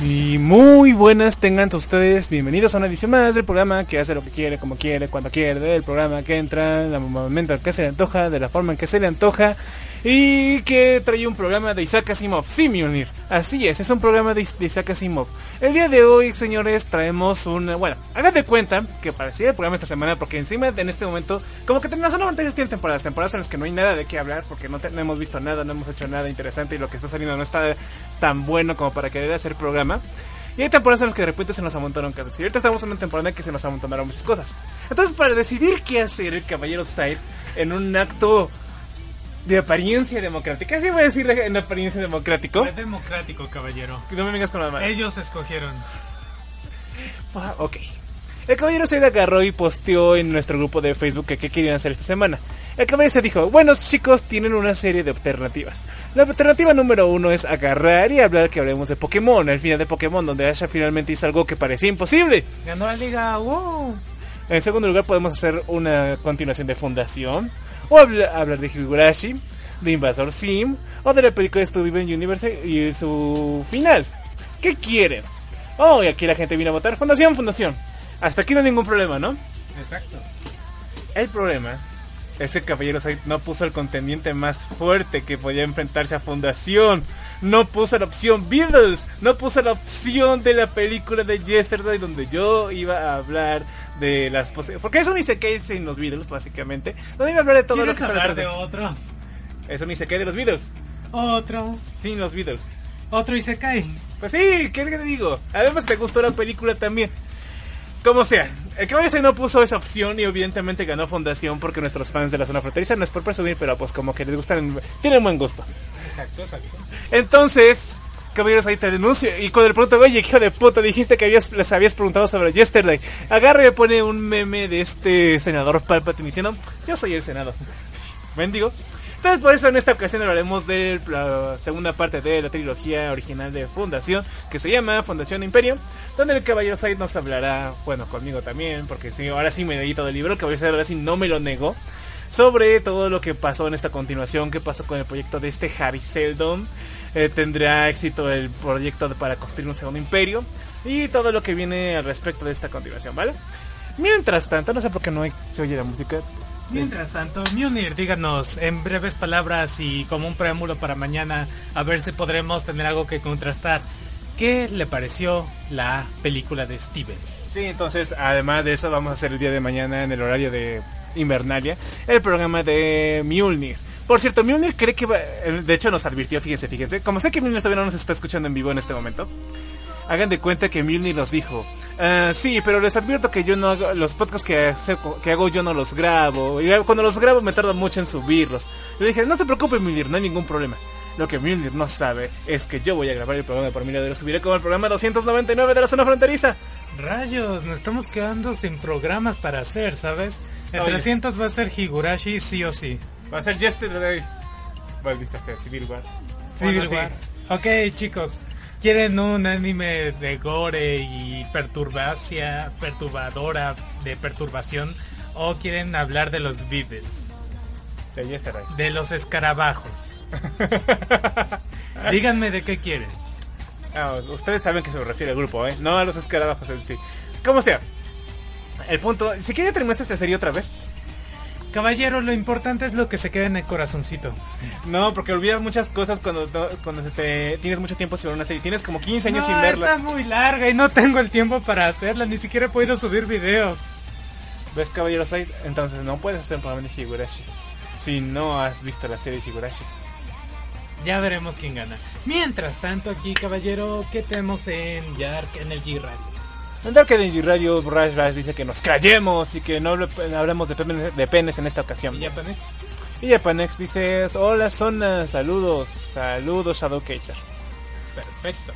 Y muy buenas tengan todos ustedes, bienvenidos a una edición más del programa que hace lo que quiere, como quiere, cuando quiere, del programa que entra, en el momento en que se le antoja, de la forma en que se le antoja, y que trae un programa de Isaac Asimov, sí, Mjolnir, así es, es un programa de, Is- de Isaac Asimov. El día de hoy, señores, traemos un, bueno, hagan cuenta que parecía el programa esta semana, porque encima en este momento, como que tenemos solamente tienen temporadas, temporadas en las que no hay nada de qué hablar, porque no hemos visto nada, no hemos hecho nada interesante, y lo que está saliendo no está tan bueno como para querer hacer programa. Y hay temporadas en las que de repente se nos amontonaron cosas. Y ahorita estamos en una temporada en que se nos amontonaron muchas cosas. Entonces, para decidir qué hacer el Caballero Side en un acto de apariencia democrática, así voy a decir en apariencia democrático. Es democrático, caballero. No me vengas con la mano. Ellos escogieron. Ah, ok. El caballero se agarró y posteó en nuestro grupo de Facebook que qué querían hacer esta semana. El caballero se dijo, buenos chicos, tienen una serie de alternativas. La alternativa número uno es agarrar y hablar que hablemos de Pokémon, el final de Pokémon, donde Asha finalmente hizo algo que parecía imposible. Ganó la liga. ¡Wow! En segundo lugar podemos hacer una continuación de Fundación, o habla- hablar de Higurashi, de Invasor Sim, o de la película Steven Universe y su final. ¿Qué quieren? Oh, y aquí la gente vino a votar. Fundación, Fundación. Hasta aquí no hay ningún problema, ¿no? Exacto. El problema es que Caballero Said no puso el contendiente más fuerte que podía enfrentarse a Fundación. No puso la opción Beatles. No puso la opción de la película de Yesterday donde yo iba a hablar de las. Porque eso ni se cae en los Beatles, básicamente. No iba a hablar de todo lo ¿Quieres que hablar de otro? Eso ni se cae de los Beatles. Otro. Sin los Beatles. Otro y se cae. Pues sí, ¿qué le digo? Además te gustó la película también. Como sea, el Caballero Said no puso esa opción y evidentemente ganó Fundación porque nuestros fans de la zona fronteriza no es por presumir, pero pues como que les gustan, tienen buen gusto. Exacto, exacto. Entonces, Caballeros ahí te denuncio. Y con el pregunto, oye, hijo de puta, dijiste que habías, les habías preguntado sobre Yesterday. Agarra y me pone un meme de este senador Palpatine diciendo, yo soy el senado. Mendigo. Entonces, por eso en esta ocasión hablaremos de la segunda parte de la trilogía original de Fundación, que se llama Fundación Imperio, donde el Caballero Said nos hablará, bueno, conmigo también, porque sí, ahora sí me leí todo el libro, el Caballero Said ahora sí no me lo negó, sobre todo lo que pasó en esta continuación, qué pasó con el proyecto de este Harry Seldon, eh, tendrá éxito el proyecto para construir un segundo imperio, y todo lo que viene al respecto de esta continuación, ¿vale? Mientras tanto, no sé por qué no hay- se oye la música. Mientras tanto, Munir, díganos en breves palabras y como un preámbulo para mañana, a ver si podremos tener algo que contrastar. ¿Qué le pareció la película de Steven? Sí, entonces, además de eso, vamos a hacer el día de mañana en el horario de Invernalia, el programa de Mjolnir. Por cierto, Mjolnir cree que va, eh, de hecho nos advirtió, fíjense, fíjense, como sé que Mjolnir todavía no nos está escuchando en vivo en este momento, hagan de cuenta que Mjolnir nos dijo, "Ah, sí, pero les advierto que yo no hago, los podcasts que, hace- que hago yo no los grabo, y cuando los grabo me tardo mucho en subirlos. Le dije, no se preocupe Mjolnir, no hay ningún problema. Lo que Mjolnir no sabe es que yo voy a grabar el programa por mi lado y lo subiré como el programa 299 de la zona fronteriza. Rayos, nos estamos quedando sin programas para hacer, ¿sabes? El Oye. 300 va a ser Higurashi sí o sí. Va a ser Yesterday. Maldita sea, Civil War. Civil Bueno, sí. War. Ok, chicos. ¿Quieren un anime de gore y perturbacia, perturbadora de perturbación? ¿O quieren hablar de los Beatles? De estará. de los escarabajos. Díganme de qué quieren. Ah, ustedes saben que se me refiere al grupo, ¿eh? No a los escarabajos en sí. Como sea. El punto... Si quieren terminar esta serie otra vez. Caballero, lo importante es lo que se queda en el corazoncito. No, porque olvidas muchas cosas cuando, cuando se te, tienes mucho tiempo sin ver una serie. Tienes como 15 años No, sin verla. está muy larga y no tengo el tiempo para hacerla, ni siquiera he podido subir videos. ¿Ves Caballero Side? Entonces no puedes hacer un programa de Higurashi. Si no has visto la serie Higurashi. Ya veremos quién gana. Mientras tanto, aquí, caballero, ¿qué tenemos en Yark Energy Radio? En Dark Energy Radio, Rush Rush dice que nos callemos y que no hable- hablemos de, penes- de penes en esta ocasión. ¿Y Japanex? Y Japanex dice, hola zona, saludos, saludos Shadow Kaiser. Perfecto.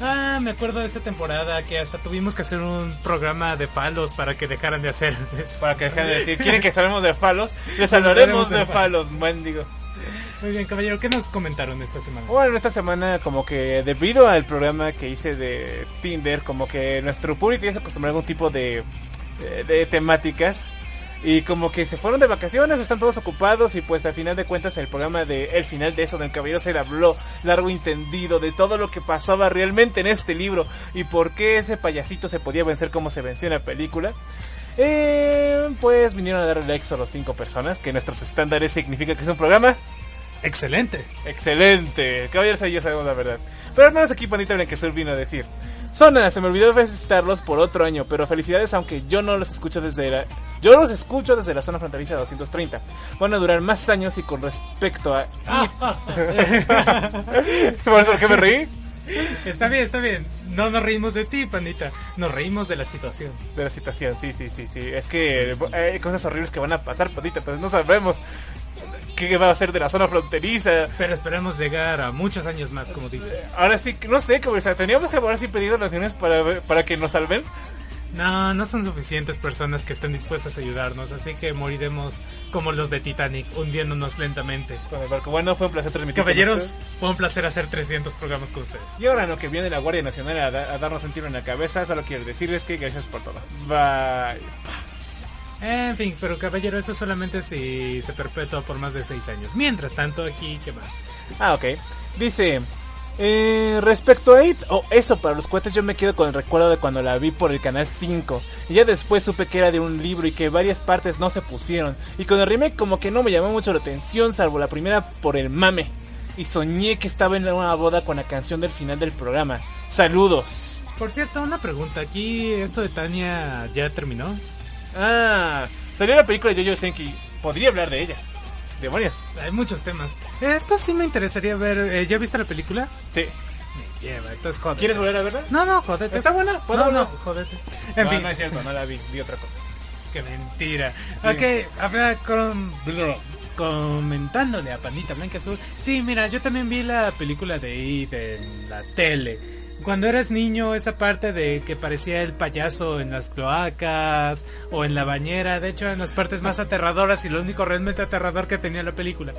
Ah, me acuerdo de esta temporada que hasta tuvimos que hacer un programa de palos para que dejaran de hacer eso. Para que dejen de decir, quieren que hablemos de falos, les hablaremos de falos, mendigo. Muy bien, caballero, ¿qué nos comentaron esta semana? Bueno, esta semana como que debido al programa que hice de Tinder, como que nuestro público ya se acostumbró a algún tipo de, de, de temáticas. Y como que se fueron de vacaciones, están todos ocupados y pues al final de cuentas el programa de El final de eso del Caballero se habló largo y tendido de todo lo que pasaba realmente en este libro y por qué ese payasito se podía vencer como se venció en la película. Eh, pues vinieron a darle likes a los cinco personas, que nuestros estándares significa que es un programa Excelente. Excelente, caballeros ahí ya sabemos la verdad. Pero al menos aquí Panita Blanquezur vino a decir. Zona, se me olvidó visitarlos por otro año, pero felicidades aunque yo no los escucho desde la... Yo los escucho desde la zona fronteriza 230. Van a durar más años y con respecto a... ¿Por eso que me reí? Está bien, está bien. No nos reímos de ti, pandita. Nos reímos de la situación. De la situación, sí, sí, sí, sí. Es que hay cosas horribles que van a pasar, Panita, pero no sabemos qué va a ser de la zona fronteriza. Pero esperemos llegar a muchos años más, como dices. Ahora sí, no sé, como, o sea, teníamos que ahora sí pedir donaciones para, para que nos salven. No, no son suficientes personas que estén dispuestas a ayudarnos, así que moriremos como los de Titanic, hundiéndonos lentamente. Con el barco. Bueno, fue un placer transmitir. Caballeros, fue un placer hacer 300 programas con ustedes. Y ahora lo que viene la Guardia Nacional a, da- a darnos un tiro en la cabeza, solo quiero decirles que gracias por todo. Bye. En fin, pero caballero, eso solamente si se perpetúa por más de 6 años. Mientras tanto, aquí, ¿qué más? Ah, ok. Dice, eh, respecto a It, o eso para los cohetes, yo me quedo con el recuerdo de cuando la vi por el canal 5. Y ya después supe que era de un libro y que varias partes no se pusieron. Y con el remake como que no me llamó mucho la atención, salvo la primera por el mame. Y soñé que estaba en una boda con la canción del final del programa. Saludos. Por cierto, una pregunta. Aquí, esto de Tania ya terminó. Ah, salió la película de Jojo Senki. Podría hablar de ella. Demonios. Hay muchos temas. Esto sí me interesaría ver. eh, ¿Ya viste la película? Sí. Me lleva, entonces jódete. ¿Quieres volver a verla? No, no, jódete. ¿Está buena? ¿Puedo No, hablar? no, jódete. En no, fin, no es cierto, no la vi, vi otra cosa. qué mentira. Ok, habla con... Comentándole a Panita Blanca Azul. Sí, mira, yo también vi la película de It en la tele. Cuando eras niño, esa parte de que parecía el payaso en las cloacas o en la bañera, de hecho, eran las partes más aterradoras y lo único realmente aterrador que tenía la película.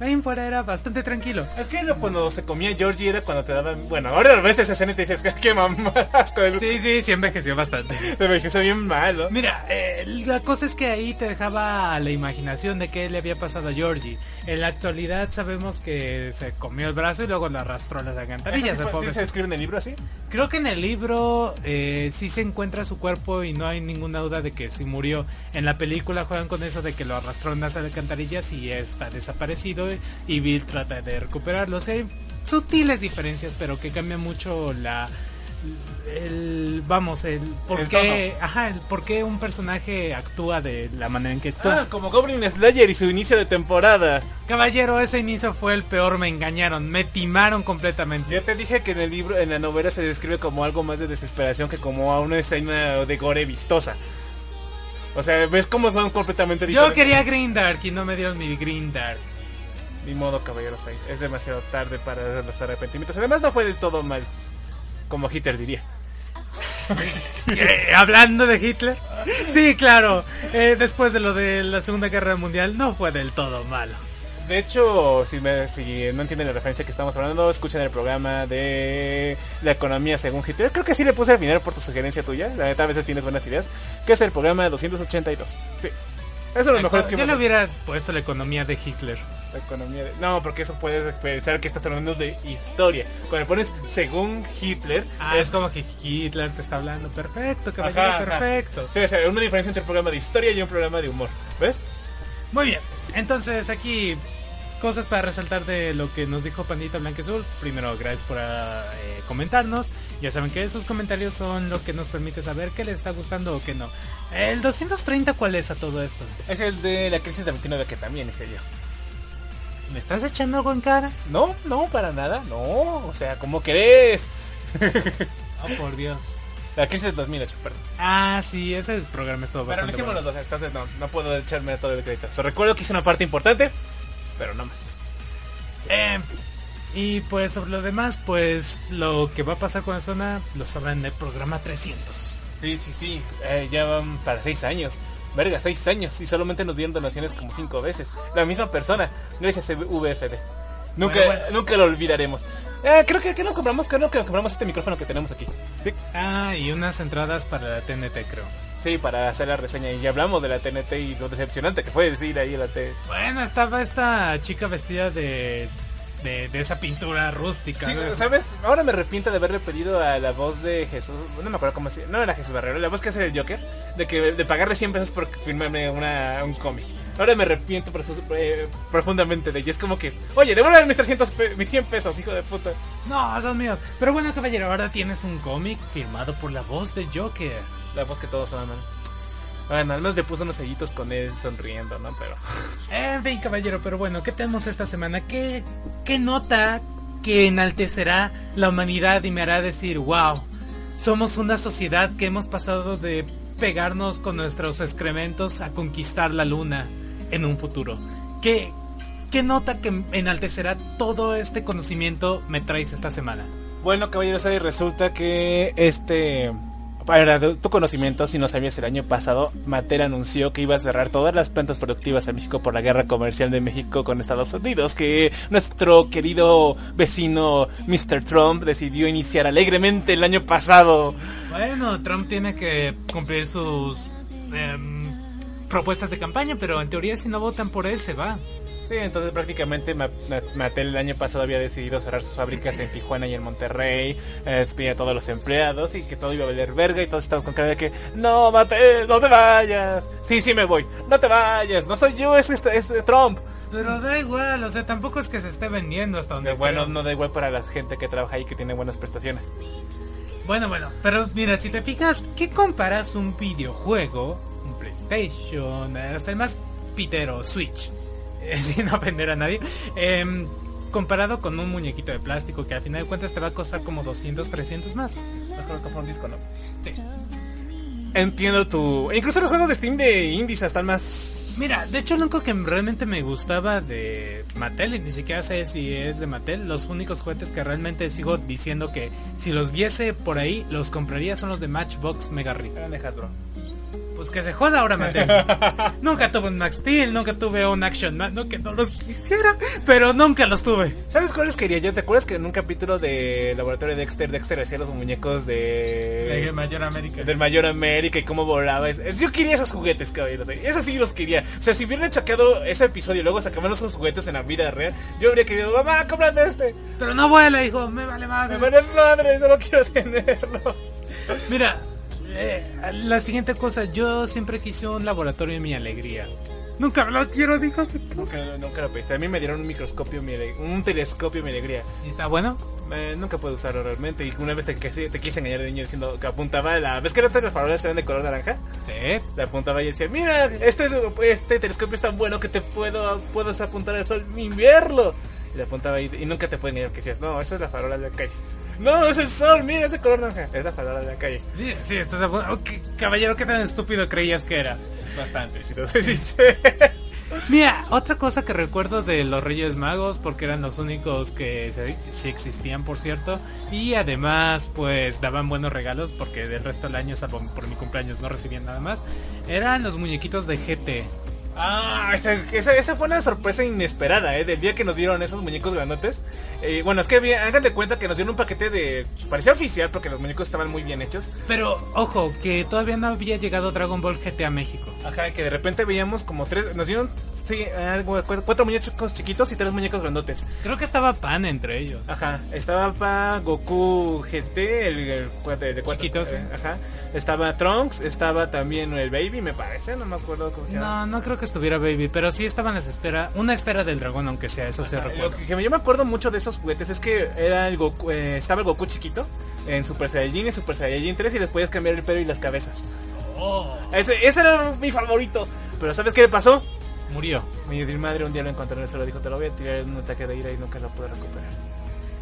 Ahí en fuera era bastante tranquilo. Es que cuando se comía Georgie era cuando te daban. Bueno, ahora ves esa escena y te dices, qué con el. Sí, sí, sí envejeció bastante. Se hizo bien malo. Mira, eh, la cosa es que ahí te dejaba a la imaginación de qué le había pasado a Georgie. En la actualidad sabemos que se comió el brazo y luego lo arrastró a las alcantarillas. ¿Eso el sí, sí se escribe en el libro así? Creo que en el libro eh, sí se encuentra su cuerpo y no hay ninguna duda de que sí murió. En la película juegan con eso de que lo arrastró en las alcantarillas y está desaparecido y Bill trata de recuperarlo. O sea, hay sutiles diferencias, pero que cambia mucho la... El, vamos, el por El qué, ajá, el por qué un personaje actúa de la manera en que actúa. Ah, como Goblin Slayer y su inicio de temporada. Caballero, ese inicio fue el peor, me engañaron, me timaron completamente. Ya te dije que en el libro, en la novela se describe como algo más de desesperación que como a una escena de gore vistosa. O sea, ves cómo son completamente Yo diferentes. quería Green Dark y no me dieron mi Green Dark. Ni modo, caballeros, ahí. es demasiado tarde para los arrepentimientos. Además, no fue del todo mal, como Hitler diría. Eh, Hablando de Hitler. Sí, claro. eh, después de lo de la Segunda Guerra Mundial, no fue del todo malo. De hecho, si, me, si no entienden la referencia que estamos hablando, escuchen el programa de la economía según Hitler. Creo que sí le puse al final por tu sugerencia tuya. La neta, a veces tienes buenas ideas. Que es el programa 282. Sí. Eso es lo mejor es que Yo le hubiera puesto la economía de Hitler. La economía de- No, porque eso puedes pensar que estás hablando de historia. Cuando pones según Hitler, Ah, es como que Hitler te está hablando. Perfecto, caballero, Ajá, ajá. perfecto. Sí, o sea, una diferencia entre un programa de historia y un programa de humor. ¿Ves? Muy bien. Entonces, aquí cosas para resaltar de lo que nos dijo Pandita Blanquezul. Primero, gracias por eh, comentarnos. Ya saben que sus comentarios son lo que nos permite saber qué les está gustando o qué no. El 230, ¿cuál es a todo esto? Es el de la crisis de 29 que también hice yo. ¿Me estás echando algo en cara? No, no, para nada. No, o sea, ¿cómo querés? Oh, por Dios. La crisis de 2008, perdón. Ah, sí, ese programa estuvo Pero lo bastante hicimos bueno. los dos, entonces no, no puedo echarme todo el crédito. So, recuerdo que hice una parte importante, pero no más. Eh, y pues sobre lo demás, pues lo que va a pasar con la zona lo sabrán en el programa 300. Sí, sí, sí. Eh, ya van para seis años. Verga, seis años. Y solamente nos dieron donaciones como cinco veces. La misma persona. Gracias, VFD. Nunca, Bueno, bueno. nunca lo olvidaremos. Eh, creo que, que nos compramos, creo que nos compramos este micrófono que tenemos aquí. Sí, Ah, y unas entradas para la TNT, creo. sí, para hacer la reseña. Y ya hablamos de la TNT y lo decepcionante que fue decir ahí la T. Bueno, estaba esta chica vestida de, de, de esa pintura rústica. Sí, ¿no? ¿sabes? Ahora me arrepiento de haberle pedido a la voz de Jesús, no me acuerdo cómo se no era Jesús Barrero, la voz que hace el Joker, de que de pagarle 100 pesos por firmarme una, un cómic. Ahora me arrepiento eh, profundamente de ello. Es como que, oye, devuélveme mis 300 pe- mis 100 pesos, hijo de puta. No, son míos. Pero bueno, caballero, ahora tienes un cómic firmado por la voz de Joker. La voz que todos aman. Bueno, al menos le puso unos sellitos con él sonriendo, ¿no? Pero... En fin, caballero, pero bueno, ¿qué tenemos esta semana? ¿Qué, qué nota que enaltecerá la humanidad y me hará decir, wow, somos una sociedad que hemos pasado de pegarnos con nuestros excrementos a conquistar la luna en un futuro? ¿Qué, qué nota que enaltecerá todo este conocimiento me traes esta semana? Bueno, caballeros, ahí resulta que este... Para tu conocimiento, si no sabías el año pasado, Mattel anunció que iba a cerrar todas las plantas productivas en México por la guerra comercial de México con Estados Unidos, que nuestro querido vecino Mr. Trump decidió iniciar alegremente el año pasado. Bueno, Trump tiene que cumplir sus em, propuestas de campaña, pero en teoría si no votan por él se va. Sí, entonces prácticamente Ma- Ma- Mattel el año pasado había decidido cerrar sus fábricas en Tijuana y en Monterrey, eh, a todos los empleados y que todo iba a valer verga y todos estamos con cara de que no, Mattel, no te vayas. Sí, sí me voy. No te vayas, no soy yo, es, este- es Trump. Pero da igual, o sea, tampoco es que se esté vendiendo hasta donde De bueno, creo. no da igual para la gente que trabaja ahí que tiene buenas prestaciones. Bueno, bueno, pero mira, si te fijas, ¿qué comparas un videojuego, un PlayStation, hasta el más pitero, Switch, sin ofender a nadie, em, comparado con un muñequito de plástico que al final de cuentas te va a costar como 200, 300 más? Mejor comprar un disco, ¿no? Sí. Entiendo tu... Incluso los juegos de Steam de indies están más... Mira, de hecho lo único que realmente me gustaba de Mattel, y ni siquiera sé si es de Mattel, los únicos juguetes que realmente sigo diciendo que si los viese por ahí, los compraría son los de Matchbox Mega Hasbro. Pues que se joda ahora Mattel. nunca tuve un Max Steel, nunca tuve un Action Man, no que no los quisiera, pero nunca los tuve. ¿Sabes cuáles quería yo? ¿Te acuerdas que en un capítulo de Laboratorio de Dexter, Dexter hacía los muñecos de... De Mayor América. del Mayor América y cómo volaba. Yo quería esos juguetes, caballeros. eh. Esos sí los quería. O sea, si hubieran sacado ese episodio y luego sacaban esos juguetes en la vida real, yo habría querido, mamá, cómprame este. Pero no vuela, hijo, me vale Me madre. vale madre, solo quiero tenerlo. Mira, eh, la siguiente cosa, yo siempre quise un laboratorio de mi alegría. Nunca me lo quiero, dijo. Nunca, nunca lo pediste. A mí me dieron un microscopio, mi un telescopio, mi alegría. ¿Y está bueno? Eh, nunca puedo usarlo realmente. Y una vez te, te quise engañar de niño diciendo que apuntaba a la. ¿Ves que ahora las farolas eran de color naranja? Sí. Le apuntaba y decía, mira, este, es- este telescopio es tan bueno que te puedo puedes apuntar al sol y verlo. Y le apuntaba y, y nunca te pueden ir que decías, no, esa es la farola de la calle. No, es el sol, mira, es de color naranja. Es la farola de la calle. Sí, sí, estás a punto- Ok, caballero, ¿qué tan estúpido creías que era? Bastante, si no sé si sé. Mira, otra cosa que recuerdo de los Reyes Magos, porque eran los únicos que se- sí existían, por cierto, y además, pues daban buenos regalos, porque del resto del año, salvo por mi cumpleaños, no recibían nada más, eran los muñequitos de GT. Ah, esa, esa, fue una sorpresa inesperada, ¿eh? Del día que nos dieron esos muñecos grandotes. Eh, bueno, es que bien, hagan de cuenta que nos dieron un paquete de... Parecía oficial porque los muñecos estaban muy bien hechos. Pero, ojo, que todavía no había llegado Dragon Ball GT a México. Ajá, que de repente veíamos como tres... Nos dieron, sí, cu- cuatro muñecos chiquitos y tres muñecos grandotes. Creo que estaba Pan entre ellos. Ajá, estaba pa Goku GT, el, el cuate de cuatro. Eh, Ajá. Estaba Trunks, estaba también el Baby, me parece, no me acuerdo cómo se llama. No, no creo que estuviera Baby, pero sí estaban en espera, una espera del dragón, aunque sea, eso se recuerda. Lo que, yo me acuerdo mucho de esos juguetes es que era el Goku, eh, estaba el Goku chiquito en Super Saiyajin y Super Saiyajin 3 y les podías cambiar el pelo y las cabezas. Oh, Ese, ese era mi favorito. Pero ¿sabes qué le pasó? murió. Mi madre un día lo encontró en el suelo dijo, te lo voy a tirar en un ataque de ira y nunca lo pude recuperar.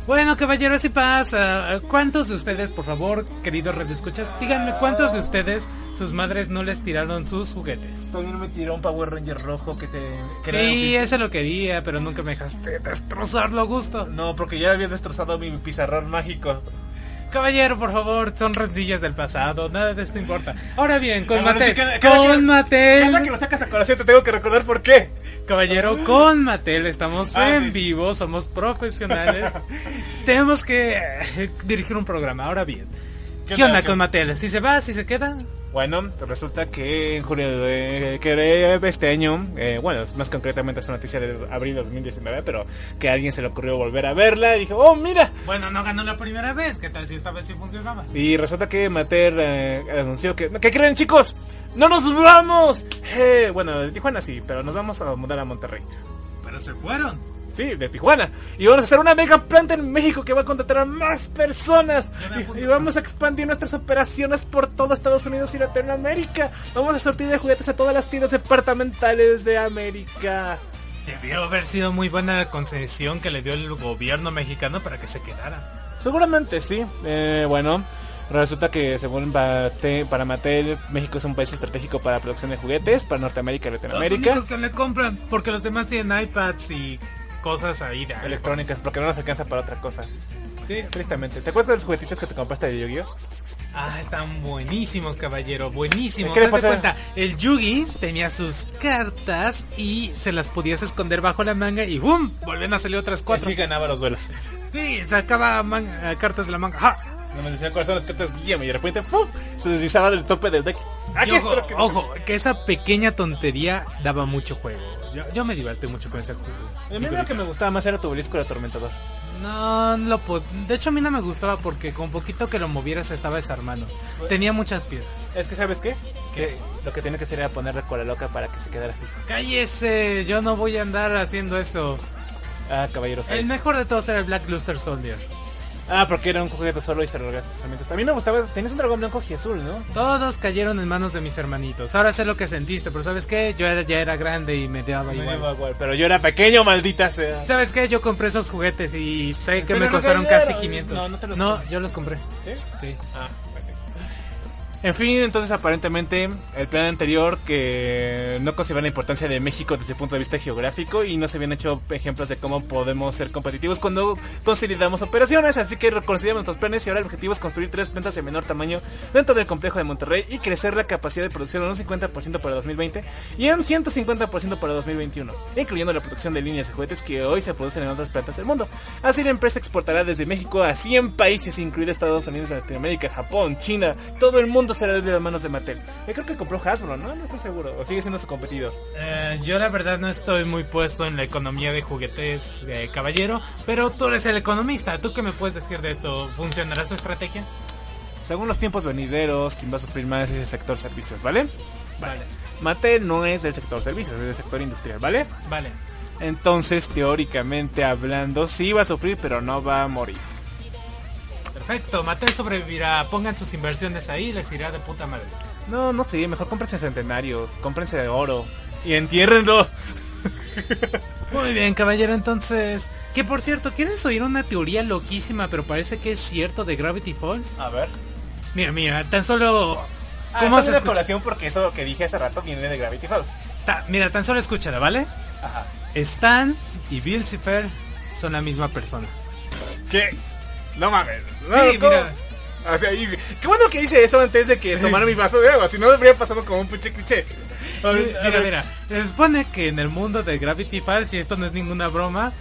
Bueno, caballeros, así pasa. ¿Cuántos de ustedes, por favor, queridos redescuchas, díganme cuántos de ustedes sus madres no les tiraron sus juguetes? También me tiró un Power Ranger rojo que te... que Sí, ese lo quería, pero nunca me dejaste destrozarlo a gusto. No, porque ya habías destrozado mi pizarrón mágico. Caballero, por favor, son rencillas del pasado, nada de esto importa. Ahora bien, con Además, Mattel, cada- cada con que- Mattel, Cada que lo sacas a colación te tengo que recordar por qué. caballero, con Mattel, estamos Ah, en sí, vivo, somos profesionales. Tenemos que eh, dirigir un programa. Ahora bien, ¿qué, tal, onda qué- con Mattel? ¿Si se va, si se queda? Bueno, resulta que en julio de que este año, eh, bueno, más concretamente es una noticia de abril de 2019, pero que a alguien se le ocurrió volver a verla y dijo, oh, mira. Bueno, no ganó la primera vez, ¿qué tal si esta vez sí funcionaba? Y resulta que Mattel eh, anunció que, ¿qué creen chicos? ¡No nos vamos! Eh, bueno, de Tijuana sí, pero nos vamos a mudar a Monterrey. Pero se fueron. Sí, de Tijuana. Y vamos a hacer una mega planta en México que va a contratar a más personas. Y, y vamos a expandir nuestras operaciones por todo Estados Unidos y Latinoamérica. Vamos a sortir de juguetes a todas las tiendas departamentales de América. Debió haber sido muy buena la concesión que le dio el gobierno mexicano para que se quedara. Seguramente sí. Eh, bueno, resulta que según Mate- para Mattel, México es un país estratégico para la producción de juguetes para Norteamérica y Los Latinoamérica. únicos que le compran, porque los demás tienen iPads y cosas ahí de Electrónicas, porque no nos alcanza para otra cosa. Sí, tristemente. ¿Te acuerdas de los juguetitos que te compraste de Yu-Gi-Oh? Ah, están buenísimos, caballero, buenísimos. ¿Qué pasa? cuenta, el Yugi tenía sus cartas y se las podías esconder bajo la manga y ¡bum! Volvían a salir otras cuatro. Así ganaba los duelos. Sí, sacaba man- eh, cartas de la manga. ¡Ja! No me decía cuáles son las cartas Guillermo y de repente ¡pum! se deslizaba del tope del deck. Aquí Y ojo, que- ojo, que esa pequeña tontería daba mucho juego. Yo, yo me divertí mucho con ese juego. A mí lo que me gustaba más era tu obelisco el atormentador. No, lo De hecho, a mí no me gustaba porque con poquito que lo movieras se estaba desarmando. Tenía muchas piedras. Es que, ¿sabes qué? Que lo que tenía que hacer era ponerle cola loca para que se quedara fijo. Cállese, yo no voy a andar haciendo eso. Ah, caballeros. El mejor de todos era el Black Luster Soldier. Ah, porque era un juguete solo y se lo A mí me gustaba. Tenías un dragón blanco y azul, ¿no? Todos cayeron en manos de mis hermanitos. Ahora sé lo que sentiste, pero ¿sabes qué? Yo era- ya era grande y me daba Me igual. daba igual, Pero yo era pequeño, maldita sea. ¿Sabes qué? Yo compré esos juguetes y sé que Pero me costaron cayeron. casi 500. No, no te los No, compré. yo los compré. ¿Sí? Sí. Ah. En fin, entonces aparentemente el plan anterior que no consideraba la importancia de México desde el punto de vista geográfico y no se habían hecho ejemplos de cómo podemos ser competitivos cuando consolidamos operaciones, así que reconsideramos nuestros planes y ahora el objetivo es construir tres plantas de menor tamaño dentro del complejo de Monterrey y crecer la capacidad de producción en un 50% para 2020 y en un 150% para 2021, incluyendo la producción de líneas de juguetes que hoy se producen en otras plantas del mundo. Así la empresa exportará desde México a 100 países, incluidos Estados Unidos, Latinoamérica, Japón, China, todo el mundo será de las manos de Mattel. Yo creo que compró Hasbro, ¿no? No estoy seguro. O sigue siendo su competidor. Eh, yo la verdad no estoy muy puesto en la economía de juguetes, eh, caballero, pero tú eres el economista. ¿Tú qué me puedes decir de esto? ¿Funcionará su estrategia? Según los tiempos venideros, quien va a sufrir más es el sector servicios, ¿vale? Vale, Mattel no es del sector servicios, es del sector industrial, ¿vale? vale. Entonces, teóricamente hablando, sí va a sufrir, pero no va a morir. Perfecto, Mattel sobrevivirá. Pongan sus inversiones ahí y les irá de puta madre. No, no sé, mejor cómprense centenarios, cómprense de oro y entiérrenlo. Muy bien, caballero, entonces... Que por cierto, ¿quieres oír una teoría loquísima, pero parece que es cierto de Gravity Falls? A ver. Mira, mira, tan solo... Ah, ¿Cómo ¿Cómo se colación porque eso que dije hace rato viene de Gravity Falls. Ta- mira, tan solo escúchala, ¿vale? Ajá. Stan y Bill Cipher son la misma persona. ¿Qué? No mames. Sí, mira. O sea, y, qué bueno que hice eso antes de que tomara mi vaso de agua, si no habría pasado como un pinche cliché. Mira, mira, se supone que en el mundo de Gravity Falls, y esto no es ninguna broma,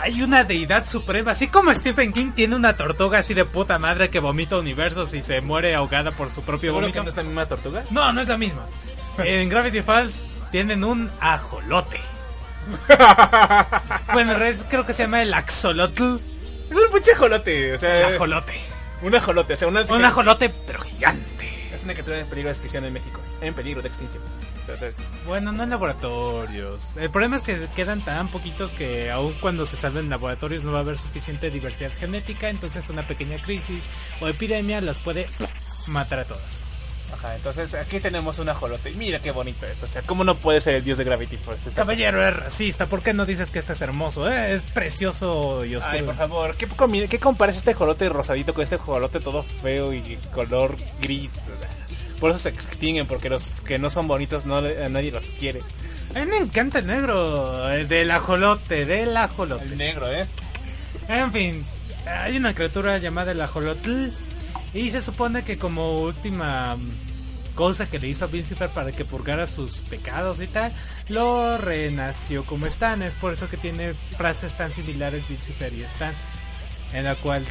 hay una deidad suprema. Así como Stephen King tiene una tortuga así de puta madre que vomita universos y se muere ahogada por su propio ¿Seguro vómito. que no es la misma tortuga? No, no es la misma. En Gravity Falls tienen un ajolote. Bueno, en realidad creo que se llama el axolotl. Es un pinche ajolote, o sea, El ajolote. un ajolote, o sea, una, Un ajolote, pero gigante. es una criatura en peligro de extinción en México, en peligro de extinción. Bueno, no en laboratorios. El problema es que quedan tan poquitos que aun cuando se salven en laboratorios no va a haber suficiente diversidad genética, entonces una pequeña crisis o epidemia las puede matar a todas. Ajá, entonces aquí tenemos un ajolote. Mira qué bonito es. O sea, ¿cómo no puede ser el dios de Gravity Force? Está- Caballero es racista, ¿por qué no dices que este es hermoso? eh? Es precioso y oscuro. Ay, por favor, ¿qué, ¿qué comparas este ajolote rosadito con este ajolote todo feo y color gris? O sea, por eso se extinguen, porque los que no son bonitos no a nadie los quiere. A mí me encanta el negro, el del ajolote, del ajolote. El negro, ¿eh? En fin, hay una criatura llamada el ajolotl y se supone que como última cosa que le hizo a Lucifer para que purgara sus pecados y tal, lo renació como Stan. Es por eso que tiene frases tan similares Lucifer y Stan, en la cual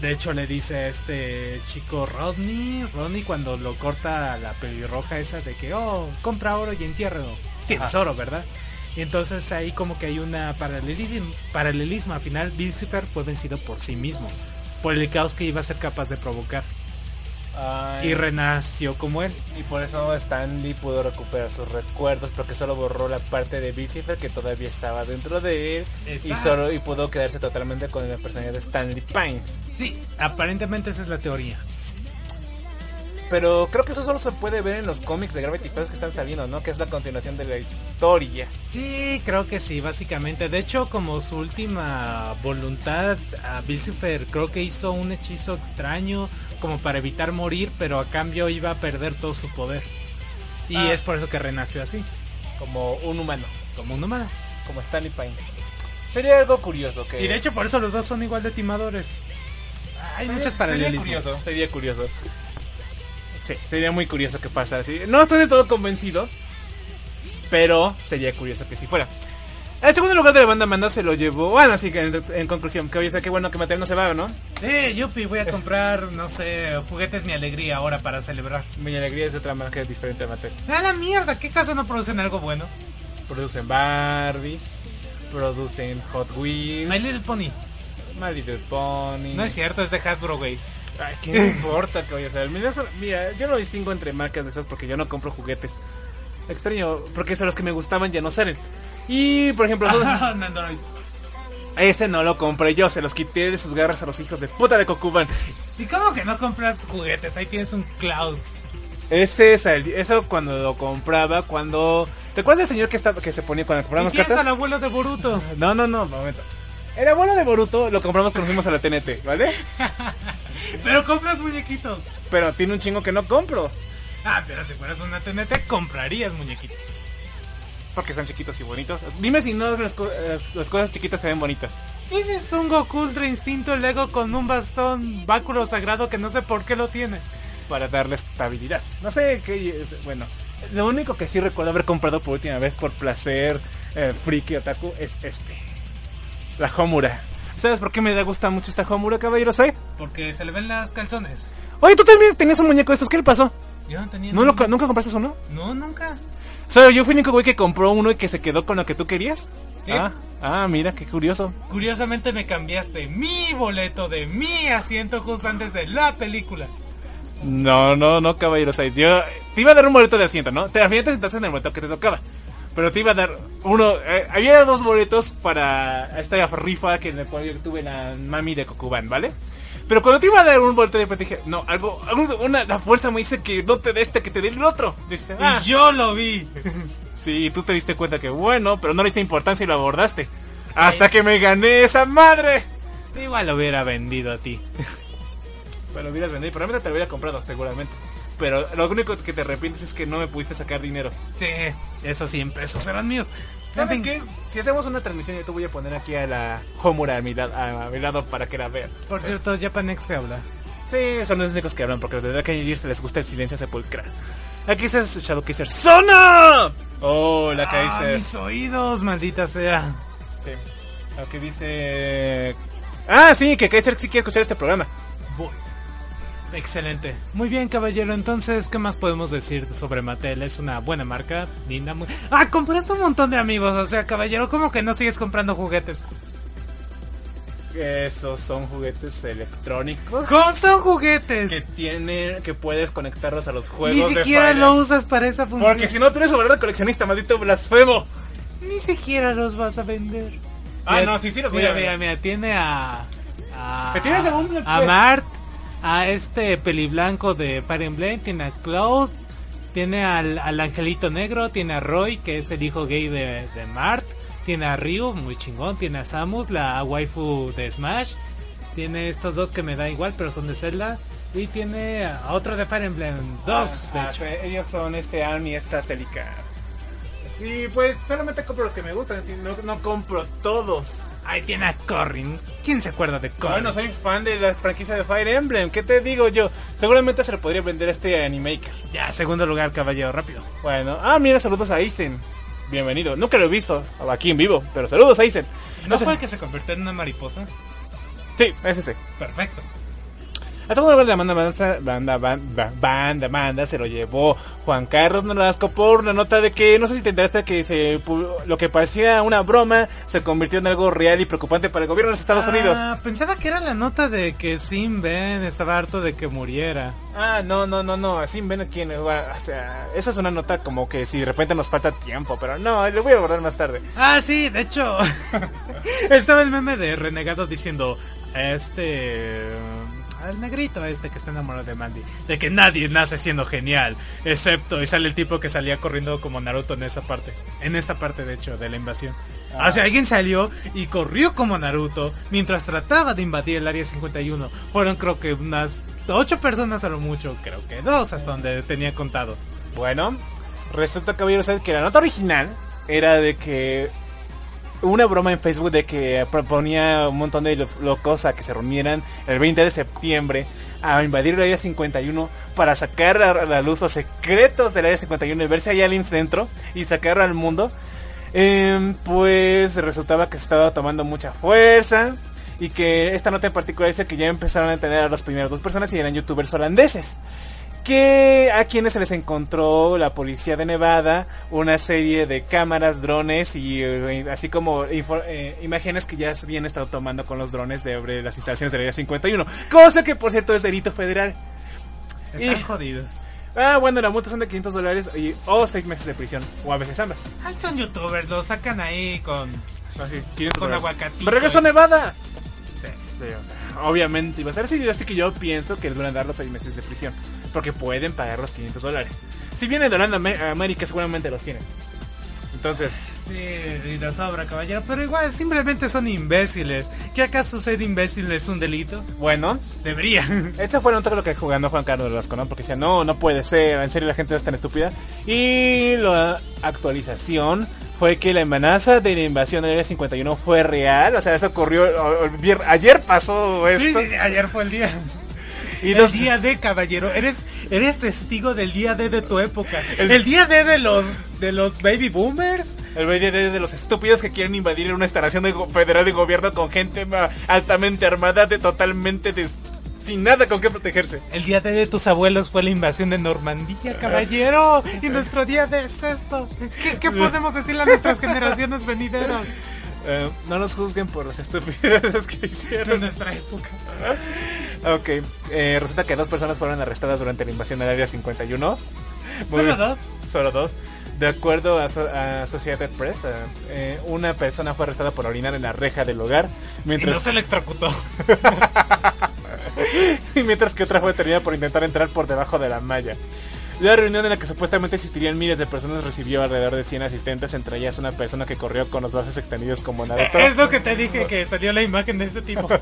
de hecho le dice a este chico Rodney, Rodney cuando lo corta la pelirroja esa de que, oh, compra oro y entiérralo. Tienes Ajá. oro, ¿verdad? Y entonces ahí como que hay una paralelismo, paralelismo. Al final Lucifer fue vencido por sí mismo, por el caos que iba a ser capaz de provocar. Ay, Y renació como él. y por eso Stanley pudo recuperar sus recuerdos, porque solo borró la parte de Lucifer que todavía estaba dentro de él. Y solo y pudo quedarse totalmente con la personalidad de Stanley Pines. Sí, aparentemente esa es la teoría. Pero creo que eso solo se puede ver en los cómics de Gravity Falls que están saliendo, ¿no? Que es la continuación de la historia. Sí, creo que sí, básicamente. De hecho, como su última voluntad, a Lucifer creo que hizo un hechizo extraño como para evitar morir, pero a cambio iba a perder todo su poder. Y Ah. es por eso que renació así, Como un humano, como un humano. como Stanley Pine. Sería algo curioso que... Y de hecho por eso los dos son igual de timadores. Hay Sería- muchos Sería paralelismos. curioso, sería curioso. Sí, sería muy curioso que pasara así. No estoy de todo convencido, pero sería curioso que si fuera. El segundo lugar de la banda Manda se lo llevó. Bueno, así que en, en conclusión, que oye, qué bueno que Mateo no se va, ¿no? Sí, Yupi, voy a comprar, no sé, juguetes mi alegría ahora para celebrar. Mi alegría es de otra marca diferente a Mateo. A la mierda, ¿qué caso no producen algo bueno? Producen Barbies, producen Hot Wheels, My Little Pony. My Little Pony. No es cierto, es de Hasbro, güey. Ay, ¿qué me importa que vaya a ser? Mira, mira, yo no distingo entre marcas de esas porque yo no compro juguetes. Extraño, porque son los que me gustaban ya no salen. Y, por ejemplo, ese no lo compré yo, se los quité de sus garras a los hijos de puta de Cocuban. ¿Y cómo que no compras juguetes? Ahí tienes un cloud. Ese es el- eso cuando lo compraba, cuando... ¿Te acuerdas del señor que, estaba, que se ponía cuando ¿Y compramos cartas? al abuelo de Boruto? No, no, no, momento. El abuelo de Boruto lo compramos cuando fuimos a la TNT, ¿vale? Pero compras muñequitos. Pero tiene un chingo que no compro. Ah, pero si fueras una TNT, comprarías muñequitos. Porque son chiquitos y bonitos. Dime si no las, eh, las cosas chiquitas se ven bonitas. Tienes un Goku Ultra Instinto Lego con un bastón báculo sagrado que no sé por qué lo tiene. para darle estabilidad. No sé qué. Bueno, lo único que sí recuerdo haber comprado por última vez por placer eh, friki otaku es este: la Homura. ¿Sabes por qué me da gusta mucho esta Homura, caballero? ¿sabes? Porque se le ven las calzones. Oye, tú también tenías un muñeco de estos, ¿qué le pasó? Yo no tenía. ¿No lo. ¿Nunca compraste uno? No, nunca. O sea, yo fui el único güey que compró uno y que se quedó con lo que tú querías. Sí. Ah, ah, mira, qué curioso. Curiosamente me cambiaste mi boleto de mi asiento justo antes de la película. No, no, no, caballero 6. Yo te iba a dar un boleto de asiento, ¿no? Te, al final te sentaste en el boleto que te tocaba. Pero te iba a dar uno. eh, había dos boletos para esta rifa que en el cual yo tuve la mami de Cocuban, ¿vale? Pero cuando te iba a dar un boleto, de dije, no, algo, algo- una, la fuerza me dice que no te dé este, que te dé el otro. Dijiste, ah, Y yo lo vi. sí, tú te diste cuenta que bueno, pero no le diste importancia y lo abordaste. Hasta que me gané esa madre. Igual lo hubiera vendido a ti. Bueno, hubieras vendido, probablemente te lo hubiera comprado, seguramente. Pero lo único que te arrepientes es que no me pudiste sacar dinero. Sí, esos 100 pesos eran míos. En ¿Saben qué? Si hacemos una transmisión, yo te voy a poner aquí a la Homura a mi, lado, a mi lado para que la vean. Por cierto, Japanex te habla. Sí, son los únicos que hablan porque los de Dark Angels les gusta el silencio sepulcral. Aquí está Shadow Kaiser. ¡Zona! Oh, la Ah, Kaiser. mis oídos, maldita sea. Sí. Lo que dice. Ah, sí, que Kaiser sí quiere escuchar este programa. Voy. Excelente. Muy bien, caballero. Entonces, ¿qué más podemos decir sobre Mattel? Es una buena marca, linda, muy... Ah, compraste un montón de amigos. O sea, caballero, ¿cómo que no sigues comprando juguetes? Esos son juguetes electrónicos ¿Cómo son juguetes? que tiene, que puedes conectarlos a los juegos Ni de siquiera Fire lo usas para esa función. Porque si no, eres un verdadero coleccionista, maldito blasfemo. Ni siquiera los vas a vender. Ah, Mira, no, sí, sí los voy mira, a vender. Mira, mira, tiene a... a ¿Me tienes a un- a Mart, a este peliblanco de Fire Emblem, tiene a Cloud, tiene al, al angelito negro, tiene a Roy, que es el hijo gay de, de Mart, tiene a Ryu, muy chingón, tiene a Samus, la waifu de Smash, tiene estos dos que me da igual, pero son de Zelda, y tiene a otro de Fire Emblem, dos, de Ah, hecho. ah, ellos son este Arm y esta Celica. Y pues solamente compro los que me gustan, si no, no compro todos. Ahí tiene a Corrin. ¿Quién se acuerda de Corrin? Bueno, soy fan de la franquicia de Fire Emblem. ¿Qué te digo yo? Seguramente se le podría vender este Animaker. Ya, segundo lugar, caballero, rápido. Bueno, ah, mira, saludos a Aizen. Bienvenido. Nunca lo he visto aquí en vivo, pero saludos a Aizen. ¿No fue el que se convirtió en una mariposa? Sí, es ese. Perfecto. A segundo lugar de la banda, banda, banda, banda, banda, se lo llevó Juan Carlos Nolasco por la nota de que, no sé si te enteraste que se, lo que parecía una broma se convirtió en algo real y preocupante para el gobierno de los Estados Unidos. Ah, pensaba que era la nota de que Sim Ben estaba harto de que muriera. Ah, no, no, no, no, así ven aquí en el o sea, esa es una nota como que si de repente nos falta tiempo, pero no, le voy a abordar más tarde. Ah, sí, de hecho. estaba el meme de Renegado diciendo, este... Al negrito este que está enamorado de Mandy. De que nadie nace siendo genial. Excepto, y sale el tipo que salía corriendo como Naruto en esa parte. En esta parte, de hecho, de la invasión. Ah. O sea, alguien salió y corrió como Naruto mientras trataba de invadir el área 51. Fueron creo que unas ocho personas a lo mucho. Creo que dos hasta donde tenía contado. Bueno, resulta caballero saber que la nota original era de que una broma en Facebook de que proponía un montón de lo- locos a que se reunieran el 20 de septiembre a invadir el área 51 para sacar a la luz los secretos del área 51 y ver si hay aliens dentro y sacarlo al mundo. Em, pues resultaba que se estaba tomando mucha fuerza y que esta nota en particular dice que ya empezaron a entender a las primeras dos personas y eran youtubers holandeses que a quienes se les encontró la policía de Nevada una serie de cámaras, drones y eh, así como eh, imágenes que ya habían estado tomando con los drones de sobre las instalaciones del área 51, cosa que por cierto es delito federal. Están Y- jodidos. Ah, bueno, la multa son de 500 dólares y o 6 meses de prisión o a veces ambas. Ay, son youtubers, lo sacan ahí con... Así, 500 Con dólares. aguacatito. ¡Me regreso a Nevada! Sí. Sí, o sea, obviamente iba a ser así, así que yo pienso que les van a dar los 6 meses de prisión. Porque pueden pagar los 500 dólares. Si vienen de Holanda a América, seguramente los tienen. Entonces, Sí, y la sobra, caballero. Pero igual, simplemente son imbéciles. ¿Qué acaso ser imbécil es un delito? bueno, Debería. ese fue un lo que jugando Juan Carlos Velasco, ¿no? Porque decía, no, no puede ser, en serio la gente es tan estúpida. Y la actualización fue que la amenaza de la invasión del Área 51 fue real. O sea, eso ocurrió, ayer pasó esto. sí, sí, ayer fue el día. Y el día D, caballero. Eres, eres testigo del día D de tu época. El, día D de los, de los baby boomers. El BDD de los estúpidos que quieren invadir una instalación de federal de gobierno con gente altamente armada, de totalmente des- sin nada con qué protegerse. El día D de tus abuelos fue la invasión de Normandía, caballero. Y nuestro día D es esto. ¿Qué, qué podemos decirle a nuestras generaciones venideras Eh, no nos juzguen por las estupideces que de hicieron. nuestra época? Ok, eh, resulta que dos personas fueron arrestadas durante la invasión del área 51. Muy ¿Solo bien. dos? Solo dos. De acuerdo a, So- a Associated Press, eh, eh, una persona fue arrestada por orinar en la reja del hogar, Y mientras no se electrocutó. y mientras que otra fue detenida por intentar entrar por debajo de la malla. La reunión en la que supuestamente asistirían miles de personas recibió alrededor de 100 asistentes, entre ellas una persona que corrió con los brazos extendidos como Naruto. Es lo que te dije que salió la imagen de este tipo.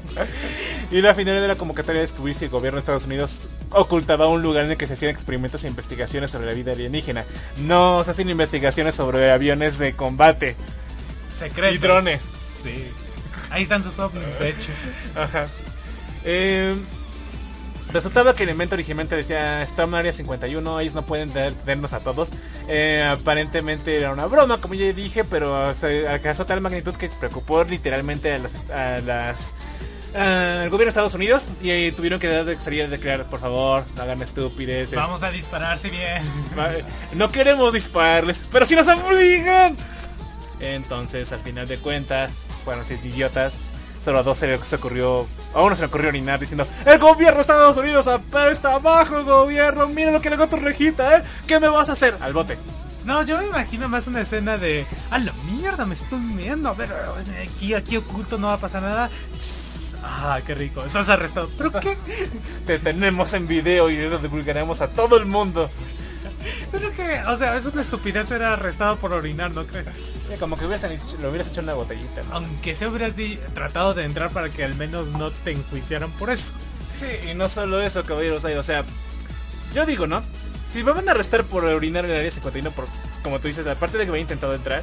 Y la finalidad de la convocatoria de descubrir si el gobierno de Estados Unidos ocultaba un lugar en el que se hacían experimentos e investigaciones sobre la vida alienígena. No, se hacen investigaciones sobre aviones de combate Secretos. y drones. Sí. Ahí están sus ovnis, de hecho. Ajá. Eh, Resultaba que el invento originalmente decía Storm Area 51, ellos no pueden tenernos a todos. Eh, aparentemente era una broma, como ya dije, pero se alcanzó tal magnitud que preocupó literalmente a las, a las gobierno de Estados Unidos y tuvieron que dar de salir a declarar, por favor, no hagan estupideces. Vamos a disparar si bien. No queremos dispararles, pero si nos obligan. Entonces, al final de cuentas, fueron seis idiotas. Solo a dos se les ocurrió, a uno se le ocurrió orinar diciendo, el gobierno de Estados Unidos apesta abajo, gobierno, mira lo que le hago a tu rejita, ¿eh? ¿Qué me vas a hacer? Al bote. No, yo me imagino más una escena de. ¡A la mierda! Me estoy. A ver, aquí, aquí oculto no va a pasar nada. Ah, qué rico. Estás arrestado. ¿Pero qué? Te tenemos en video y lo divulgaremos a todo el mundo. ¿Pero qué? O sea, es una estupidez ser arrestado por orinar, ¿no crees? Sí, como que hubieras, lo hubieras hecho en una botellita, ¿no? Aunque se hubieras tratado de entrar para que al menos no te enjuiciaran por eso. Sí, y no solo eso, caballeros, o sea, yo digo, ¿no? Si me van a arrestar por orinar en el área 51, por, como tú dices, aparte de que me había intentado entrar,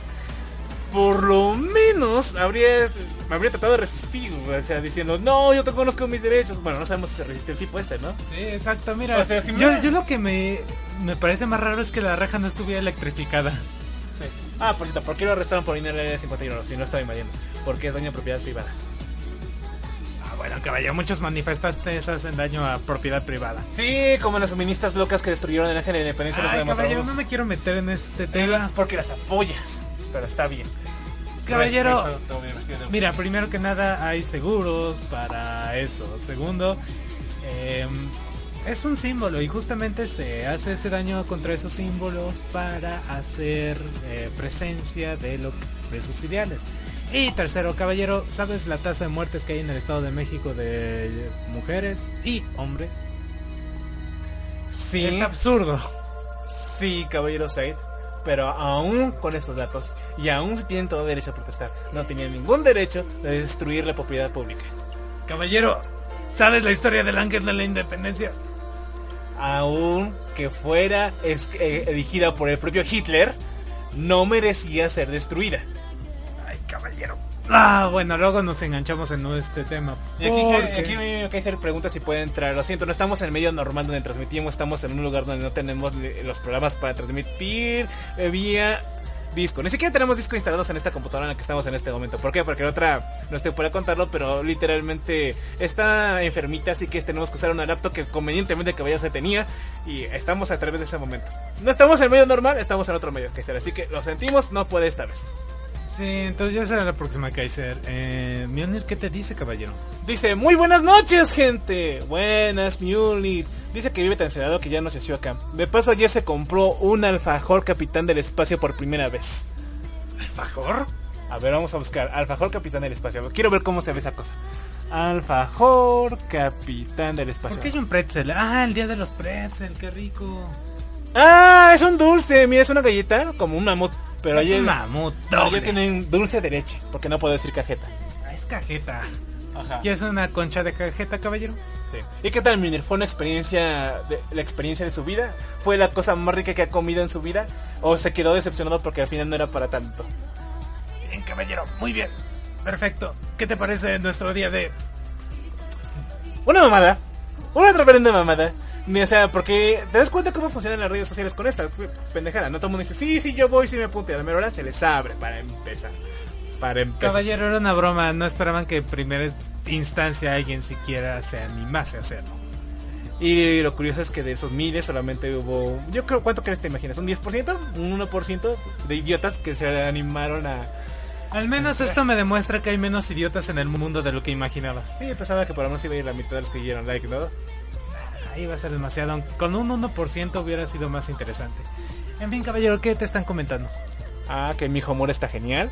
por lo menos habría, me habría tratado de resistir, o sea, diciendo, no, yo te conozco mis derechos. Bueno, no sabemos si se resiste el tipo este, ¿no? Sí, exacto. Mira, O sea, si me- yo, yo lo que me, me parece más raro es que la reja no estuviera electrificada. Sí. Ah, por cierto, ¿por qué lo arrestaron por el área 51? Si no estaba invadiendo. Porque es daño a propiedad privada. Ah, bueno, caballero, muchos manifestantes hacen daño a propiedad privada. Sí, como las feministas locas que destruyeron el ángel de la independencia. Ay, no me quiero meter en este tema. Porque las apoyas. Pero está bien. Caballero. Mira, primero que nada hay seguros para eso. Segundo, eh, es un símbolo y justamente se hace ese daño contra esos símbolos para hacer eh, presencia de, lo, de sus ideales. Y tercero, caballero, ¿sabes la tasa de muertes que hay en el Estado de México de mujeres y hombres? Sí. Es absurdo. Sí, caballero Said, pero aún con estos datos, y aún si tienen todo derecho a protestar, no tenían ningún derecho de destruir la propiedad pública. Caballero, ¿sabes la historia del ángel de la independencia? Aún que fuera es- eh, elegida por el propio Hitler, no merecía ser destruida. Ay, caballero. Ah, bueno, luego nos enganchamos en este tema. Y aquí, porque- aquí me Kaiser pregunta si puede entrar. Lo siento, no estamos en el medio normal donde transmitimos, estamos en un lugar donde no tenemos eh, los programas para transmitir eh, vía disco. Ni siquiera tenemos disco instalados en esta computadora en la que estamos en este momento. ¿Por qué? Porque la otra, no estoy para contarlo, pero literalmente está enfermita, así que tenemos que usar una laptop que convenientemente que se tenía y estamos a través de ese momento. No estamos en el medio normal, estamos en otro medio, Kaiser. Así que lo sentimos, no puede esta vez. Sí, entonces ya será la próxima Kaiser. Eh, Mjolnir, ¿qué te dice, caballero? Dice, muy buenas noches, gente. Buenas, Mjolnir. Dice que vive tan sedado que ya no se asió acá. De paso, ayer se compró un alfajor capitán del espacio por primera vez. ¿Alfajor? A ver, vamos a buscar. Alfajor capitán del espacio. Quiero ver cómo se ve esa cosa. Alfajor capitán del espacio. ¿Por qué hay un pretzel? Ah, el día de los pretzel, qué rico. Ah, es un dulce. Mira, es una galleta como un mamut. Pero es ayer, un mamut doble. ayer tienen dulce de leche. Porque no puedo decir cajeta. Ah, Es cajeta. Ajá. ¿Qué es una concha de cajeta, caballero? Sí. ¿Y qué tal, Miner? ¿Fue una experiencia, de, la experiencia de su vida? ¿Fue la cosa más rica que ha comido en su vida? ¿O se quedó decepcionado porque al final no era para tanto? Bien, caballero, muy bien. Perfecto. ¿Qué te parece nuestro día de Una mamada. Una reverenda mamada. Ni, O sea, porque te das cuenta cómo funcionan las redes sociales con esta pendejada. No todo el mundo dice, sí, sí, yo voy, sí me apunte. A la mera hora se les abre para empezar. Para empezar. Caballero, era una broma. No esperaban que en primera instancia alguien siquiera se animase a hacerlo. Y lo curioso es que de esos miles solamente hubo, yo creo, ¿cuánto crees te imaginas? ¿Un 10%? ¿Un 1% de idiotas que se animaron a... Al menos esto me demuestra que hay menos idiotas en el mundo de lo que imaginaba. Sí, pensaba que por lo menos iba a ir la mitad de los que dieron like, ¿no? Ahí va a ser demasiado. Con un 1% hubiera sido más interesante. En fin, caballero, ¿qué te están comentando? Ah, que mi hijo amor está genial.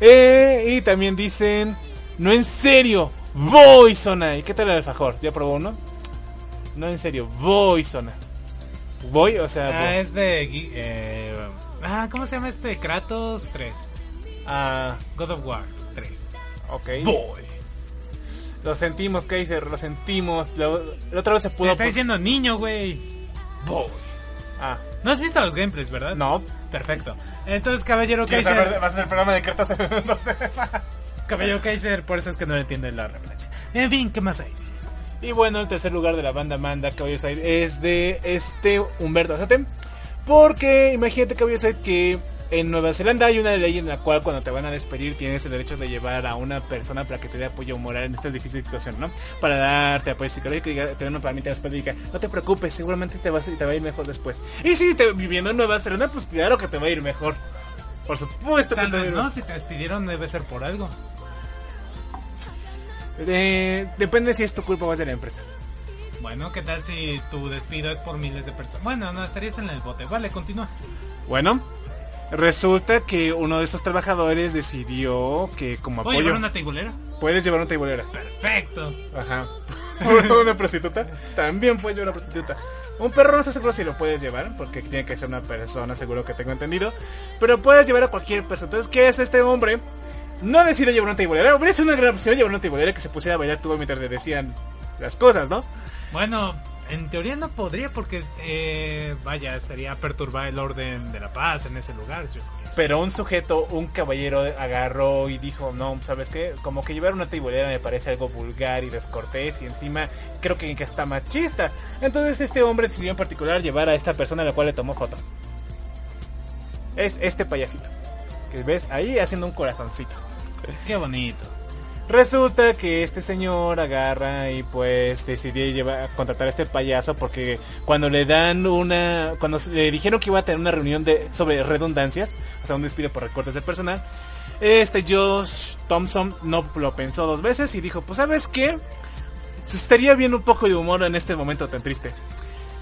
Eh, y también dicen, no en serio, voy zona. ¿Y qué tal el alfajor? ¿Ya probó uno? No en serio, voy zona. Voy, o sea, Ah, es de... Eh, ah, ¿cómo se llama este? Kratos 3. Ah, God of War 3. ok. Boy. Lo sentimos, Kaiser, lo sentimos. La, la otra vez se Te pudo... está diciendo niño, güey. Boy. Ah, No has visto los gameplays, ¿verdad? no. Perfecto. Entonces, caballero ¿Quieres Kaiser... saber- ¿Vas a hacer el programa de cartas? Caballero Kaiser, por eso es que no le entienden la referencia. En fin, ¿qué más hay? Y bueno, el tercer lugar de la banda Manda, Caballeros Aire, es de este Humberto Azate. Porque imagínate, Caballeros Aire, que en Nueva Zelanda hay una ley en la cual cuando te van a despedir tienes el derecho de llevar a una persona para que te dé apoyo moral en esta difícil situación, ¿no? Para darte apoyo psicológico y te den una palmita después y diga, no te preocupes, seguramente te, vas, te va a ir mejor después. Y si te, viviendo en Nueva Zelanda, pues claro que te va a ir mejor. Por supuesto que te no, si te despidieron debe ser por algo. Eh, depende si es tu culpa o es de la empresa. Bueno, ¿qué tal si tu despido es por miles de personas? Bueno, no estarías en el bote. Vale, continúa. Bueno, resulta que uno de estos trabajadores decidió que como ¿Puedo apoyo llevar una teibolera? puedes llevar una tibolera. Perfecto. Ajá. una prostituta. También puedes llevar una prostituta. Un perro no estoy seguro si lo puedes llevar, porque tiene que ser una persona, seguro que tengo entendido. Pero puedes llevar a cualquier persona. Entonces, ¿qué es este hombre? No decide llevar una tibolera. Hubiera sido una gran opción llevar una tibolera que se pusiera a bailar tubo mientras le decían las cosas, ¿no? Bueno, en teoría no podría porque, eh, vaya, sería perturbar el orden de la paz en ese lugar. yo es que- Pero un sujeto, un caballero, agarró y dijo, no, ¿sabes qué? Como que llevar una tibolera me parece algo vulgar y descortés y encima creo que, que está machista. Entonces este hombre decidió en particular llevar a esta persona a la cual le tomó foto. Es este payasito. Que ves ahí haciendo un corazoncito. Qué bonito. Resulta que este señor agarra y pues decidió llevar, contratar a este payaso porque cuando le dan una, cuando le dijeron que iba a tener una reunión de sobre redundancias, o sea un despido por recortes de personal, este Josh Thompson no lo pensó dos veces y dijo, pues sabes qué, estaría bien un poco de humor en este momento tan triste.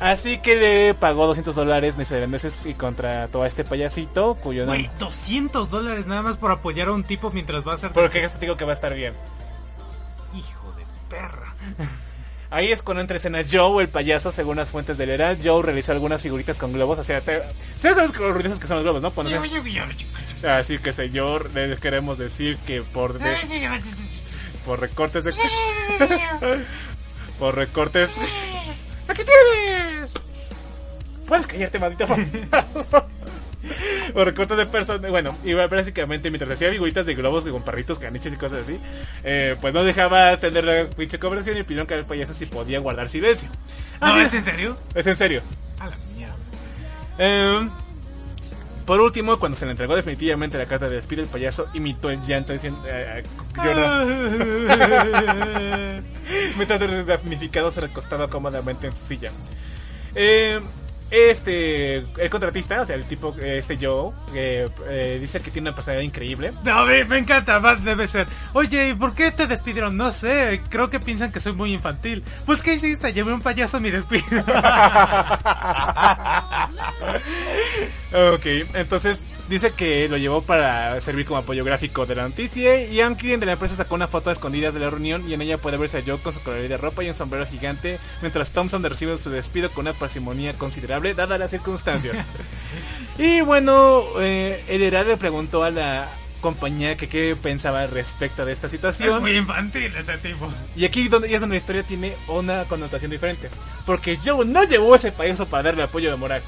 Así que le pagó 200 dólares neozelandeses y contrató a este payasito cuyo Güey, nombre... 200 dólares nada más por apoyar a un tipo mientras va a ser... Porque te digo que va a estar bien. Hijo de perra. Ahí es cuando entra en escena Joe, el payaso, según las fuentes del era. Joe realizó algunas figuritas con globos. O sea, te... ¿sí sabes lo ruidosos que son los globos, ¿no? Cuando se- Así que, señor, le queremos decir que por, de- por recortes de... por recortes... ¡Aquí tienes! Puedes callarte, maldito. por recortes de personas. Bueno, iba básicamente mientras hacía figuritas de globos con perritos, caniches y cosas así, eh, pues no dejaba tener la pinche conversación y pidieron que el payaso si podía guardar silencio. ¿No Ah, es en serio? es en serio. A la mierda. Em, por último, cuando se le entregó definitivamente la carta de despido, el payaso imitó el llanto diciendo... eh, eh. Mientras el damnificado se recostaba cómodamente en su silla. Eh, este, el contratista, o sea, el tipo, este Joe, eh, eh, dice que tiene una personalidad increíble. No, me, me encanta, más debe ser. Oye, ¿y por qué te despidieron? No sé, creo que piensan que soy muy infantil. Pues, ¿qué hiciste? Llevé un payaso a mi despido. Ok, entonces dice que lo llevó para servir como apoyo gráfico de la noticia y a un cliente de la empresa sacó una foto a escondidas de la reunión y en ella puede verse a Joe con su color de ropa y un sombrero gigante mientras Thompson recibe su despido con una parsimonia considerable dadas las circunstancias. y bueno, eh, el Herald le preguntó a la compañía que qué pensaba respecto de esta es situación. muy infantil ese tipo. Y aquí donde, es donde la historia tiene una connotación diferente. Porque Joe no llevó ese payaso para darle apoyo de moral.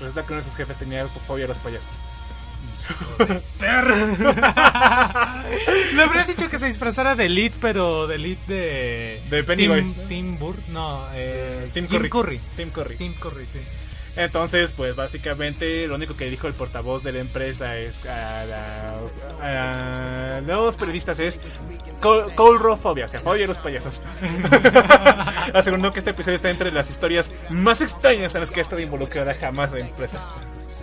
Resulta que uno de sus jefes tenía fobia a los payasos. Le habría dicho que se disfrazara de Elite, pero de Elite de. De Pennywise. Tim, Tim Burr, no, eh, Tim Curry. Curry. Tim Curry. Tim Curry, sí. Entonces, pues básicamente lo único que dijo el portavoz de la empresa es a, la- a los periodistas es col- colrofobia, o sea, fobia a los payasos. Asegurando que este episodio está entre las historias más extrañas en las que ha estado involucrada jamás la empresa.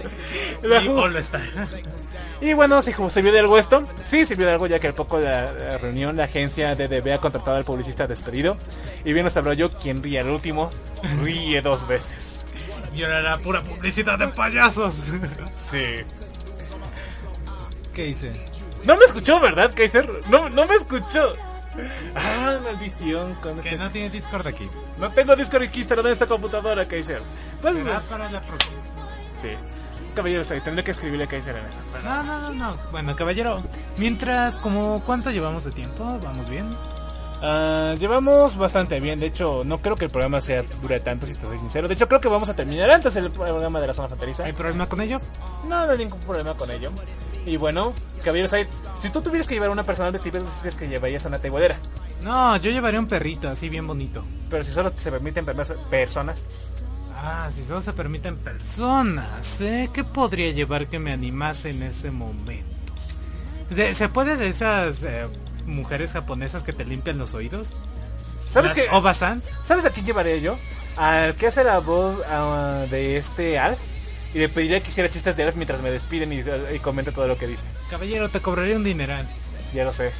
Y bueno, si como sirvió de algo esto, sí sirvió de algo ya que al poco de la, la reunión la agencia DDB ha contratado al publicista despedido. Y bien nos habló yo, quien ríe al último, ríe dos veces. Y ahora la pura publicidad de payasos. Sí. ¿Qué hice? No me escuchó, ¿verdad, Kaiser? No, no me escuchó. Ah, maldición. Con Que este... no tiene Discord aquí. No tengo Discord aquí instalado en esta computadora, Kaiser. Pues, Será para la próxima. sí. Caballero, tendré que escribirle a Kaiser en eso. No, no, no, no. Bueno, caballero. Mientras, como ¿cuánto llevamos de tiempo? ¿Vamos bien? Ah, llevamos bastante bien. De hecho, no creo que el programa sea dure tanto, si te soy sincero. De hecho, creo que vamos a terminar antes el programa de la zona fronteriza. ¿Hay problema con ello? No, no hay ningún problema con ello. Y bueno, Caballero Said, si tú tuvieras que llevar una persona vestida, ¿crees que llevarías a una tebolera? No, yo llevaría un perrito así bien bonito. Pero si solo se permiten personas. Ah, si solo se permiten personas, ¿eh? ¿Qué podría llevar que me animase en ese momento? De- ¿Se puede de esas eh, mujeres japonesas que te limpian los oídos? ¿Sabes qué? Obasans? ¿Sabes a quién llevaría yo? Al que hace la voz ah, de este Alf. Y le pediría que hiciera chistes de Alf mientras me despiden y, y comente todo lo que dice. Caballero, te cobraría un dineral. Ya lo sé.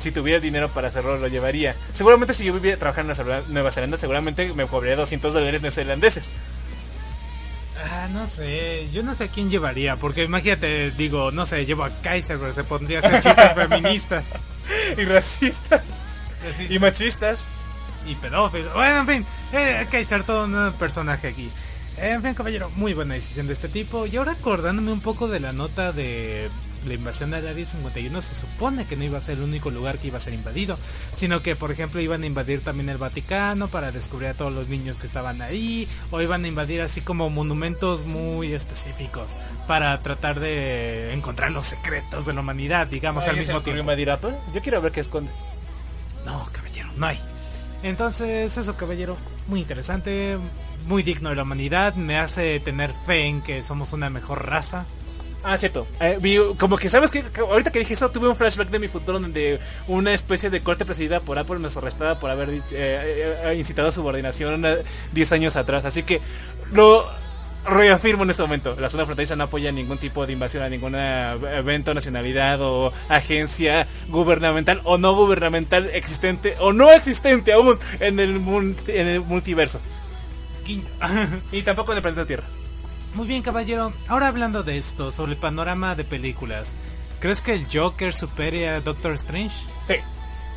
Si tuviera dinero para hacerlo, lo llevaría. Seguramente si yo viviera trabajando en Nueva Zelanda- seguramente me cobraría 200 dólares neozelandeses. Ah, no sé, yo no sé a quién llevaría, porque imagínate, digo, no sé, llevo a Kaiser, pero se pondría a hacer chistes feministas Y racistas. Y machistas. y pedófilos. Bueno, en fin, eh, Kaiser, todo un personaje aquí. Eh, En fin, caballero, muy buena decisión de este tipo. Y ahora acordándome un poco de la nota de la invasión del Área 51, se supone que no iba a ser el único lugar que iba a ser invadido, sino que, por ejemplo, iban a invadir también el Vaticano para descubrir a todos los niños que estaban ahí, o iban a invadir así como monumentos muy específicos para tratar de encontrar los secretos de la humanidad, digamos, al mismo tiempo. invadir Apple? Yo quiero ver qué esconde. No, caballero, no hay. Entonces, eso, caballero, muy interesante, muy digno de la humanidad, me hace tener fe en que somos una mejor raza. Ah, cierto. Eh, vi- como que, ¿sabes que Ahorita que dije eso, tuve un flashback de mi futuro donde una especie de corte presidida por Apple nos arrestaba por haber eh, eh, incitado a subordinación eh, 10 años atrás. Así que lo reafirmo en este momento. La zona fronteriza no apoya ningún tipo de invasión a ningún evento, nacionalidad o agencia gubernamental o no gubernamental existente o no existente aún en el, en el multiverso. Y tampoco en el planeta Tierra. Muy bien, caballero. Ahora hablando de esto, sobre el panorama de películas, ¿crees que el Joker supere a Doctor Strange? Sí.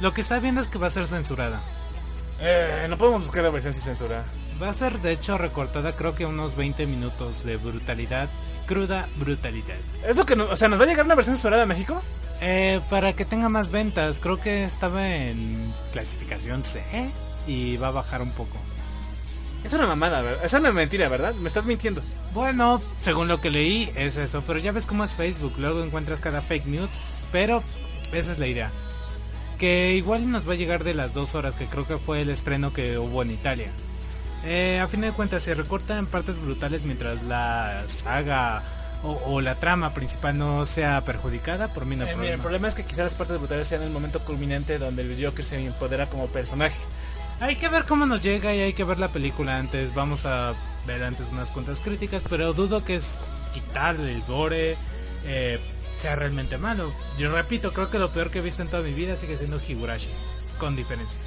Lo que está viendo es que va a ser censurada. Eh, no podemos buscar la versión sin censura. Va a ser, de hecho, recortada creo que unos 20 minutos de brutalidad, cruda brutalidad. Es lo que, no- o sea, ¿nos va a llegar una versión censurada a México? Eh, para que tenga más ventas, creo que estaba en clasificación C y va a bajar un poco. Es una mamada, ¿verdad? Es una mentira, ¿verdad? Me estás mintiendo. Bueno, según lo que leí, es eso, pero ya ves cómo es Facebook, luego encuentras cada fake news, pero esa es la idea. Que igual nos va a llegar de las dos horas, que creo que fue el estreno que hubo en Italia. Eh, a fin de cuentas, se recorta en partes brutales mientras la saga o, o la trama principal no sea perjudicada, por mí no Eh, mira, el problema. problema es que quizás las partes brutales sean el momento culminante donde el Joker se empodera como personaje. Hay que ver cómo nos llega y hay que ver la película antes. Vamos a ver antes unas cuantas críticas, pero dudo que es quitarle el gore eh, sea realmente malo. Yo repito, creo que lo peor que he visto en toda mi vida sigue siendo Higurashi, con diferencia.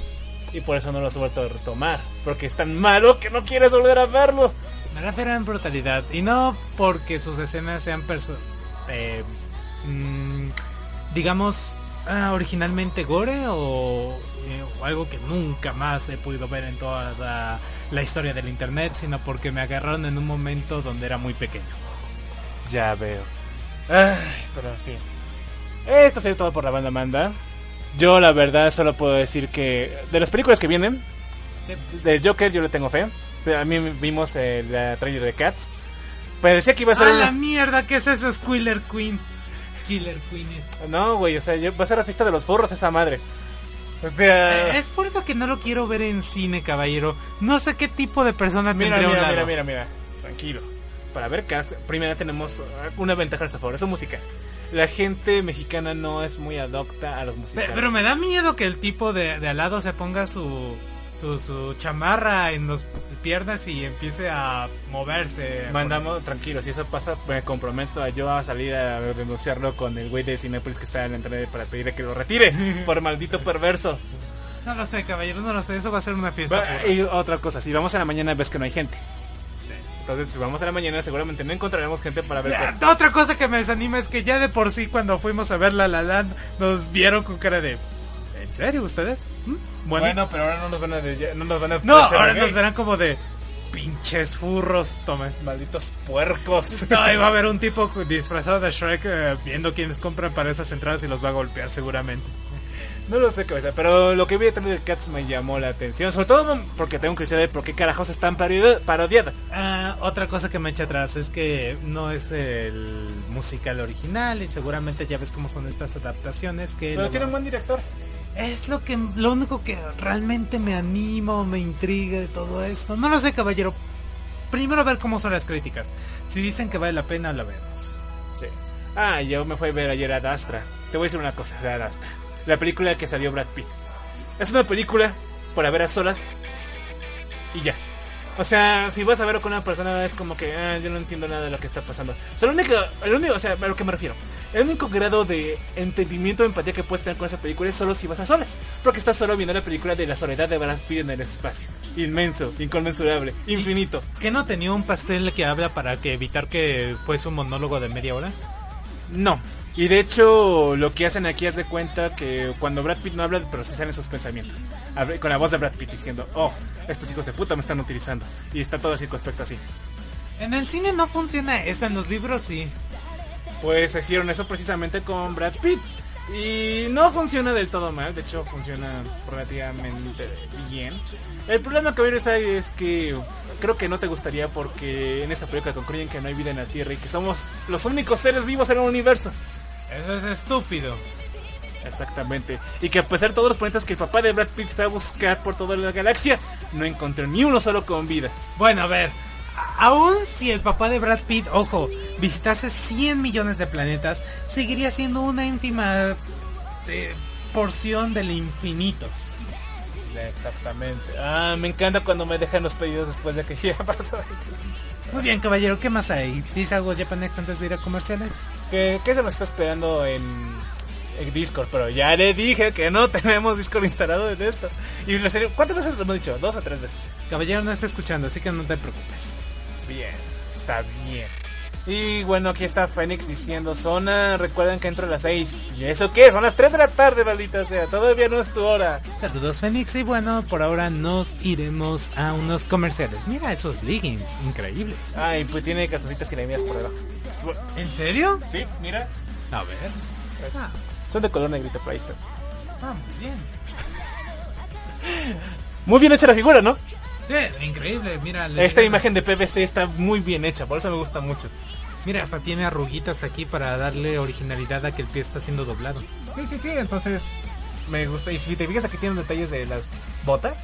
Y por eso no lo has vuelto a retomar. Porque es tan malo que no quieres volver a verlo. Me refiero en brutalidad y no porque sus escenas sean perso eh, mm, digamos ah, originalmente gore o, eh, o algo que nunca más he podido ver en toda la, la historia del internet, sino porque me agarraron en un momento donde era muy pequeño. Ya veo. Ay, pero en fin. Esto sería todo por la banda Manda. Yo la verdad solo puedo decir que de las películas que vienen, del Joker yo le tengo fe. A mí vimos eh, la trailer de Cats. Pero decía que iba a ser ¡Ah, una- la mierda! ¿Qué es eso? Squiller Queen. Killer Queen es. No, güey, o sea, yo- va a ser la fiesta de los forros esa madre. O sea, Eh, Es por eso que no lo quiero ver en cine, caballero. No sé qué tipo de persona mira, tendría a un mira, mira, lado. mira, mira, tranquilo. Para ver Cats, primero tenemos uh, una ventaja a favor, es su música. La gente mexicana no es muy adopta a los musicales. Pero me da miedo que el tipo de, de al lado se ponga su, su, su chamarra en las piernas y empiece a moverse. Mandamos, tranquilo, si eso pasa, me comprometo a yo a salir a denunciarlo con el güey de Cinepolis que está en la entrada para pedirle que lo retire por maldito perverso. No lo sé, caballero, no lo sé. Eso va a ser una fiesta. Y otra cosa, si vamos a la mañana ves que no hay gente. Entonces, si vamos a la mañana, seguramente no encontraremos gente para ver. Otra cosa que me desanima es que ya de por sí cuando fuimos a ver La La Land nos vieron con cara de ¿En serio ustedes? ¿Mm? Bueno, Bueno, pero ahora no nos van a, no nos van a no, ahora nos verán como de pinches furros, tomen. malditos puercos. No, y va a haber un tipo disfrazado de Shrek eh, viendo quiénes compran para esas entradas y los va a golpear seguramente. No lo sé, cabeza, pero lo que vi detrás de Cats me llamó la atención. Sobre todo porque tengo curiosidad de por qué carajos están parodi- parodiadas. Ah, otra cosa que me echa atrás es que no es el musical original y seguramente ya ves cómo son estas adaptaciones que Pero tiene un buen director. Es lo que lo único que realmente me anima o me intriga de todo esto. No lo sé, caballero. Primero a ver cómo son las críticas. Si dicen que vale la pena, la vemos. Sí. Ah, yo me fui a ver ayer a Astra. Te voy a decir una cosa de Ad Astra. La película que salió Brad Pitt. Es una película para ver a solas y ya. O sea, si vas a verlo con una persona es como que ah, yo no entiendo nada de lo que está pasando. O sea, lo único, el único, o sea, a lo que me refiero. El único grado de entendimiento o empatía que puedes tener con esa película es solo si vas a solas. Porque estás solo viendo la película de la soledad de Brad Pitt en el espacio. Inmenso, inconmensurable, infinito. ¿Que no tenía un pastel que habla para que evitar que fuese un monólogo de media hora? No. Y de hecho, lo que hacen aquí es de cuenta que cuando Brad Pitt no habla, pero se salen sus pensamientos. Con la voz de Brad Pitt diciendo, oh, estos hijos de puta me están utilizando. Y está todo circunspecto así. En el cine no funciona eso, en los libros sí. Pues hicieron eso precisamente con Brad Pitt. Y no funciona del todo mal, de hecho funciona relativamente bien. El problema que habría ahí es que creo que no te gustaría porque en esta película concluyen que no hay vida en la Tierra y que somos los únicos seres vivos en el universo. Eso es estúpido. Exactamente. Y que a pesar de todos los planetas que el papá de Brad Pitt fue a buscar por toda la galaxia, no encontró ni uno solo con vida. Bueno, a ver. Aún si el papá de Brad Pitt, ojo, visitase 100 millones de planetas, seguiría siendo una ínfima eh, porción del infinito. Exactamente. Ah, me encanta cuando me dejan los pedidos después de que ya pasó. Muy bien, caballero, ¿qué más hay? ¿Dice algo Japanex antes de ir a comerciales? ¿Qué, qué se nos está esperando en, en Discord? Pero ya le dije que no tenemos Discord instalado en esto. Y le serio, ¿cuántas veces lo hemos dicho? ¿Dos o tres veces? Caballero no está escuchando, así que no te preocupes. Bien, está bien. Y bueno, aquí está Fénix diciendo, Zona, recuerden que entro a las 6. ¿Y eso qué? Son las 3 de la tarde, maldita sea. Todavía no es tu hora. Saludos, Fénix. Y bueno, por ahora nos iremos a unos comerciales. Mira esos leggings, increíble. Ay, pues tiene calzoncitas y la por debajo. ¿En serio? Sí, mira. A ver. Ah, Son de color negrito, ahí está. ah, muy bien. Muy bien hecha la figura, ¿no? Sí, increíble. Mira, Esta imagen de PVC está muy bien hecha, por eso me gusta mucho. Mira, hasta tiene arruguitas aquí para darle originalidad a que el pie está siendo doblado. Sí, sí, sí, entonces me gusta. Y si te fijas aquí tienen detalles de las botas.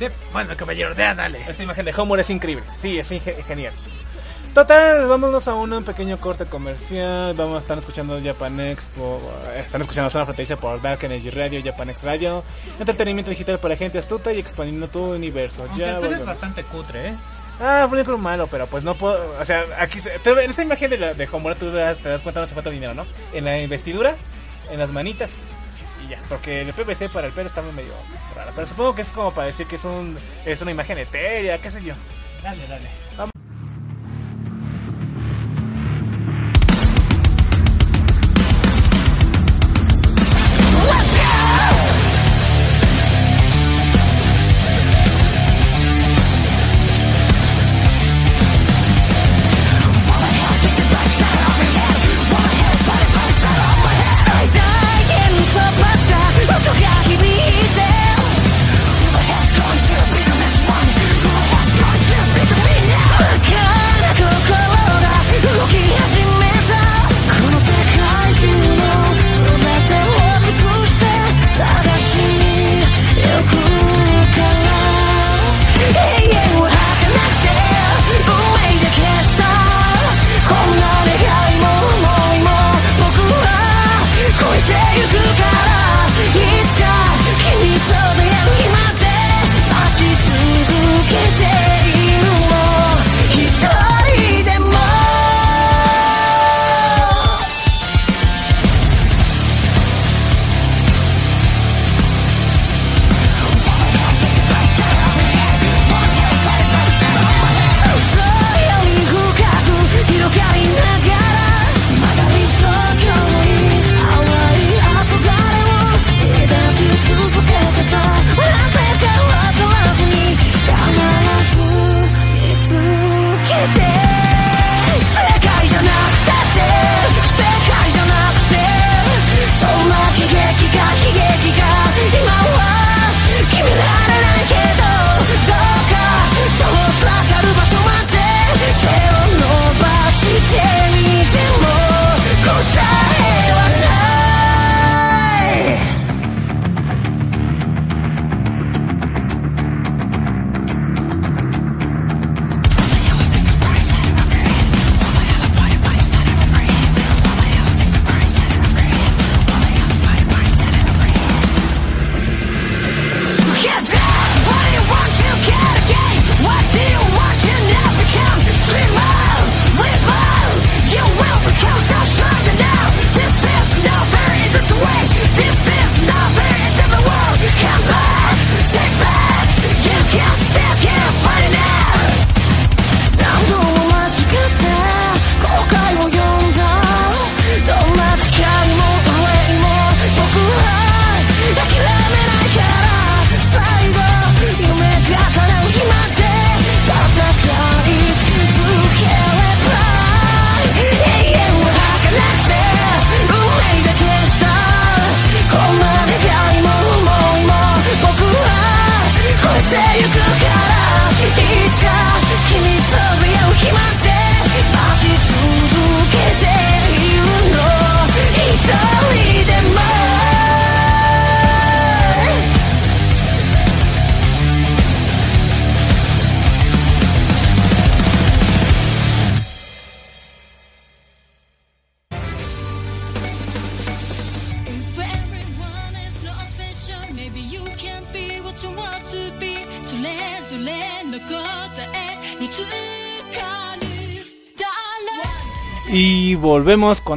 Sí, bueno, caballero, ya dale. Esta imagen de Homer es increíble. Sí, es inge- genial. Total, vámonos a un pequeño corte comercial. Vamos a estar escuchando Japanex. Por, están escuchando Zona Fronteriza por Dark Energy Radio, Japanex Radio. Entretenimiento digital para gente astuta y expandiendo tu universo. Aunque ya el pelo es volvemos. bastante cutre, ¿eh? Ah, película malo, pero pues no puedo. O sea, aquí. te- en esta imagen de, la, de Homura tú te das, te das cuenta no hace falta dinero, ¿no? En la investidura, en las manitas. Y ya, porque el PVC para el pelo está medio raro. Pero supongo que es como para decir que es, un, es una imagen etérea, qué sé yo. Dale, dale. 最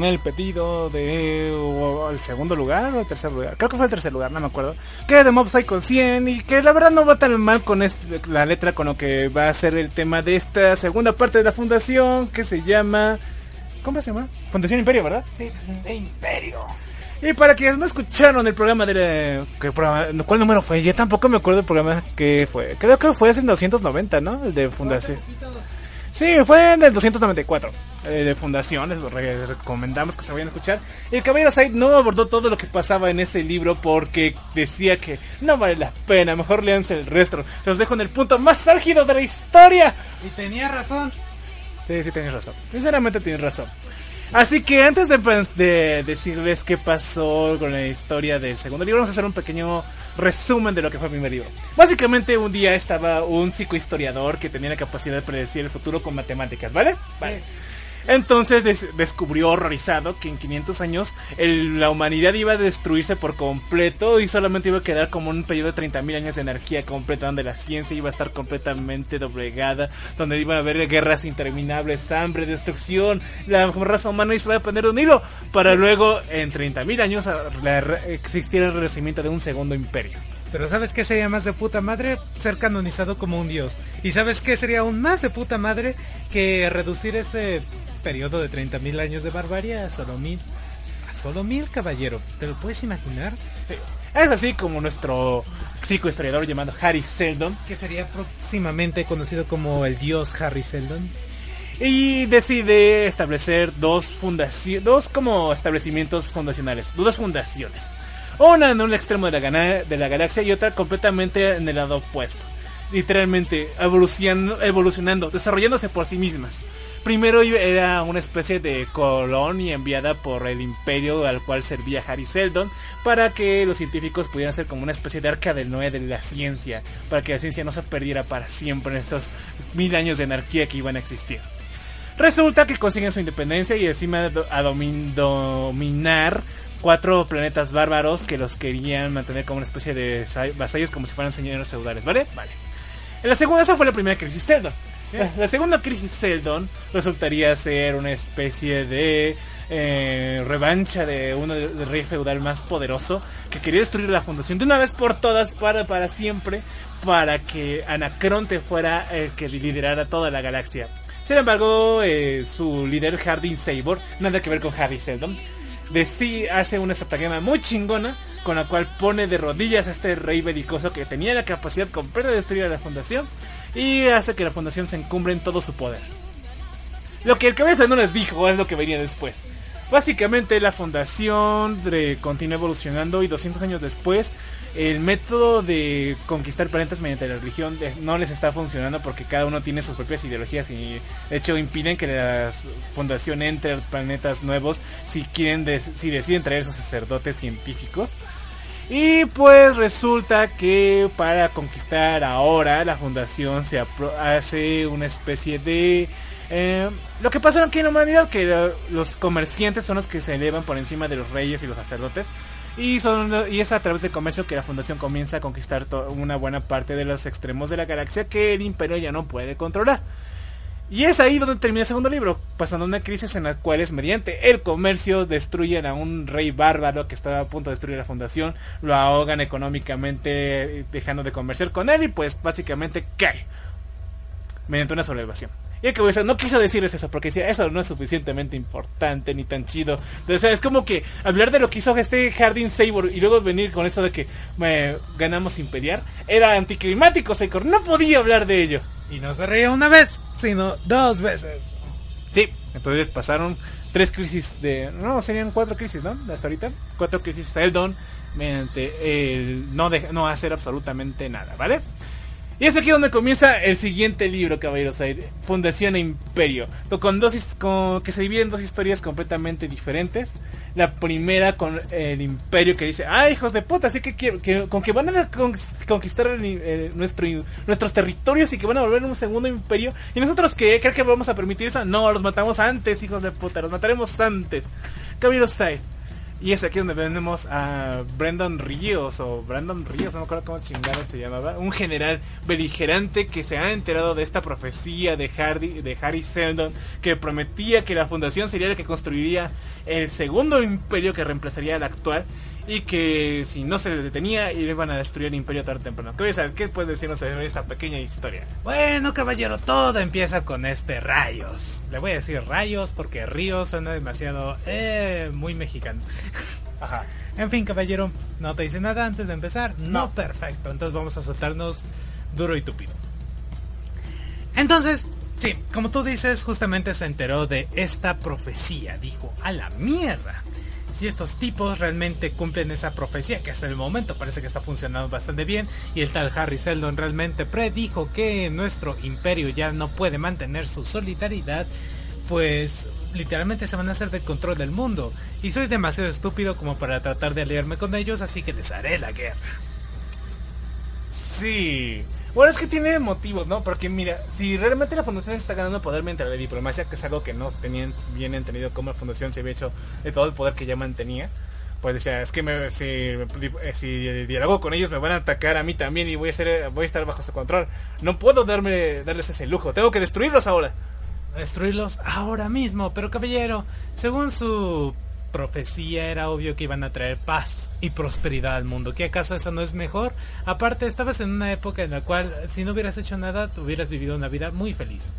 el pedido de o el segundo lugar o el tercer lugar. Creo que fue el tercer lugar, no me acuerdo. Que de Mob Psycho 100 y que la verdad no va tan mal con este- la letra con lo que va a ser el tema de esta segunda parte de la fundación que se llama... ¿Cómo se llama? Fundación Imperio, ¿verdad? Sí, de Imperio. Y para quienes no escucharon el programa de ¿qué programa? ¿Cuál número fue? Yo tampoco me acuerdo del programa que fue. Creo que fue en 290, ¿no? El de Fundación. Sí, fue en el 294 eh, de Fundación, les lo re- recomendamos que se vayan a escuchar. El Caballero Said no abordó todo lo que pasaba en ese libro porque decía que no vale la pena, mejor leanse el resto. Los dejo en el punto más álgido de la historia. Y tenía razón. Sí, sí, tienes razón. Sinceramente tienes razón. Así que antes de, de decirles qué pasó con la historia del segundo libro, vamos a hacer un pequeño resumen de lo que fue el primer libro. Básicamente un día estaba un psicohistoriador que tenía la capacidad de predecir el futuro con matemáticas, ¿vale? Vale. Entonces des- descubrió horrorizado que en 500 años la humanidad iba a destruirse por completo y solamente iba a quedar como un periodo de 30.000 años de anarquía completa donde la ciencia iba a estar completamente doblegada, donde iban a haber guerras interminables, hambre, destrucción, la raza humana se iba a poner un hilo para luego en 30.000 años existiera el renacimiento de un segundo imperio. Pero ¿sabes qué sería más de puta madre? Ser canonizado como un dios. ¿Y sabes qué sería aún más de puta madre que reducir ese periodo de 30.000 años de barbarie a solo mil? A solo mil, caballero. ¿Te lo puedes imaginar? Sí. Es así como nuestro psicohistoriador llamado Harry Seldon Que sería próximamente conocido como el dios Harry Seldon. y decide establecer dos fundaciones, dos como establecimientos fundacionales, dos fundaciones. Una en un extremo de la, gana- de la galaxia y otra completamente en el lado opuesto. Literalmente evolucionando, evolucionando, desarrollándose por sí mismas. Primero era una especie de colonia enviada por el imperio al cual servía Harry Seldon para que los científicos pudieran ser como una especie de arca del Noé de la ciencia, para que la ciencia no se perdiera para siempre en estos mil años de anarquía que iban a existir. Resulta que consiguen su independencia y encima a domin- dominar cuatro planetas bárbaros que los querían mantener como una especie de sa- vasallos como si fueran señores feudales, ¿vale? Vale. En la segunda, esa fue la primera crisis Seldon. La, segunda crisis Seldon resultaría ser una especie de eh, revancha de uno de- del rey feudal más poderoso que quería destruir la fundación de una vez por todas para, para siempre para que Anacronte fuera el que liderara toda la galaxia. Sin embargo, eh, su líder Hardin Sabor, nada que ver con Harry Seldon, de sí hace una estratagema muy chingona con la cual pone de rodillas a este rey belicoso que tenía la capacidad completa de destruir a la fundación y hace que la fundación se encumbre en todo su poder. Lo que el cabeza no les dijo es lo que venía después. Básicamente la fundación continúa evolucionando y 200 años después el método de conquistar planetas mediante la religión no les está funcionando porque cada uno tiene sus propias ideologías y de hecho impiden que la fundación entre a los planetas nuevos si quieren si deciden traer sus sacerdotes científicos. Y pues resulta que para conquistar ahora la fundación se hace una especie de... eh, lo que pasa aquí en la humanidad, que los comerciantes son los que se elevan por encima de los reyes y los sacerdotes. Y, son, y es a través del comercio que la fundación comienza a conquistar una buena parte de los extremos de la galaxia que el imperio ya no puede controlar. Y es ahí donde termina el segundo libro, pasando una crisis en la cual es mediante el comercio destruyen a un rey bárbaro que estaba a punto de destruir la fundación, lo ahogan económicamente dejando de comerciar con él y pues básicamente cae mediante una sublevación. Y el decir, no quiso decirles eso porque decía, eso no es suficientemente importante ni tan chido. O sea, es como que hablar de lo que hizo este Hardin Sabor y luego venir con esto de que eh, ganamos sin pelear, era anticlimático, Saicor. No podía hablar de ello. Y no se reía una vez, sino dos veces. Sí, entonces pasaron tres crisis de... No, serían cuatro crisis, ¿no? Hasta ahorita. Cuatro crisis Seldon mediante el no, de- no hacer absolutamente nada, ¿vale? Y es aquí donde comienza el siguiente libro, caballeros. Fundación e Imperio. Con dos, con, que se divide en dos historias completamente diferentes. La primera con el Imperio que dice, ah, hijos de puta, así que, quiero- que con que van a con- conquistar nuestro, nuestros territorios y que van a volver un segundo imperio. Y nosotros que creen que vamos a permitir eso. No, los matamos antes, hijos de puta, los mataremos antes. Caballeros ahí. Y es aquí donde tenemos a Brandon Ríos, o Brandon Ríos, no me acuerdo cómo chingada se llamaba, un general beligerante que se ha enterado de esta profecía de Hardy, de Harry Seldon, que prometía que la fundación sería la que construiría el segundo imperio que reemplazaría al actual, y que si no se le detenía, iban a destruir el imperio tarde o temprano. ¿Qué, ves- ¿Qué puedes decirnos de esta pequeña historia? Bueno, caballero, todo empieza con este rayos. Le voy a decir rayos porque ríos suena demasiado eh, muy mexicano. Ajá. En fin, caballero, no te dice nada antes de empezar. No, No. perfecto. Entonces vamos a soltarnos duro y tupido. Entonces, sí, como tú dices, justamente se enteró de esta profecía. Dijo, a la mierda. Si estos tipos realmente cumplen esa profecía, que hasta el momento parece que está funcionando bastante bien, y el tal Harry Seldon realmente predijo que nuestro imperio ya no puede mantener su solidaridad, pues literalmente se van a hacer del control del mundo. Y soy demasiado estúpido como para tratar de aliarme con ellos, así que les haré la guerra. Sí. Bueno, es que tiene motivos, ¿no? Porque mira, si realmente la fundación está ganando poder mediante la diplomacia, que es algo que no tenían bien entendido cómo la fundación se había hecho de todo el poder que ya mantenía, pues decía, es que me- si, eh, si dialogo con ellos me van a atacar a mí también y voy a, ser, voy a estar bajo su control. No puedo darme, darles ese lujo, tengo que destruirlos ahora. destruirlos ahora mismo. Pero caballero, según su profecía era obvio que iban a traer paz y prosperidad al mundo. ¿Qué acaso eso no es mejor? Aparte, estabas en una época en la cual si no hubieras hecho nada, hubieras vivido una vida muy feliz.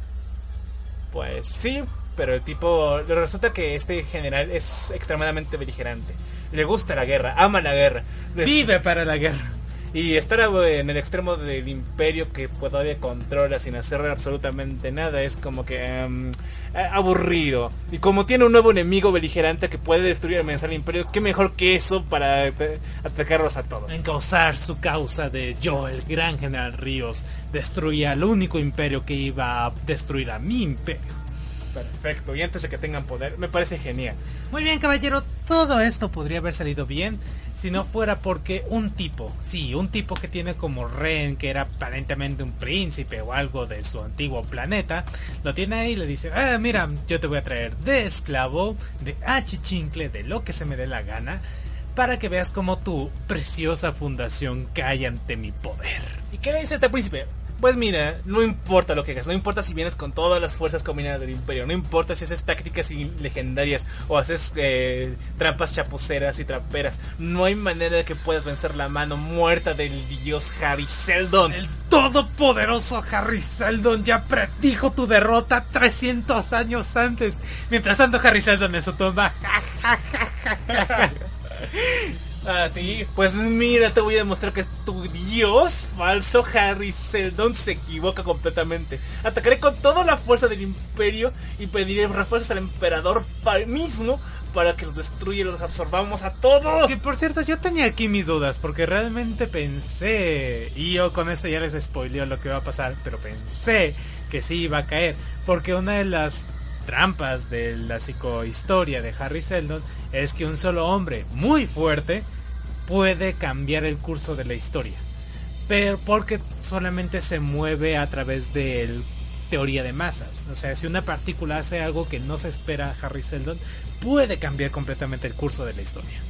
Pues sí, pero el tipo, resulta que este general es extremadamente beligerante. Le gusta la guerra, ama la guerra. Vive para la guerra. Y estar en el extremo del imperio que todavía controla sin hacer absolutamente nada es como que em, eh, aburrido. Y como tiene un nuevo enemigo beligerante que puede destruir el mensaje imperio, qué mejor que eso para eh, atacarlos a todos. Encauzar su causa de yo, el gran general Ríos, destruía el único imperio que iba a destruir a mi imperio. Perfecto, y antes de que tengan poder, me parece genial. Muy bien, caballero, todo esto podría haber salido bien si no fuera porque un tipo, sí, un tipo que tiene como rehén, que era aparentemente un príncipe o algo de su antiguo planeta, lo tiene ahí y le dice, ah, mira, yo te voy a traer de esclavo, de achichincle, de lo que se me dé la gana, para que veas cómo tu preciosa fundación cae ante mi poder. ¿Y qué le dice este príncipe? Pues mira, no importa lo que hagas, no importa si vienes con todas las fuerzas combinadas del imperio, no importa si haces tácticas legendarias o haces eh, trampas chapuceras y traperas, no hay manera de que puedas vencer la mano muerta del dios Harry Seldon. El todopoderoso Harry Seldon ya predijo tu derrota 300 años antes. Mientras tanto, Harry Seldon en su tumba. Ah, sí, pues mira, te voy a demostrar que tu dios falso Harry Seldon se equivoca completamente. Atacaré con toda la fuerza del imperio y pediré refuerzos al emperador mismo para que los destruya y los absorbamos a todos. Que por cierto, yo tenía aquí mis dudas porque realmente pensé, y yo con esto ya les spoileo lo que va a pasar, pero pensé que sí iba a caer, porque una de las trampas de la psicohistoria de Harry Seldon es que un solo hombre muy fuerte puede cambiar el curso de la historia, pero porque solamente se mueve a través de teoría de masas. O sea, si una partícula hace algo que no se espera a Harry Seldon, puede cambiar completamente el curso de la historia.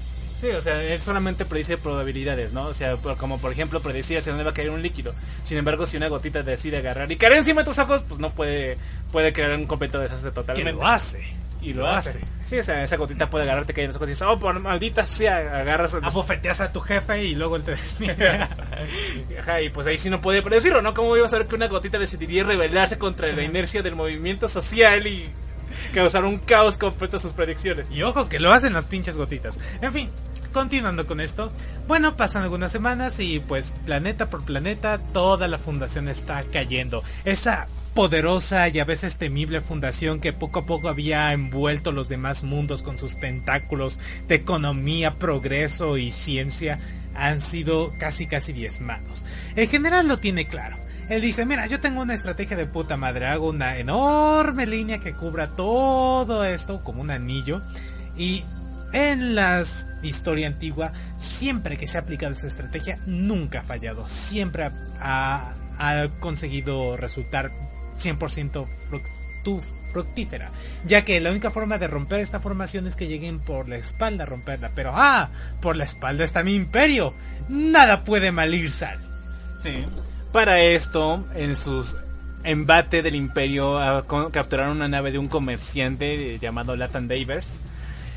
Sí, o sea, él solamente predice probabilidades, ¿no? O sea, como por ejemplo predecía hacia dónde va a caer un líquido. Sin embargo, si una gotita decide agarrar y caer encima de tus ojos, pues no puede puede crear un completo desastre Que totalmente. lo hace. Y lo hace. Sí, o sea, esa gotita puede agarrarte, caer en los ojos y dices, oh, por maldita sea, agarras... Abofeteas a tu jefe y luego él te. Ajá, y pues ahí sí no puede predecirlo, ¿no? ¿Cómo iba a saber que una gotita decidiría rebelarse contra la inercia del movimiento social y causar un caos completo a sus predicciones? y ojo que lo hacen las pinches gotitas. En fin, continuando con esto. Bueno, pasan algunas semanas y pues planeta por planeta toda la fundación está cayendo. Esa poderosa y a veces temible fundación que poco a poco había envuelto los demás mundos con sus tentáculos de economía, progreso y ciencia han sido casi casi diezmados. El general lo tiene claro. Él dice, mira, yo tengo una estrategia de puta madre, hago una enorme línea que cubra todo esto como un anillo y en la historia antigua, siempre que se ha aplicado esta estrategia, nunca ha fallado. Siempre ha, conseguido resultar 100% fructu- fructífera, ya que la única forma de romper esta formación es que lleguen por la espalda a romperla, pero ¡ah! Por la espalda está mi imperio. Nada puede mal ir sal. Sí. Para esto, en sus embate del imperio, ah, capturaron una nave de un comerciante eh, llamado Latan Davers.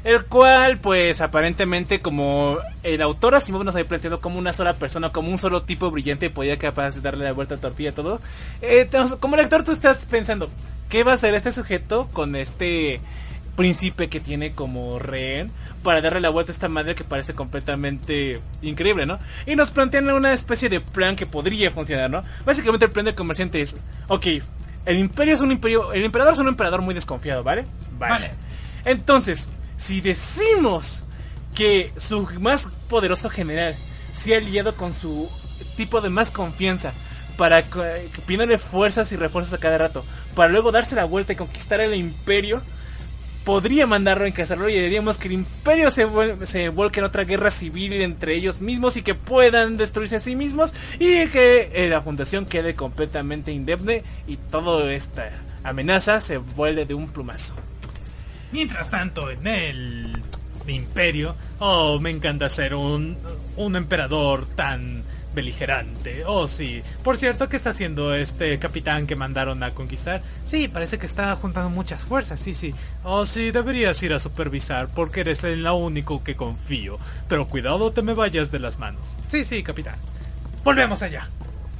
El cual, pues, aparentemente, como el autor Asimov nos había planteado como una sola persona, como un solo tipo brillante, podía capaz de darle la vuelta a tortilla a todo. Eh, entonces, como lector, tú estás pensando, ¿qué va a hacer este sujeto con este príncipe que tiene como rehén para darle la vuelta a esta madre que parece completamente increíble, ¿no? Y nos plantean una especie de plan que podría funcionar, ¿no? Básicamente el plan del comerciante es, ok, el imperio es un imperio, el emperador es un emperador muy desconfiado, ¿vale? Vale. Entonces, si decimos que su más poderoso general se ha aliado con su tipo de más confianza para pidiéndole fuerzas y refuerzos a cada rato, para luego darse la vuelta y conquistar el imperio, podría mandarlo a encarcelarlo y diríamos que el imperio se vuelque en otra guerra civil entre ellos mismos y que puedan destruirse a sí mismos y que eh, la fundación quede completamente indemne y toda esta amenaza se vuelve de un plumazo. Mientras tanto, en el imperio, oh, me encanta ser un, un emperador tan beligerante. Oh, sí. Por cierto, ¿qué está haciendo este capitán que mandaron a conquistar? Sí, parece que está juntando muchas fuerzas, sí, sí. Oh, sí, deberías ir a supervisar porque eres el único que confío. Pero cuidado, te me vayas de las manos. Sí, sí, capitán. Volvemos allá.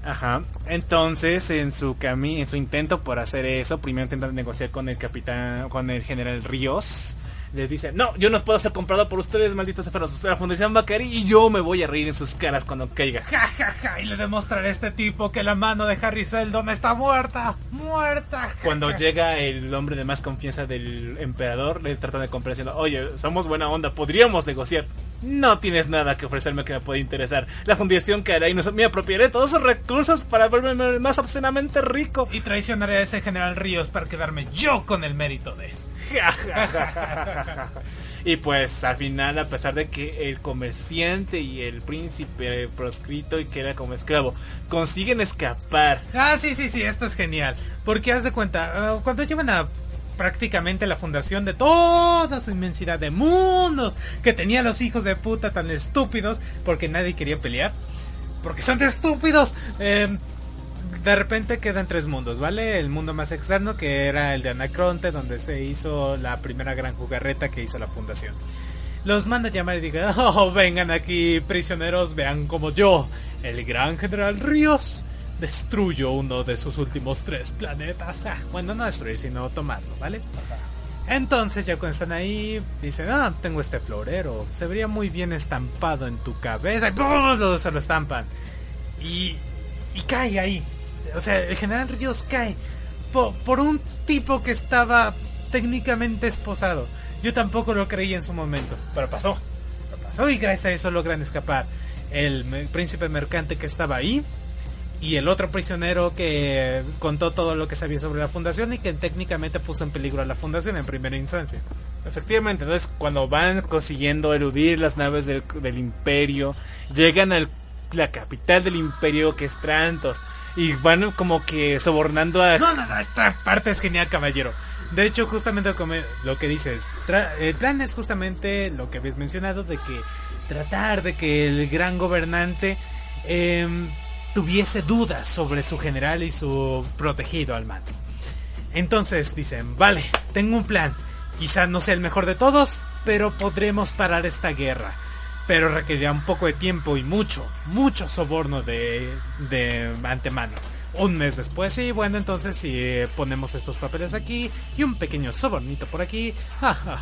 Ajá. Entonces, en su cami en su intento por hacer eso, primero intentan negociar con el capitán, con el general Ríos. Le dice, no, yo no puedo ser comprado por ustedes, malditos enfermos. La Fundación va a caer y yo me voy a reír en sus caras cuando caiga. Ja, ja, ja, y le demostraré a este tipo que la mano de Harry Seldon está muerta. Muerta. ja, Cuando llega el hombre de más confianza del emperador, le tratan de comprar diciendo, oye, somos buena onda, podríamos negociar. No tienes nada que ofrecerme que me pueda interesar. La fundación caerá y nos, me apropiaré todos esos recursos para volverme más obscenamente rico. Y traicionaré a ese general Ríos para quedarme yo con el mérito de eso. y pues al final, a pesar de que el comerciante y el príncipe proscrito y que era como esclavo consiguen escapar, Ah, sí, sí, sí, esto es genial. Porque haz de cuenta, ah, cuando llevan a prácticamente la fundación de toda su inmensidad de mundos que tenían los hijos de puta tan estúpidos porque nadie quería pelear. Porque son de estúpidos. Eh, de repente quedan tres mundos, ¿vale? El mundo más externo que era el de Anacronte, donde se hizo la primera gran jugarreta que hizo la fundación. Los manda a llamar y diga, oh, vengan aquí prisioneros, vean como yo, el gran general Ríos, destruyo uno de sus últimos tres planetas. Ah, bueno, no destruir, sino tomarlo, ¿vale? Entonces ya cuando están ahí, dicen, ah, tengo este florero, se vería muy bien estampado en tu cabeza, y ¡pum! se lo estampan. Y, y cae ahí. O sea, el general Ríos cae po- por, un tipo que estaba técnicamente esposado. Yo tampoco lo creí en su momento, pero pasó. Y gracias a eso logran escapar. El príncipe mercante que estaba ahí y el otro prisionero que contó todo lo que sabía sobre la fundación y que técnicamente puso en peligro a la fundación en primera instancia. Efectivamente, entonces cuando van consiguiendo eludir las naves del, del imperio, llegan a la capital del imperio que es Trantor y van como que sobornando a... No, no, no, esta parte es genial, caballero. De hecho, justamente lo que dices, el plan es justamente lo que habías mencionado de que tratar de que el gran gobernante em, tuviese dudas sobre su general y su protegido al mando. Entonces dicen, vale, tengo un plan. Quizás no sea el mejor de todos, pero podremos parar esta guerra. Pero requerirá un poco de tiempo y mucho, mucho soborno de, de antemano. Un mes después, y bueno, entonces si eh, ponemos estos papeles aquí y un pequeño sobornito por aquí.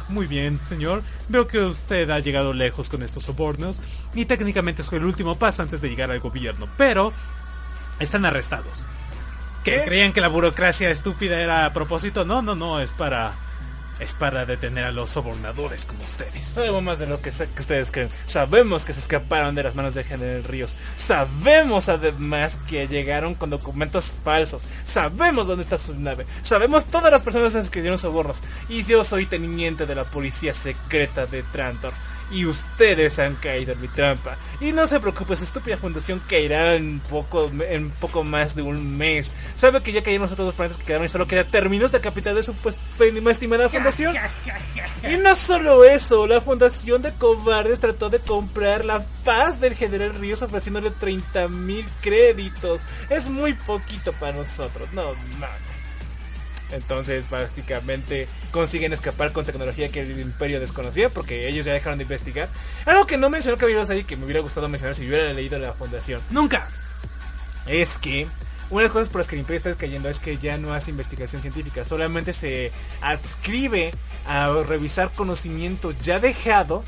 Muy bien, señor. Veo que usted ha llegado lejos con estos sobornos y técnicamente es el último paso antes de llegar al gobierno. Pero están arrestados. ¿Que ¿Qué? creían que la burocracia estúpida era a propósito? No, no, no, es para es para detener a los sobornadores como ustedes. Sabemos más de lo que, ustedes creen. Sabemos que se escaparon de las manos de General Ríos. Sabemos además que llegaron con documentos falsos. Sabemos dónde está su nave. Sabemos todas las personas que dieron sobornos. Y yo soy teniente de la policía secreta de Trantor. Y ustedes han caído en mi trampa. Y no se preocupe, su estúpida fundación caerá en poco, en poco más de un mes. Sabe que ya cayeron los otros dos planetas que quedaron y solo queda términos de capital de su pues, más estimada fundación. Y no solo eso, la fundación de cobardes trató de comprar la paz del general Ríos ofreciéndole 30 mil créditos. Es muy poquito para nosotros, no mames. Entonces, prácticamente consiguen escapar con tecnología que el imperio desconocía porque ellos ya dejaron de investigar. Algo que no mencionó Caballeros ahí que me hubiera gustado mencionar si hubiera leído la fundación. Nunca. Es que una de las cosas por las que el imperio está cayendo es que ya no hace investigación científica, solamente se adscribe a revisar conocimiento ya dejado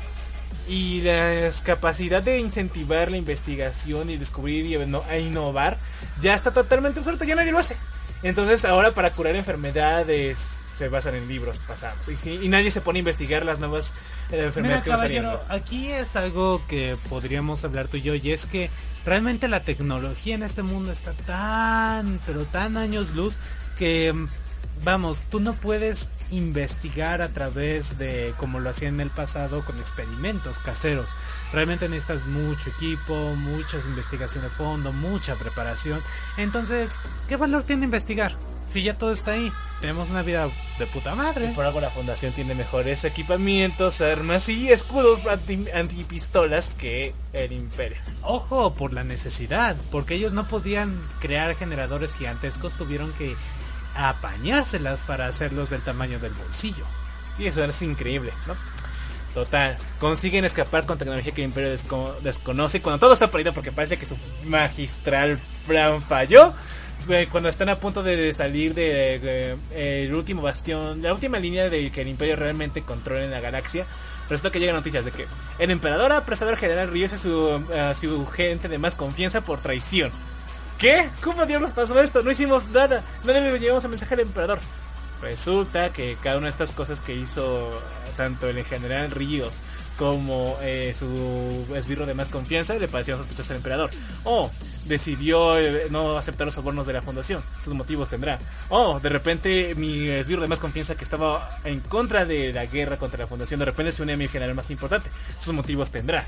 y la capacidad de incentivar la investigación y descubrir y e innovar ya está totalmente obsoleta, ya nadie lo hace. Entonces ahora para curar enfermedades se basan en libros pasados y, sí, y nadie se pone a investigar las nuevas eh, Mira, enfermedades que van saliendo. aquí es algo que podríamos hablar tú y yo, y es que realmente la tecnología en este mundo está tan, pero tan años luz, que, vamos, tú no puedes investigar a través de como lo hacían en el pasado con experimentos caseros. Realmente necesitas mucho equipo, mucha investigación de fondo, mucha preparación. Entonces, ¿qué valor tiene investigar? Si ya todo está ahí, tenemos una vida de puta Y madre. por algo la fundación tiene mejores equipamientos, armas y escudos anti- antipistolas que el imperio. Ojo, por la necesidad, porque ellos no podían crear generadores gigantescos, tuvieron que apañárselas para hacerlos del tamaño del bolsillo. Sí, eso es increíble, ¿no? Total, consiguen escapar con tecnología que el imperio desco- desconoce cuando todo está perdido porque parece que su magistral plan falló. eh, Cuando están a punto de salir de eh, último bastión, la última línea de que el imperio realmente controla en la galaxia, resulta que llegan noticias de que el emperador ha apresado al general Ríos a su, a su gente de más confianza por traición. ¿Qué? ¿Cómo diablos pasó esto? No hicimos nada. No le llevamos el mensaje al emperador. Resulta que cada una de estas cosas que hizo tanto el general Ríos como eh, su esbirro de más confianza le parecieron sospechosos al emperador. O decidió eh, no aceptar los sobornos de la fundación. Sus motivos tendrá. O de repente mi esbirro de más confianza que estaba en contra de la guerra contra la fundación de repente se une a mi general más importante. Sus motivos tendrá.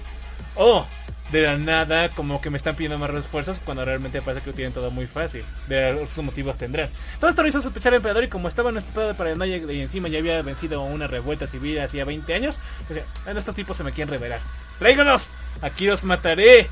O de la nada como que me están pidiendo más refuerzos cuando realmente parece que lo tienen todo muy fácil. De sus motivos tendrán. Todo esto lo hizo sospechar al emperador y como estaba en un estado de paranoia y encima ya había vencido una revuelta civil hacía 20 años, decía, "Ah, estos tipos se me quieren revelar. ¡Tráiganos! Aquí los mataré.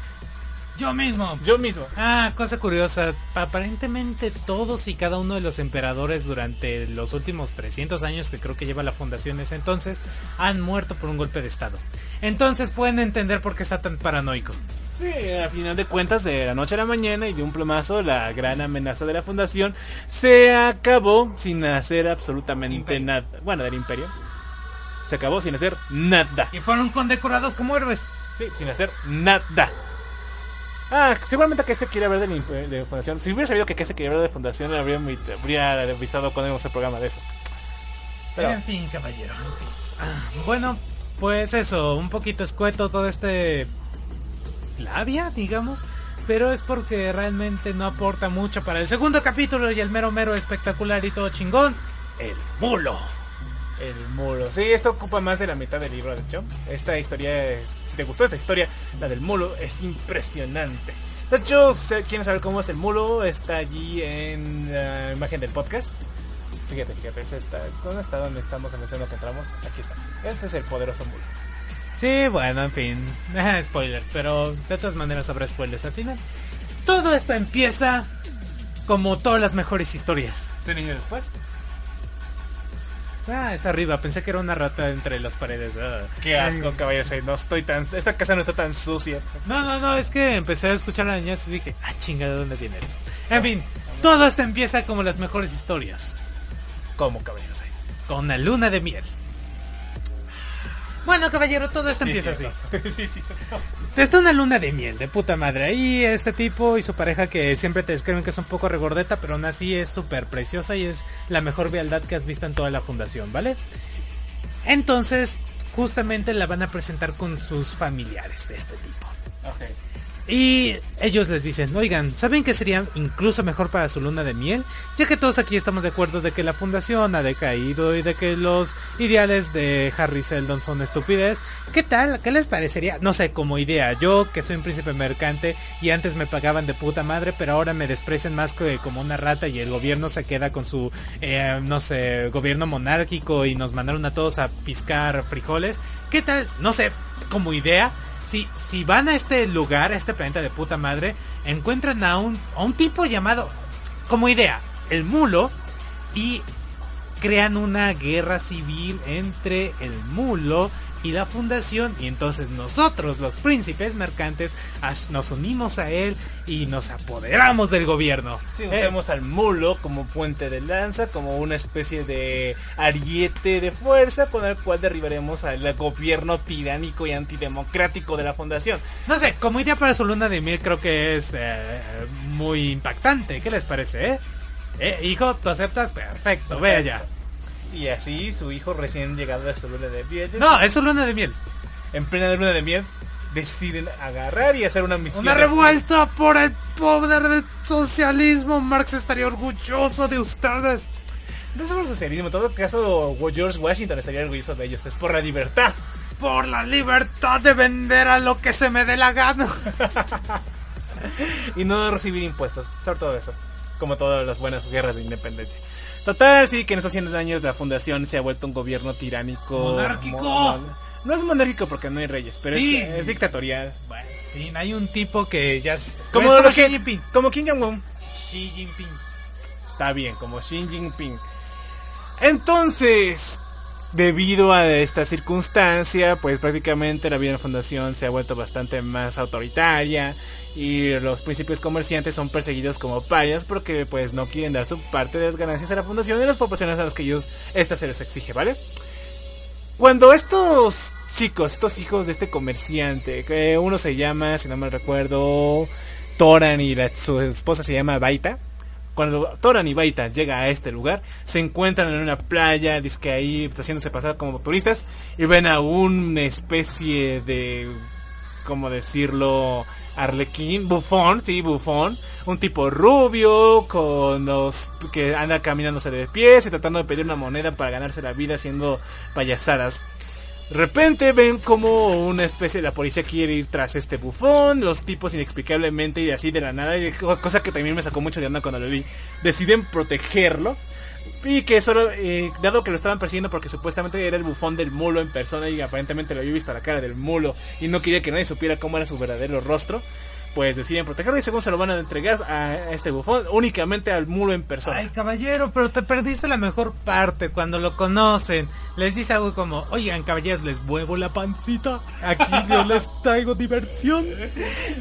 Yo mismo. Yo mismo. Ah, cosa curiosa, aparentemente todos y cada uno de los emperadores durante los últimos 300 años que creo que lleva la fundación ese entonces han muerto por un golpe de estado. Entonces pueden entender por qué está tan paranoico. Sí, a final de cuentas, de la noche a la mañana y de un plomazo, la gran amenaza de la fundación se acabó sin hacer absolutamente Imperio. nada. Bueno, del imperio. Se acabó sin hacer nada. Y fueron condecorados como héroes. Sí, sin hacer nada. Ah, seguramente que se quiere hablar de, fundación. Si hubiera sabido que se quería hablar de fundación, habría, habría avisado cuando íbamos el programa de eso. Pero, En fin, caballero. en fin. Ah, bueno, pues eso, un poquito escueto todo este labia, digamos. Pero es porque realmente no aporta mucho para el segundo capítulo y el mero mero espectacular y todo chingón. El mulo. el mulo. Sí, esto ocupa más de la mitad del libro, de hecho. Esta historia, es- si te gustó esta historia, la del mulo, es impresionante. De hecho, si quieren saber cómo es el mulo, está allí en la imagen del podcast. Fíjate, fíjate, este está, ¿dónde está? ¿Dónde estamos en que entramos? Aquí está. Este es el poderoso mulo. Sí, bueno, en fin. Spoilers, pero de todas maneras habrá spoilers al final. Todo esto empieza como todas las mejores historias. ¿Cien años después? Ah, es arriba, pensé que era una rata entre las paredes. ah. Qué asco, caballeros. No estoy tan. Esta casa no está tan sucia. No, no, no, es que empecé a escuchar a niñas y dije, ah, chinga, ¿de dónde viene? esto?". En fin, todo esto empieza como las mejores historias. ¿Cómo, caballeros? Con la luna de miel. Bueno, caballero, todo esto empieza así. sí, sí. Está una luna de miel, de puta madre. Ahí este tipo y su pareja que siempre te describen que es un poco regordeta, pero aún así es súper preciosa y es la mejor bealdad que has visto en toda la fundación, ¿vale? Entonces, justamente la van a presentar con sus familiares de este tipo. Ok. Y ellos les dicen, oigan, ¿saben que sería incluso mejor para su luna de miel? Ya que todos aquí estamos de acuerdo de que la fundación ha decaído y de que los ideales de Harry Seldon son estupidez. ¿Qué tal? ¿Qué les parecería? No sé, como idea. Yo que soy un príncipe mercante y antes me pagaban de puta madre, pero ahora me desprecian más que como una rata y el gobierno se queda con su, eh, no sé, gobierno monárquico y nos mandaron a todos a piscar frijoles. ¿Qué tal? No sé, como idea si, si van a este lugar, a este planeta de puta madre, encuentran a un, a un tipo llamado, como idea, el mulo, y crean una guerra civil entre el mulo y la fundación y entonces nosotros los príncipes mercantes nos unimos a él y nos apoderamos del gobierno. Sí, Eh, usamos al mulo como puente de lanza, como una especie de ariete de fuerza con el cual derribaremos al gobierno tiránico y antidemocrático de la fundación. no sé, como idea para su luna de miel creo que es eh, muy impactante. ¿Qué les parece, eh? Eh, hijo, ¿tú aceptas? Perfecto, ve allá. Y así su hijo recién llegado a su luna de miel, No, es su luna de miel. en plena luna de miel, deciden agarrar y hacer una misión. Una revuelta por el poder del socialismo. Marx estaría orgulloso de ustedes. No es por el socialismo, en todo caso George Washington estaría orgulloso de ellos, es por la libertad. Por la libertad de vender a lo que se me dé la gana. y no recibir impuestos, sobre todo eso, como todas las buenas guerras de independencia. Total, sí, que en estos 100 años la fundación se ha vuelto un gobierno tiránico. Monárquico. mo- no es monárquico porque no hay reyes, pero Sí. es, es dictatorial. Bueno, sí, hay un tipo que ya... es- Como, lo Xi Jinping. como Kim Jong-un. Xi Jinping. Está bien, como Xi Jinping. Entonces, debido a esta circunstancia, pues prácticamente la vida en la fundación se ha vuelto bastante más autoritaria y los principios comerciantes son perseguidos como parias porque pues no quieren dar su parte de las ganancias a la fundación y las proporciones a las que ellos esta se les exige, ¿vale? Cuando estos chicos, estos hijos de este comerciante, que uno se llama, si no me recuerdo, Toran y su esposa se llama Baita, cuando Toran y Baita llega a este lugar, se encuentran en una playa, que ahí pues, haciéndose pasar como turistas, y ven a una especie de, ¿cómo decirlo? Arlequín, bufón, sí, bufón, un tipo rubio, con los que anda caminándose de pies y tratando de pedir una moneda para ganarse la vida haciendo payasadas. De repente ven como una especie de la policía quiere ir tras este bufón, los tipos inexplicablemente y así de la nada, cosa que también me sacó mucho de onda cuando lo vi, deciden protegerlo. Y que solo, eh, dado que lo estaban persiguiendo porque supuestamente era el bufón del mulo en persona y aparentemente lo había visto a la cara del mulo y no quería que nadie supiera cómo era su verdadero rostro, pues deciden protegerlo y según se lo van a entregar a este bufón únicamente al mulo en persona. Ay, caballero, pero te perdiste la mejor parte cuando lo conocen. Les dice algo como, oigan, caballeros, les muevo la pancita. Aquí yo les traigo diversión.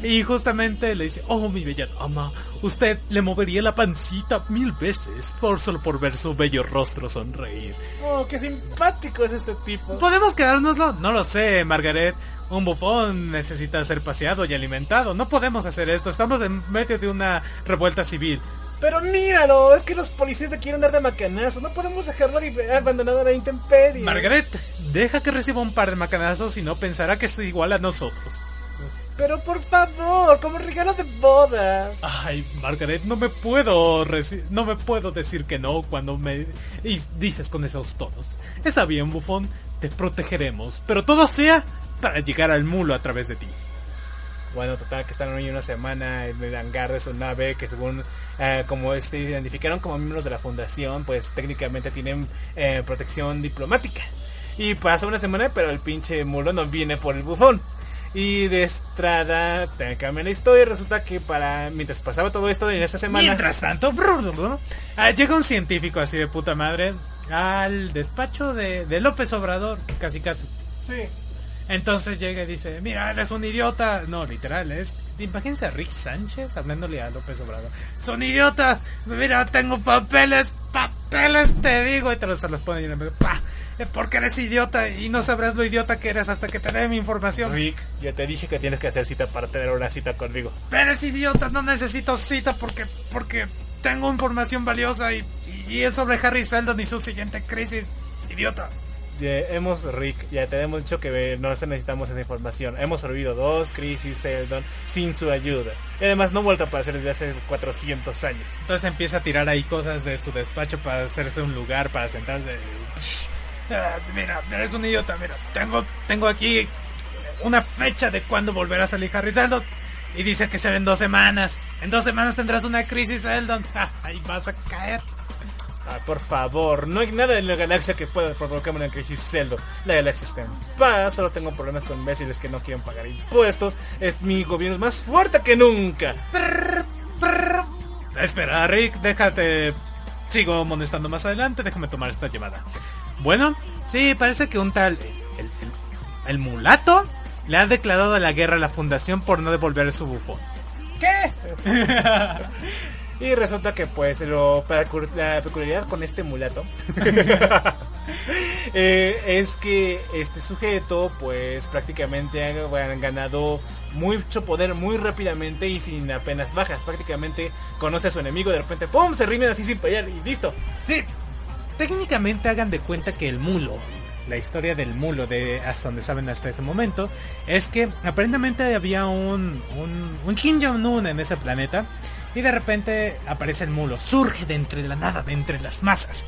Y justamente le dice, oh, mi bella dama, usted le movería la pancita mil veces por solo por ver su bello rostro sonreír. Oh, qué simpático es este tipo. ¿Podemos quedárnoslo? No lo sé, Margaret. Un bufón necesita ser paseado y alimentado. No podemos hacer esto. Estamos en medio de una revuelta civil. Pero míralo, es que los policías le quieren dar de macanazos. No podemos dejarlo abandonado a la intemperie. Margaret, deja que reciba un par de macanazos y no pensará que es igual a nosotros. Pero por favor, como regalo de boda. Ay, Margaret, no me puedo no me puedo decir que no cuando me dices con esos tonos. Está bien, bufón, te protegeremos, pero todo sea para llegar al mulo a través de ti. Bueno, total, que están hoy una semana en el hangar de su nave, que según eh, como este identificaron como miembros de la fundación, pues técnicamente tienen eh, protección diplomática. Y pasa una semana, pero el pinche mulo no viene por el bufón. Y de Estrada, te cambia la historia, resulta que para mientras pasaba todo esto en esta semana... Mientras tanto, brr, ah, llega un científico así de puta madre al despacho de, de López Obrador, casi casi. Sí. Entonces llega y dice, mira, eres un idiota. No, literal, es... Imagínense a Rick Sánchez hablándole a López Obrador. ¡Es un idiota! Mira, tengo papeles, papeles, te digo. Y te los, se los pone y le ¡pa! Porque eres idiota y no sabrás lo idiota que eres hasta que te dé mi información. Rick, ya te dije que tienes que hacer cita para tener una cita conmigo. Eres idiota, no necesito cita porque, porque tengo información valiosa y, y es sobre Harry Seldon y su siguiente crisis. Idiota. Ya hemos, Rick, ya te hemos dicho que no necesitamos esa información. Hemos servido dos crisis Eldon sin su ayuda. Y además no ha vuelto a desde hace 400 años. Entonces empieza a tirar ahí cosas de su despacho para hacerse un lugar para sentarse. Ah, mira, eres un idiota, mira, tengo, tengo aquí una fecha de cuándo volverá a salir Harry Seldon. Y dice que será en dos semanas. En dos semanas tendrás una crisis Eldon. Ahí vas a caer. Ah, por favor, no hay nada en la galaxia que pueda provocarme una crisis Zeldo. La galaxia está en paz, solo tengo problemas con imbéciles que no quieren pagar impuestos. Eh, mi gobierno es más fuerte que nunca. Prr, prr. Espera, Rick, déjate. Sigo molestando más adelante, déjame tomar esta llamada. Bueno, sí, parece que un tal. El, el- el mulato le ha declarado la guerra a la fundación por no devolver su bufón. ¿Qué? y resulta que pues lo, la peculiaridad con este mulato eh, es que este sujeto pues prácticamente ha han ganado mucho poder muy rápidamente y sin apenas bajas. Prácticamente conoce a su enemigo, de repente ¡pum! se rimen así sin pelear y listo. Sí, técnicamente hagan de cuenta que el mulo, la historia del mulo, de hasta donde saben hasta ese momento, es que aparentemente había un, un, un Kim Jong-un en ese planeta y de repente aparece el mulo, surge de entre la nada, de entre las masas.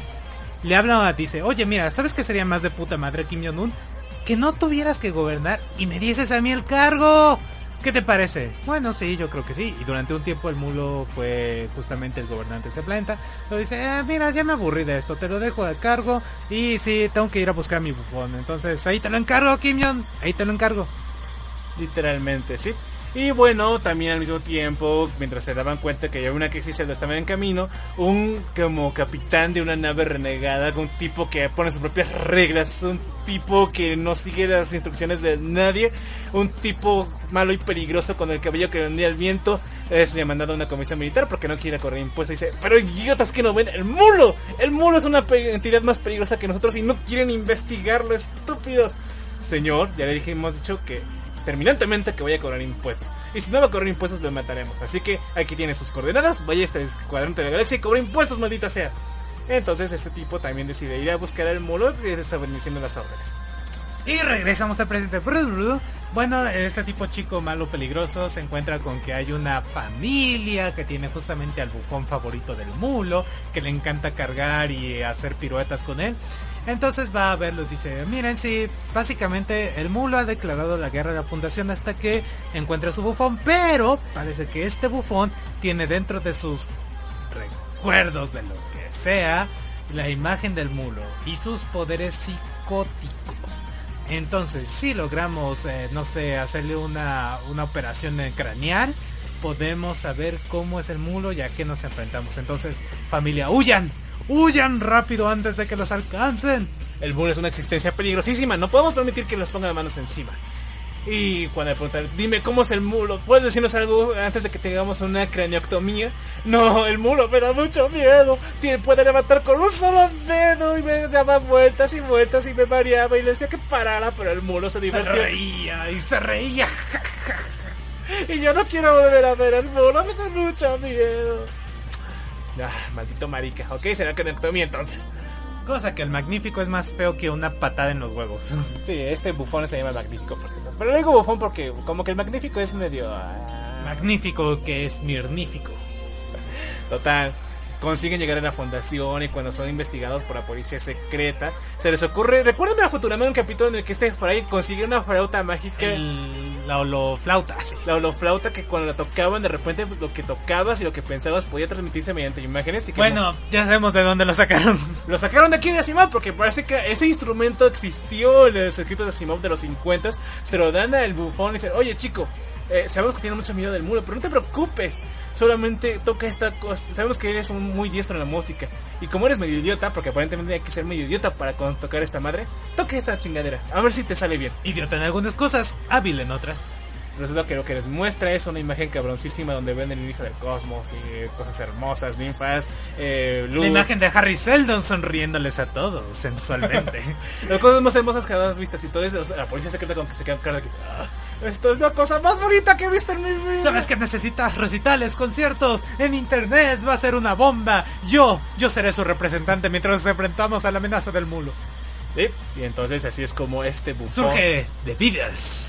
Le habla, dice, oye mira, ¿sabes qué sería más de puta madre Kim Jong-un? Que no tuvieras que gobernar y me dieses a mí el cargo. ¿Qué te parece? Bueno, sí, yo creo que sí. Y durante un tiempo el mulo fue justamente el gobernante de ese planeta. Lo dice, "Eh, mira, ya me aburrí de esto, te lo dejo de cargo. Y sí, tengo que ir a buscar mi bufón. Entonces, ahí te lo encargo, Kim Jong. Ahí te lo encargo. Literalmente, sí. Y bueno, también al mismo tiempo, mientras se daban cuenta que había una crisis Zelda estaba en camino, un como capitán de una nave renegada, un tipo que pone sus propias reglas, un tipo que no sigue las instrucciones de nadie, un tipo malo y peligroso con el cabello que vendía el viento, es mandado a una comisión militar porque no quiere correr impuestos. Y dice, pero idiotas que no ven, el mulo, el mulo es una entidad más peligrosa que nosotros y no quieren investigarlo, estúpidos. Señor, ya le dijimos dicho que terminantemente que vaya a cobrar impuestos. Y si no va a cobrar impuestos, lo mataremos. Así que aquí tiene sus coordenadas. Vaya este cuadrante de la galaxia y cobre impuestos, maldita sea. Entonces este tipo también decide ir a buscar al mulo y desobedeciendo las órdenes. Y regresamos al presente. Bueno, este tipo chico malo peligroso se encuentra con que hay una familia que tiene justamente al bufón favorito del mulo, que le encanta cargar y hacer piruetas con él. Entonces va a verlo y dice, miren, sí, básicamente el mulo ha declarado la guerra a la fundación hasta que encuentra su bufón, pero parece que este bufón tiene dentro de sus recuerdos de lo que sea la imagen del mulo y sus poderes psicóticos. Entonces, si logramos, eh, no sé, hacerle una, una operación craneal, podemos saber cómo es el mulo y a qué nos enfrentamos. Entonces, familia, huyan, huyan rápido antes de que los alcancen. El mulo es una existencia peligrosísima. No podemos permitir que nos pongan manos encima. Y cuando le preguntan, dime cómo es el mulo, ¿puedes decirnos algo antes de que tengamos una craneoctomía? No, el mulo me da mucho miedo. Puede levantar con un solo dedo y me daba vueltas y vueltas y me mareaba y le decía que parara, pero el mulo se Se divertía. reía y se reía. Y yo no quiero volver a ver al mulo, me da mucho miedo. Ah, maldito marica. Ok, será craneoctomía entonces. Cosa que el magnífico es más feo que una patada en los huevos. Sí, este bufón se llama Magnífico, por cierto. Pero le digo bufón porque como que el Magnífico es medio... ah, Magnífico que es mirnífico. Total. Consiguen llegar a la fundación y cuando son investigados por la policía secreta, se les ocurre... Recuerden a Futurama un capítulo en el que este Fry consigue una flauta mágica... El, la holoflauta, sí. La holoflauta que cuando la tocaban de repente lo que tocabas y lo que pensabas podía transmitirse mediante imágenes y que Bueno, ya sabemos de dónde lo sacaron. Lo sacaron de aquí de Asimov porque parece que ese instrumento existió en los escritos de Asimov de los 50. Se lo dan al bufón y dicen, oye chico, eh, sabemos que tiene mucho miedo del muro, pero no te preocupes. Solamente toca esta cosa. Sabemos que eres un muy diestro en la música. Y como eres medio idiota, porque aparentemente hay que ser medio idiota para tocar esta madre, toca esta chingadera. A ver si te sale bien. Idiota en algunas cosas, hábil en otras. Resulta que lo que les muestra es una imagen cabroncísima donde ven el inicio del cosmos y eh, cosas hermosas, ninfas, eh, luz. La imagen de Harry Seldon sonriéndoles a todos sensualmente. Las cosas más hermosas que jamás vistas y todo eso, la policía secreta con que se queda cara de que "Ah, esto es la cosa más bonita que he visto en mi vida. ¿Sabes que necesitas recitales, conciertos? En internet va a ser una bomba. Yo, yo seré su representante mientras nos enfrentamos a la amenaza del mulo. ¿sí? Y entonces así es como este bufón... Surge de Beatles.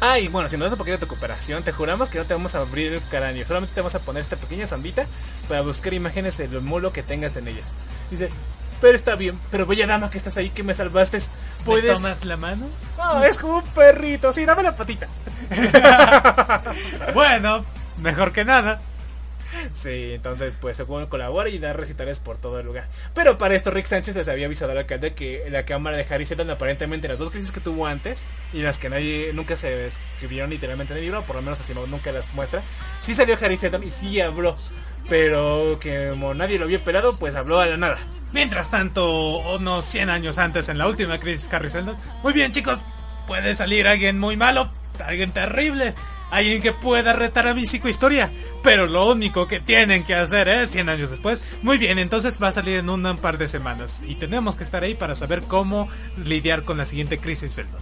Ah, y bueno, si nos das un poquito de tu cooperación, te juramos que no te vamos a abrir el cráneo. Solamente te vamos a poner esta pequeña sondita para buscar imágenes del mulo que tengas en ellas. Dice, pero está bien, pero bella dama que estás ahí, que me salvaste, ¿Me puedes... tomas la mano? No, es como un perrito, sí, dame la patita. Bueno, mejor que nada. Sí, entonces pues se pueden colaborar y dar recitales por todo el lugar. Pero para esto Rick Sánchez les había avisado al alcalde que la cámara de Harry Seldon aparentemente las dos crisis que tuvo antes y las que nadie nunca se escribieron literalmente en el libro, por lo menos así nunca las muestra. Sí salió Harry Seldon y sí habló, pero que como nadie lo había pelado, pues habló a la nada. Mientras tanto, unos 100 años antes, en la última crisis Harry Seldon. Muy bien, chicos. Puede salir alguien muy malo, alguien terrible, alguien que pueda retar a mi psicohistoria. Pero lo único que tienen que hacer es 100 años después. Muy bien, entonces va a salir en un par de semanas. Y tenemos que estar ahí para saber cómo lidiar con la siguiente crisis Seldon.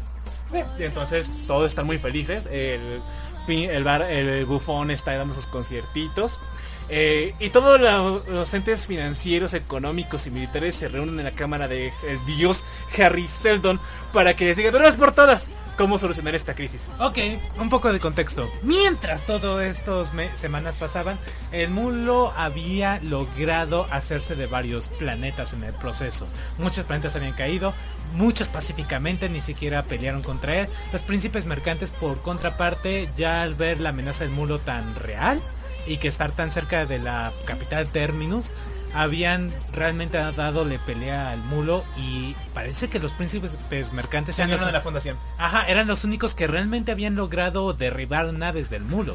Sí, y entonces todos están muy felices. El, el bufón está dando sus conciertitos. Eh, y todos los entes financieros, económicos y militares se reúnen en la cámara de dios Harry Seldon para que les diga una vez por todas cómo solucionar esta crisis. Ok, un poco de contexto. Mientras todo estos semanas pasaban, el mulo había logrado hacerse de varios planetas en el proceso. Muchos planetas habían caído, muchos pacíficamente ni siquiera pelearon contra él. Los príncipes mercantes, por contraparte, ya al ver la amenaza del mulo tan real y que estar tan cerca de la capital Terminus, habían realmente dado le pelea al mulo y parece que los príncipes mercantes eran los- de la fundación. Ajá, eran los únicos que realmente habían logrado derribar naves del mulo.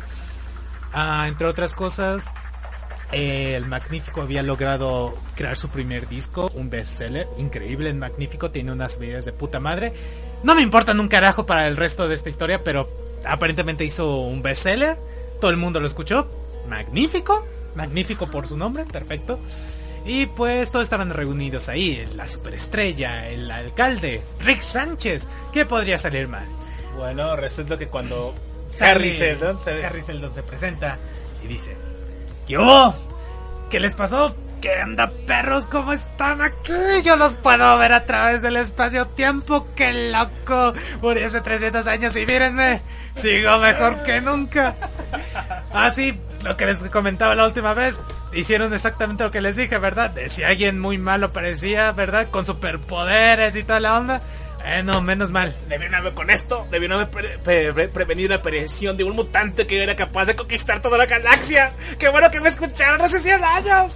Ah, entre otras cosas, eh, el Magnífico había logrado crear su primer disco, un bestseller, increíble, el Magnífico tiene unas videos de puta madre. No me importan un carajo para el resto de esta historia, pero aparentemente hizo un bestseller, todo el mundo lo escuchó, magnífico, magnífico por su nombre, perfecto. Y pues todos estaban reunidos ahí, la superestrella, el alcalde, Rick Sánchez, ¿qué podría salir mal? Bueno, resulta que cuando Harry Seldon se- Harry Seldon se presenta y dice: ¡Yo! ¿Qué les pasó? ¿Qué anda, perros? ¿Cómo están aquí? Yo los puedo ver a través del espacio-tiempo. ¡Qué loco! Murió hace 300 años y mírenme, sigo mejor que nunca. Así, lo que les comentaba la última vez, hicieron exactamente lo que les dije, ¿verdad? De si alguien muy malo parecía, ¿verdad? Con superpoderes y toda la onda. Eh, no, menos mal. Debieron haber con esto, debieron haber pre- pre- pre- prevenido la aparición de un mutante que era capaz de conquistar toda la galaxia. ¡Qué bueno que me escucharon hace 100 años!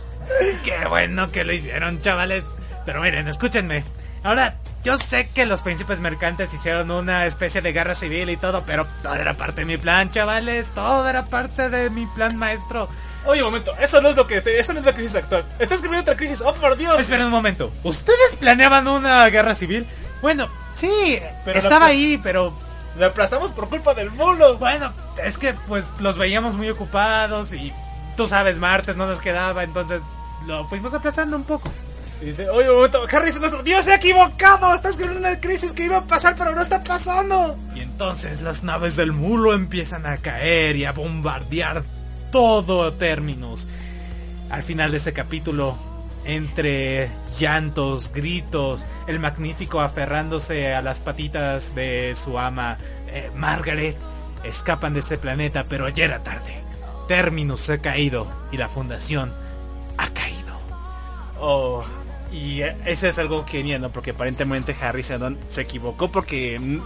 Qué bueno que lo hicieron, chavales. Pero miren, escúchenme. Ahora, yo sé que los príncipes mercantes hicieron una especie de guerra civil y todo, pero todo era parte de mi plan, chavales. Todo era parte de mi plan maestro. Oye, un momento, eso no es lo que... Te, eso no es la crisis actual. Estás escribiendo otra crisis, ¡oh, por Dios! Esperen un momento. ¿Ustedes planeaban una guerra civil? Bueno, sí, Pero estaba la- ahí, pero Lo aplastamos por culpa del mulo. bueno, es que pues los veíamos muy ocupados y tú sabes, martes no nos quedaba, entonces lo fuimos aplazando un poco. Y dice, oye, un momento, Harry, nuestro Dios se ha equivocado. Está escribiendo una crisis que iba a pasar, pero no está pasando. Y entonces las naves del mulo empiezan a caer y a bombardear todo Terminus. Al final de ese capítulo, entre llantos, gritos, el magnífico aferrándose a las patitas de su ama, eh, Margaret, escapan de ese planeta, pero ya era tarde. Terminus ha caído y la fundación ha caído. Oh, y ese es algo genial, ¿no? Porque aparentemente Harry Seldon se equivocó porque mm,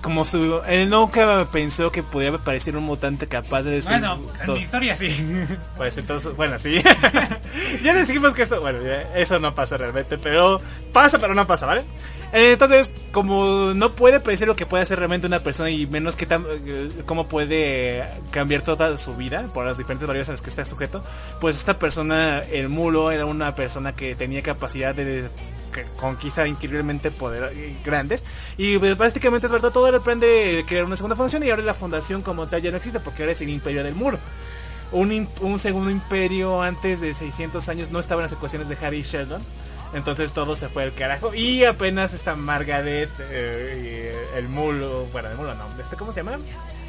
como su él nunca pensó que podía aparecer un mutante capaz de destruir Bueno, en mi historia sí. Pues entonces, bueno, sí. ya le dijimos que esto, bueno, eso no pasa realmente, pero pasa, pero no pasa, ¿vale? Eh, Entonces, como no puede predecir lo que puede hacer realmente una persona y menos que eh, cómo puede cambiar toda su vida por las diferentes variables a las que está sujeto, pues esta persona, el mulo, era una persona que tenía capacidad de conquista increíblemente poder eh, grandes y pues, básicamente es verdad todo depende de crear una segunda fundación y ahora la fundación como tal ya no existe porque ahora es el imperio del muro un, un segundo imperio antes de 600 años no estaba en las ecuaciones de Harry Sheldon. Entonces todo se fue al carajo. Y apenas está Margaret, eh, el mulo, bueno, el mulo no, este, ¿cómo se llama?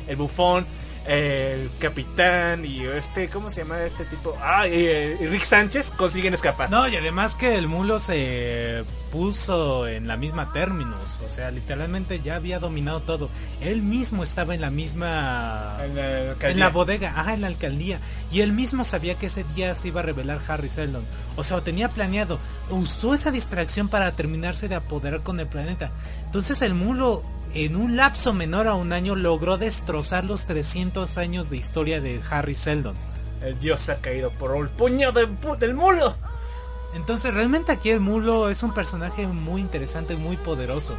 el bufón, el capitán y este, ¿cómo se llama este tipo? Ah, y, y Rick Sánchez consiguen escapar. No, y además que el mulo se puso en la misma términos, o sea, literalmente ya había dominado todo. Él mismo estaba en la misma En la alcaldía. en la bodega, ajá, en la alcaldía, y él mismo sabía que ese día se iba a revelar Harry Seldon. O sea, lo tenía planeado, usó esa distracción para terminarse de apoderar con el planeta. Entonces el mulo en un lapso menor a un año logró destrozar los 300 años de historia de Harry Seldon. El dios ha caído por el puño de- del mulo. Entonces realmente aquí el mulo es un personaje muy interesante, muy poderoso.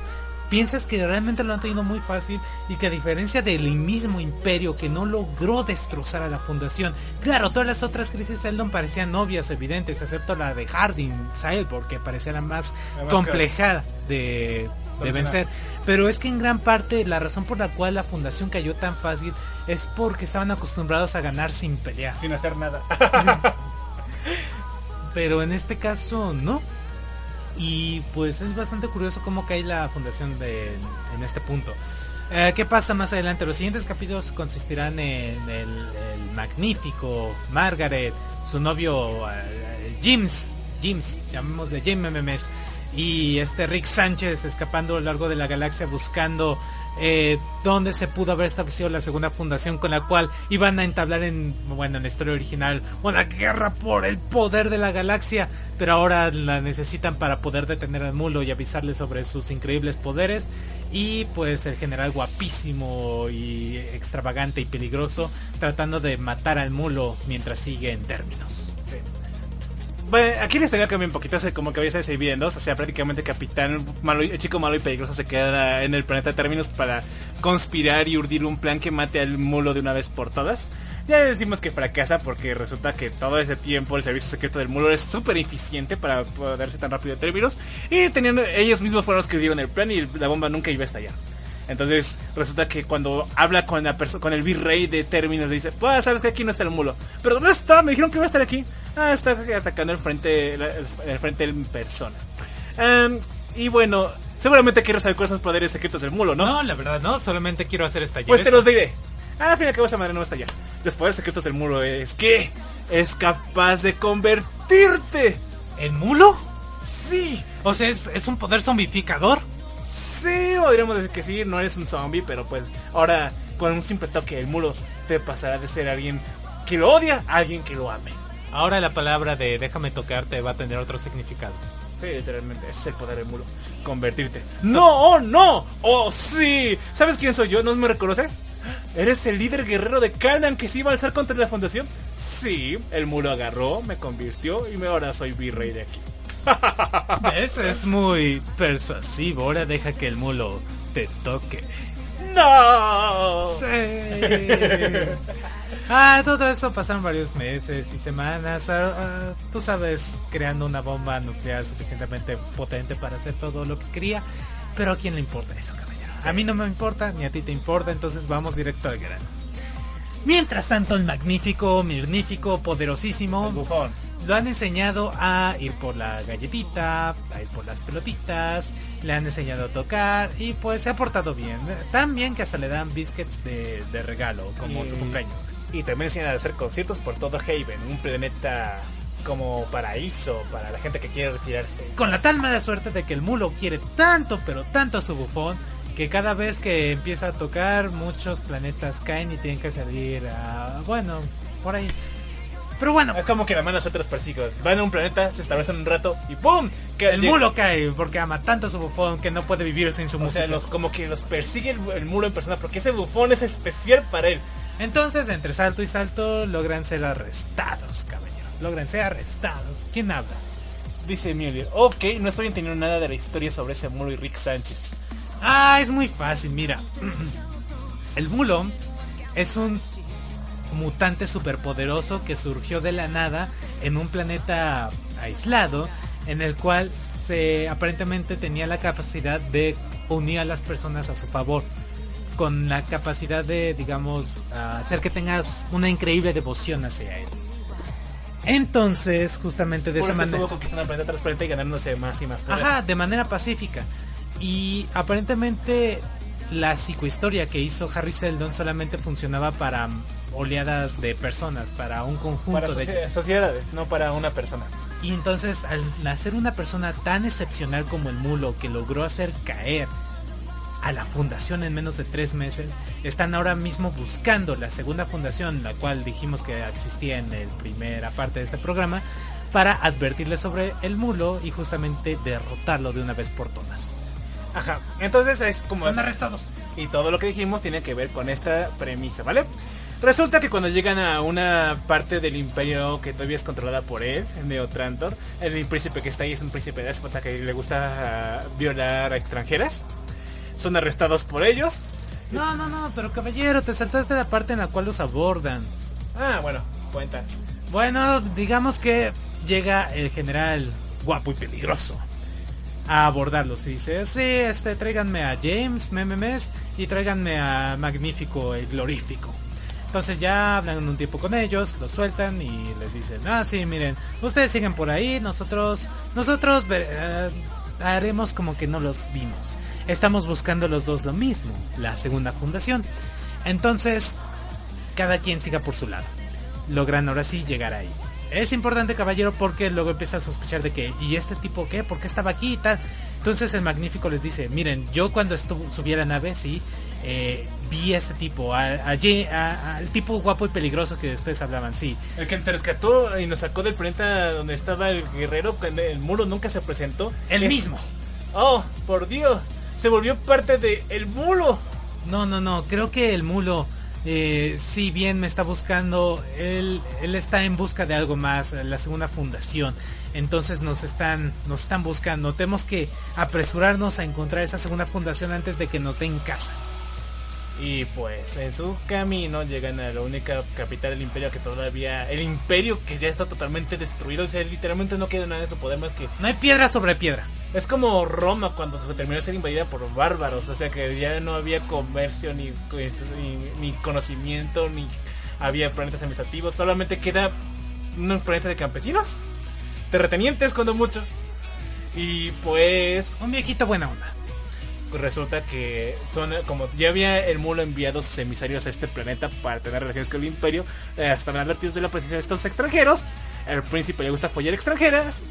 Piensas que realmente lo han tenido muy fácil y que a diferencia del mismo imperio que no logró destrozar a la fundación. Claro, todas las otras crisis Seldon parecían obvias, evidentes, excepto la de Harding, Cyborg, que parecía la más La más compleja de, vencer. Pero es que en gran parte la razón por la cual la fundación cayó tan fácil es porque estaban acostumbrados a ganar sin pelear. Sin hacer nada. pero en este caso no. Y pues es bastante curioso cómo cae la fundación de, en este punto. Eh, ¿Qué pasa más adelante? Los siguientes capítulos consistirán en el, magnífico Margaret, su novio eh, James, James, llamémosle James MMS, y este Rick Sánchez escapando a lo largo de la galaxia buscando eh, dónde se pudo haber establecido la segunda fundación con la cual iban a entablar en, bueno, en la historia original una guerra por el poder de la galaxia, pero ahora la necesitan para poder detener al mulo y avisarle sobre sus increíbles poderes. Y pues el general guapísimo y extravagante y peligroso tratando de matar al mulo mientras sigue en términos. Bueno, aquí les tenía que un poquito, como que había en dos, o sea, prácticamente Capitán malo, el chico malo y peligroso se queda en el planeta Términos para conspirar y urdir un plan que mate al mulo de una vez por todas. Ya decimos que fracasa porque resulta que todo ese tiempo el servicio secreto del mulo es súper eficiente para poderse tan rápido de términos y tenían, ellos mismos fueron los que dieron el plan y la bomba nunca iba a estallar. Entonces resulta que cuando habla con la perso- con el virrey de términos le dice, pues sabes que aquí no está el mulo. Pero ¿dónde está? Me dijeron que iba a estar aquí. Ah, está atacando el frente, el frente en persona. Em, y bueno, seguramente quiero saber cuáles son los poderes secretos del mulo, ¿no? No, la verdad no, solamente quiero hacer esta Pues te los diré. Ah, al al cabo esa madre no está allá. Los poderes secretos del mulo es que es capaz de convertirte. ¿El mulo? Sí, O sea, ¿es, es un poder zombificador? Sí, podríamos decir que sí, no eres un zombie, pero pues ahora con un simple toque el mulo te pasará de ser alguien que lo odia a alguien que lo ame. Ahora la palabra de déjame tocarte va a tener otro significado. Sí, literalmente, ese es el poder del mulo. Convertirte. ¡No! ¡Oh, no! ¡Oh, sí! ¿Sabes quién soy yo? ¿No me reconoces? ¿Eres el líder guerrero de Canaan que se iba a alzar contra la fundación? Sí, el mulo agarró, me convirtió y me ahora soy virrey de aquí. Eso es muy persuasivo. Ahora deja que el mulo te toque. ¡No! Ah, todo eso pasaron varios meses y semanas. ah, ah, tú sabes, creando una bomba nuclear suficientemente potente para hacer todo lo que quería. Pero a quién le importa eso, caballero. A mí no me importa, ni a ti te importa, entonces vamos directo al grano. Mientras tanto, el magnífico, magnífico, poderosísimo El bufón. Lo han enseñado a ir por la galletita, a ir por las pelotitas, le han enseñado a tocar y pues se ha portado bien. Tan bien que hasta le dan biscuits de, de regalo, como Y- su cumpleaños. Y también enseñan a hacer conciertos por todo Haven, un planeta como paraíso para la gente que quiere retirarse. Con la tal mala suerte de que el mulo quiere tanto, pero tanto a su bufón, que cada vez que empieza a tocar, muchos planetas caen y tienen que salir a... Bueno, por ahí. Pero bueno, Es como que la mano otros persigos. Van a un planeta, se establecen un rato y ¡pum! Que el mulo cae porque ama tanto a su bufón que no puede vivir sin su O música. sea, los, como que los persigue el, el muro en persona porque ese bufón es especial para él. Entonces, entre salto y salto, logran ser arrestados, caballero. Logran ser arrestados. ¿Quién habla? Dice Mjolnir, ok, no estoy entendiendo nada de la historia sobre ese muro y Rick Sánchez. Ah, es muy fácil, mira. El mulo es un mutante superpoderoso que surgió de la nada en un planeta aislado en el cual se aparentemente tenía la capacidad de unir a las personas a su favor con la capacidad de digamos hacer que tengas una increíble devoción hacia él entonces justamente de Por esa eso manera conquistando el planeta tras planeta y ganándose más y más poder. Ajá, de manera pacífica. Y aparentemente la psicohistoria que hizo Harry Seldon solamente funcionaba para oleadas de personas, para un conjunto Para de socie- sociedades, no para una persona. Y entonces, al nacer una persona tan excepcional como el mulo, que logró hacer caer a la fundación en menos de tres meses, están ahora mismo buscando la segunda fundación, la cual dijimos que existía en la primera parte de este programa, para advertirle sobre el mulo y justamente derrotarlo de una vez por todas. Ajá, entonces es como... Son arrestados. Y todo lo que dijimos tiene que ver con esta premisa, ¿vale? Resulta que cuando llegan a una parte del imperio que todavía es controlada por él, Neotrantor, el príncipe que está ahí es un príncipe déspota que le gusta ah, violar a extranjeras. Son arrestados por ellos. No, no, no, pero caballero, te saltaste la parte en la cual los abordan. Ah, bueno, cuenta. Bueno, digamos que llega el general guapo y peligroso a abordarlos y dice, sí, este, tráiganme a James, Mememes, y tráiganme a Magnífico, el Glorífico. Entonces ya hablan un tiempo con ellos, los sueltan y les dicen, ah, sí, miren, ustedes siguen por ahí, nosotros, nosotros eh, haremos como que no los vimos. Estamos buscando los dos lo mismo, la segunda fundación. Entonces, cada quien siga por su lado. Logran ahora sí llegar ahí. Es importante, caballero, porque luego empieza a sospechar de que, ¿y este tipo qué? ¿Por qué estaba aquí y tal? Entonces el magnífico les dice, miren, yo cuando subí a la nave, sí, eh, vi a este tipo, a- a Ye- a- al tipo guapo y peligroso que después hablaban, sí. El que te rescató y nos sacó del planeta donde estaba el guerrero, el muro nunca se presentó. El Es- mismo. Oh, por Dios. Se volvió parte de el muro. No, no, no, creo que el mulo, eh, si bien me está buscando, él, él está en busca de algo más, la segunda fundación. Entonces nos están, nos están buscando. Tenemos que apresurarnos a encontrar esa segunda fundación antes de que nos den casa. Y pues en su camino llegan a la única capital del imperio que todavía... El imperio que ya está totalmente destruido. O sea, literalmente no queda nada de su poder más que... No hay piedra sobre piedra. Es como Roma cuando se terminó de ser invadida por bárbaros. O sea que ya no había comercio, ni, pues, ni, ni conocimiento, ni había planetas administrativos. Solamente queda un planeta de campesinos. Terratenientes cuando mucho. Y pues Un viejito buena onda. Resulta que son como ya había el mulo enviado sus emisarios a este planeta para tener relaciones con el imperio eh, estaban advertidos de la presencia de estos extranjeros el príncipe le gusta follar extranjeras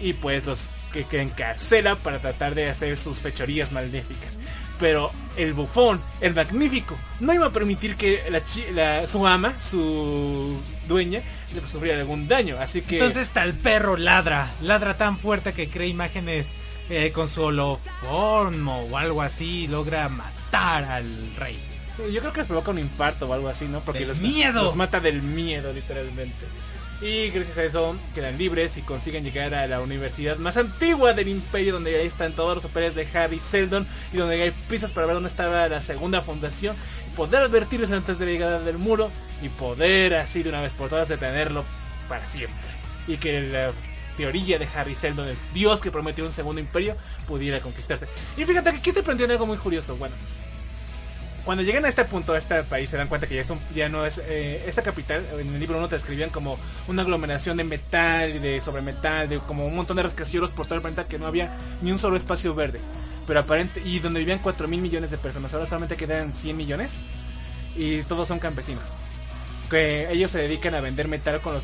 y pues los que, que encarcela para tratar de hacer sus fechorías maléficas. Pero el bufón el magnífico no iba a permitir que la, la- su ama su dueña le sufriera algún daño así que Entonces el perro ladra, ladra tan fuerte que crea imágenes eh, con su holoformo o algo así logra matar al rey. Sí, yo creo que les provoca un infarto o algo así, ¿no? Porque Del los, miedo. los mata del miedo, literalmente. Y gracias a eso quedan libres y consiguen llegar a la universidad más antigua del imperio, donde ahí están todos los papeles de Harry Seldon y donde hay pistas para ver dónde estaba la segunda fundación, y poder advertirles antes de la llegada del muro y poder así de una vez por todas detenerlo para siempre. Y que la teoría de Harry Seldon, el dios que prometió un segundo imperio, pudiera conquistarse. Y fíjate que aquí te plantean algo muy curioso. Bueno, cuando llegan a este punto, a este país, se dan cuenta que ya, es un- ya no es. eh, esta capital, en el libro 1 te describían como una aglomeración de metal y de sobremetal, de como un montón de rascacielos por todo el planeta que no había ni un solo espacio verde. Pero aparente. Y donde vivían 4 mil millones de personas, ahora solamente quedan 100 millones. Y todos son campesinos. Que ellos se dedican a vender metal con los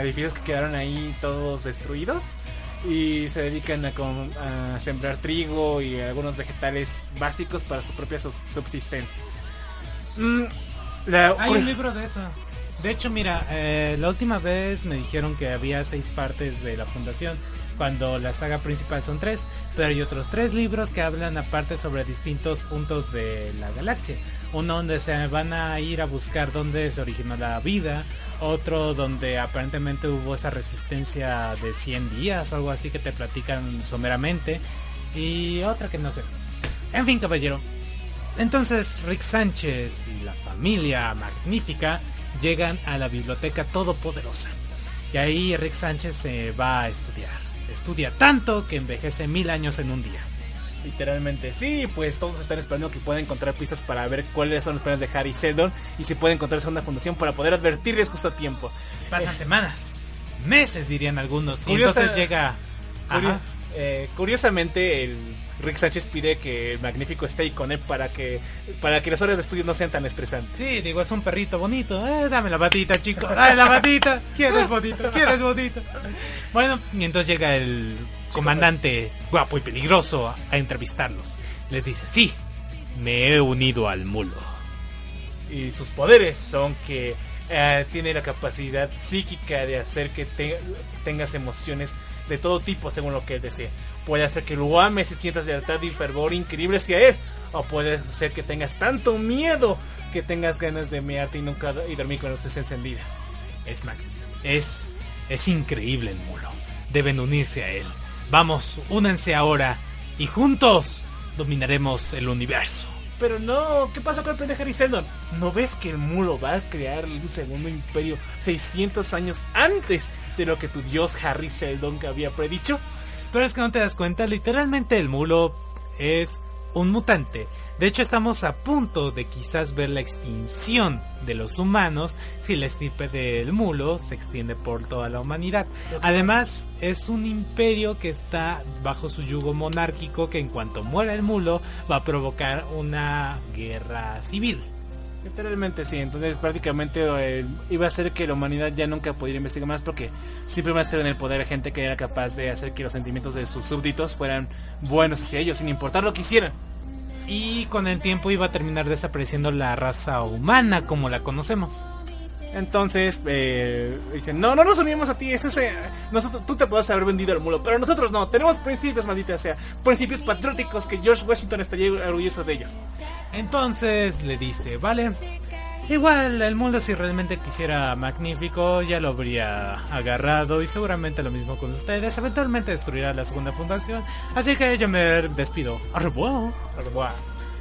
edificios que quedaron ahí todos destruidos. Y se dedican a, com- a sembrar trigo y algunos vegetales básicos para su propia sub- subsistencia. Mm, la- Hay un libro de eso. De hecho, mira, eh, la última vez me dijeron que había seis partes de la fundación, cuando la saga principal son tres, pero hay otros tres libros que hablan aparte sobre distintos puntos de la galaxia. Uno donde se van a ir a buscar dónde se originó la vida, otro donde aparentemente hubo esa resistencia de 100 días o algo así que te platican someramente, y otra que no sé. En fin, caballero, entonces Rick Sánchez y la familia magnífica llegan a la biblioteca todopoderosa. Y ahí Rick Sánchez se va a estudiar. Estudia tanto que envejece mil años en un día. Literalmente sí, pues todos están esperando que pueda encontrar pistas para ver cuáles son los planes de Harry Seldon y si puede encontrar una fundación para poder advertirles justo a tiempo. Pasan semanas, meses dirían algunos. Y entonces llega... Curio- eh, curiosamente, el Rick Sánchez pide que el Magnífico esté con él para que para que las horas de estudio no sean tan estresantes. Sí, digo, es un perrito bonito. Eh, dame la patita, chico. Dame la patita. ¿Quieres bonito? ¿Quieres bonito? Bueno, y entonces llega el comandante guapo y peligroso a, a entrevistarlos. Les dice, sí, me he unido al mulo. Y sus poderes son que eh, tiene la capacidad psíquica de hacer que te- tengas emociones de todo tipo según lo que él desee. Puede hacer que lo ames y sientas lealtad y fervor increíble hacia él. O puede hacer que tengas tanto miedo que tengas ganas de mearte y nunca y dormir con luces encendidas. Es es es increíble el mulo. Deben unirse a él. Vamos, únanse ahora y juntos dominaremos el universo. Pero no, ¿qué pasa con el pendejo Harry Seldon? ¿No ves que el mulo va a crear un segundo imperio 600 años antes de lo que tu dios Harry Seldon había predicho? Pero es que no te das cuenta, literalmente el mulo es un mutante. De hecho, estamos a punto de quizás ver la extinción de los humanos si la estirpe del mulo se extiende por toda la humanidad. Además, es un imperio que está bajo su yugo monárquico que en cuanto muera el mulo va a provocar una guerra civil. Literalmente sí, entonces prácticamente eh, iba a ser que la humanidad ya nunca pudiera investigar más porque siempre va a estar en el poder de gente que era capaz de hacer que los sentimientos de sus súbditos fueran buenos hacia ellos, sin importar lo que hicieran. Y con el tiempo iba a terminar desapareciendo la raza humana como la conocemos. Entonces, eh, dicen, no, no nos unimos a ti, eso es, eh, nosotros, tú te puedes haber vendido al mulo, pero nosotros no, tenemos principios, maldita sea, principios patrióticos que George Washington estaría orgulloso de ellos. Entonces le dice, vale, igual el mundo si realmente quisiera magnífico ya lo habría agarrado y seguramente lo mismo con ustedes, eventualmente destruirá la segunda fundación, así que yo me despido. Au revoir.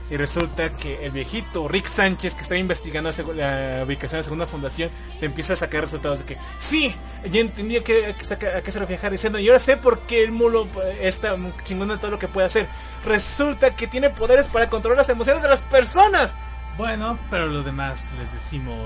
Y resulta que el viejito Rick Sánchez, que está investigando la ubicación de la segunda fundación, te empieza a sacar resultados de que sí, ya entendí a qué, a se refiere Seldon, y ahora sé por qué el mulo eh, está chingón de todo lo que puede hacer. Resulta que tiene poderes para controlar las emociones de las personas. Bueno, pero lo demás les decimos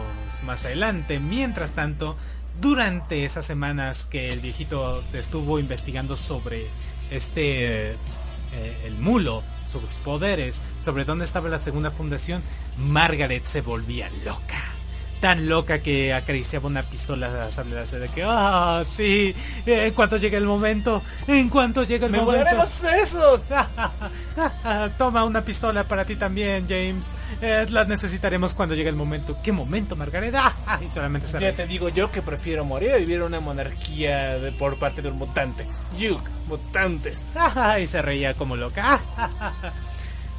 más adelante. Mientras tanto, durante esas semanas que el viejito estuvo investigando sobre este eh, el mulo, sus poderes, sobre dónde estaba la segunda fundación, Margaret se volvía loca. Tan loca que acariciaba una pistola a sable láser de que, ah, sí, en cuanto llegue el momento, en cuanto llegue el ¡Me momento. volaré los sesos! Toma una pistola para ti también, James. Eh, la necesitaremos cuando llegue el momento. ¿Qué momento, Margaret? Y solamente se Ya te digo yo que prefiero morir a vivir en una monarquía de- por parte de un mutante. Yuk, mutantes. Y se reía como loca.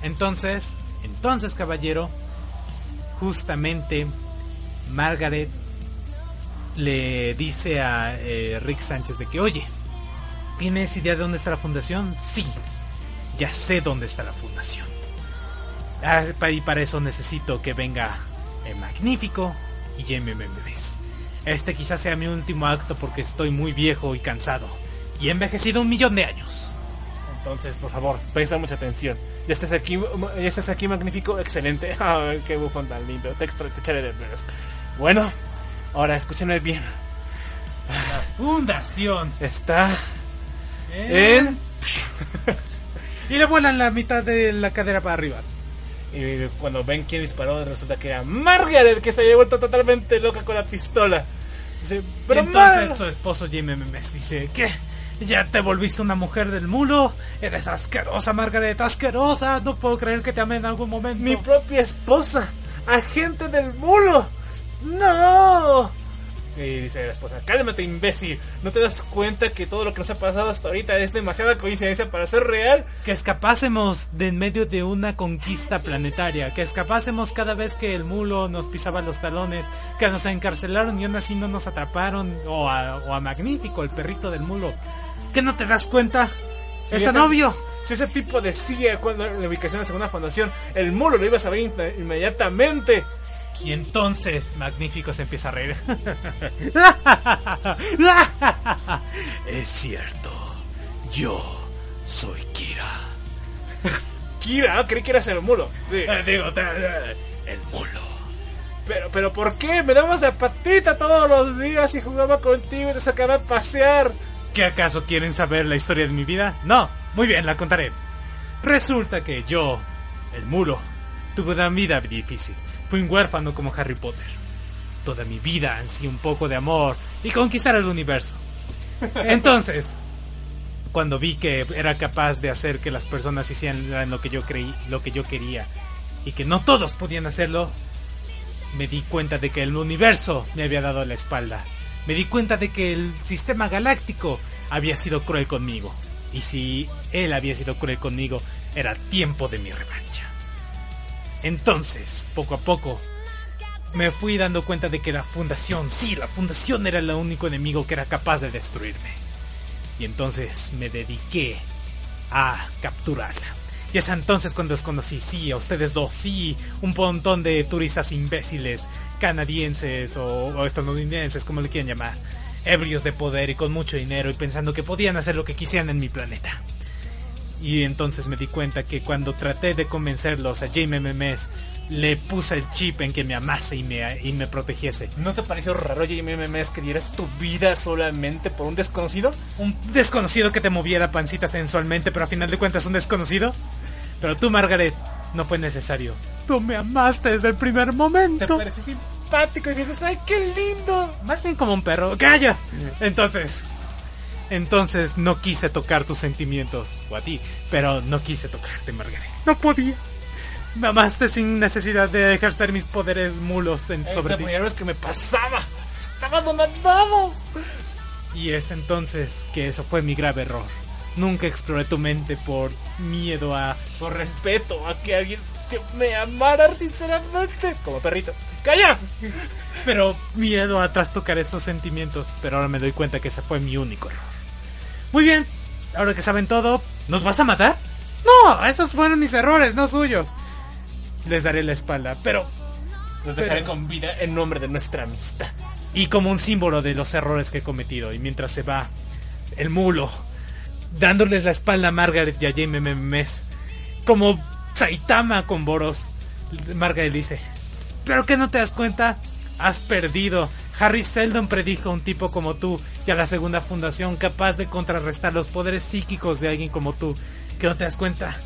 Entonces, entonces, caballero, justamente Margaret le dice a eh, Rick Sánchez de que, oye, ¿tienes idea de dónde está la fundación? Sí, ya sé dónde está la fundación. Ah, y para eso necesito que venga el magnífico y MMMs. Este quizás sea mi último acto porque estoy muy viejo y cansado. Y he envejecido un millón de años. Entonces, por favor, presta mucha atención. Ya estás aquí, ya estás aquí, magnífico, excelente. Ay, qué bufón tan lindo. Te, extra, te echaré de veras. Bueno, ahora escúchenme bien. La fundación. Está En... en. Y le vuelan la mitad de la cadera para arriba. Y cuando ven quién disparó, resulta que era Margaret, que se había vuelto totalmente loca con la pistola. Dice, pero Entonces Mar- su esposo Jimmy Memes dice, ¿qué? ¿Ya te volviste una mujer del mulo? Eres asquerosa, Margaret, asquerosa. No puedo creer que te amé en algún momento. mi propia esposa, agente del mulo. ¡No! Y dice la esposa, cálmate imbécil, ¿no te das cuenta que todo lo que nos ha pasado hasta ahorita es demasiada coincidencia para ser real? Que escapásemos de en medio de una conquista planetaria. Que escapásemos cada vez que el mulo nos pisaba los talones. Que nos encarcelaron y aún así no nos atraparon. O a, o a Magnífico, el perrito del mulo. ¿Que no te das cuenta? Sí, ¡Está novio! Si ese tipo decía cuando la ubicación de la segunda fundación, el mulo lo iba a saber in- inmediatamente. Y entonces Magnífico se empieza a reír. es cierto, yo soy Kira. Kira, ah, creí que eras el mulo. Sí. Eh, digo, el mulo. Pero, pero ¿por qué? Me dabas la patita todos los días y jugaba contigo y te sacaba a pasear. ¿Qué acaso quieren saber la historia de mi vida? No, muy bien, la contaré. Resulta que yo, el muro, tuve una vida difícil. Fui un huérfano como Harry Potter. Toda mi vida ansí un poco de amor y conquistar el universo. Entonces, cuando vi que era capaz de hacer que las personas hicieran lo que yo creí, lo que yo quería, y que no todos podían hacerlo, me di cuenta de que el universo me había dado la espalda. Me di cuenta de que el sistema galáctico había sido cruel conmigo. Y si él había sido cruel conmigo, era tiempo de mi revancha. Entonces, poco a poco, me fui dando cuenta de que la fundación, sí, la fundación era el único enemigo que era capaz de destruirme. Y entonces me dediqué a capturarla. Y es entonces cuando os conocí, sí, a ustedes dos, sí, un montón de turistas imbéciles, canadienses o, o estadounidenses, como le quieran llamar, ebrios de poder y con mucho dinero y pensando que podían hacer lo que quisieran en mi planeta. Y entonces me di cuenta que cuando traté de convencerlos a Jaime Memes, le puse el chip en que me amase y me, y me protegiese. ¿No te pareció raro, Jamie Memes, que dieras tu vida solamente por un desconocido? Un desconocido que te moviera pancita sensualmente, pero a final de cuentas un desconocido. Pero tú, Margaret, no fue necesario. Tú me amaste desde el primer Te momento. pareció simpático y dices, ¡ay, qué lindo! Más bien como un perro. ¡Calla! Entonces, entonces no quise tocar tus sentimientos, o a ti, pero no quise tocarte, Margaret. No podía. Me amaste sin necesidad de ejercer mis poderes mulos en, Es sobre ti. vez que me pasaba. Estaba donadado. Y es entonces que eso fue mi grave error. Nunca exploré tu mente por miedo a... Por respeto a que alguien que me amara sinceramente. Como perrito. ¡Calla! Pero miedo a trastocar esos sentimientos. Pero ahora me doy cuenta que ese fue mi único error. Muy bien, ahora que saben todo, ¿nos vas a matar? No, esos fueron mis errores, no suyos. Les daré la espalda, pero... Los dejaré Pero- con vida en nombre de nuestra amistad. Y como un símbolo de los errores que he cometido. Y mientras se va, el mulo, dándoles la espalda a Margaret y a Jaime como Saitama con Boros, Margaret dice, ¿pero que no te das cuenta? Has perdido. Harry Seldon predijo a un tipo como tú y a la segunda fundación capaz de contrarrestar los poderes psíquicos de alguien como tú. ¿Que no te das cuenta?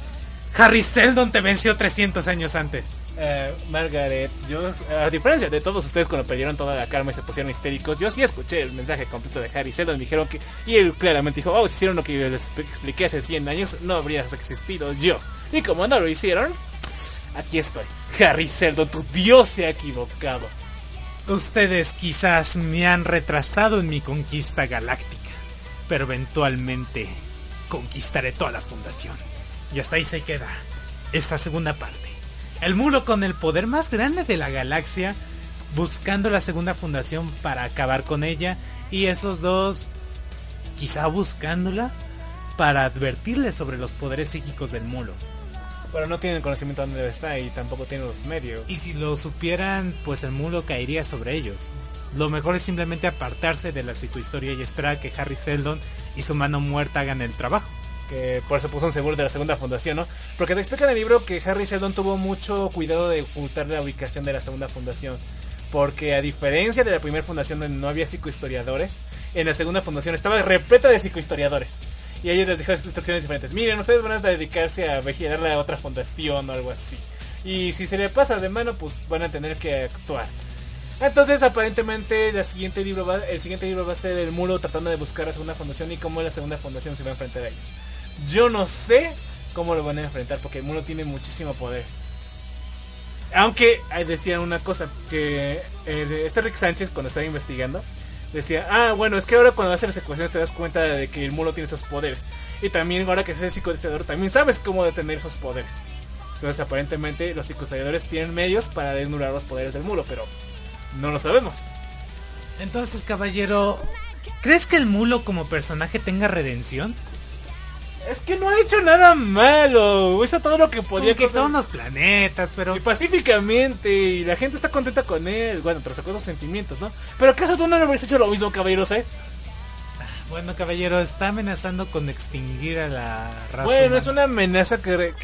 Harry Seldon te venció 300 años antes. Eh, Margaret, yo, a diferencia de todos ustedes cuando perdieron toda la calma y se pusieron histéricos, yo sí escuché el mensaje completo de Harry Seldon. Me dijeron que, y él claramente dijo: Oh, si hicieron lo que les expliqué hace 100 años, no habrías existido yo. Y como no lo hicieron, aquí estoy. Harry Seldon, tu Dios se ha equivocado. Ustedes quizás me han retrasado en mi conquista galáctica, pero eventualmente conquistaré toda la fundación. Y hasta ahí se queda esta segunda parte. El mulo con el poder más grande de la galaxia, buscando la segunda fundación para acabar con ella, y esos dos quizá buscándola para advertirle sobre los poderes psíquicos del mulo. Pero no tienen conocimiento de dónde está y tampoco tienen los medios. Y si lo supieran, pues el mulo caería sobre ellos. Lo mejor es simplemente apartarse de la psicohistoria y esperar a que Harry Seldon y su mano muerta hagan el trabajo. Que por eso puso un seguro de la segunda fundación, ¿no? Porque te explica en el libro que Harry Seldon tuvo mucho cuidado de ocultar la ubicación de la segunda fundación. Porque a diferencia de la primera fundación donde no había psicohistoriadores, en la segunda fundación estaba repleta de psicohistoriadores. Y ellos les dejó instrucciones diferentes. Miren, ustedes van a dedicarse a vigilar a otra fundación o algo así. Y si se le pasa de mano, pues van a tener que actuar. Entonces, aparentemente, la el siguiente libro va a ser el mulo tratando de buscar la segunda fundación y cómo la segunda fundación se va a enfrentar a ellos. Yo no sé cómo lo van a enfrentar porque el mulo tiene muchísimo poder. Aunque eh, decía una cosa, que eh, este Rick Sánchez cuando estaba investigando, decía, ah, bueno, es que ahora cuando haces las ecuaciones te das cuenta de que el mulo tiene esos poderes. Y también ahora que eres psicohistoriador, también sabes cómo detener esos poderes. Entonces aparentemente los psicohistoriadores tienen medios para desnudar los poderes del mulo, pero no lo sabemos. Entonces, caballero, ¿crees que el mulo como personaje tenga redención? Es que no ha hecho nada malo, hizo todo lo que podía Conquistó con- unos planetas, pero... Y pacíficamente, y la gente está contenta con él. Bueno, tras los sentimientos, ¿no? Pero ¿acaso tú no le hubieras hecho lo mismo, caballeros, eh? Bueno, caballero, está amenazando con extinguir a la raza Bueno, humana. es una amenaza que,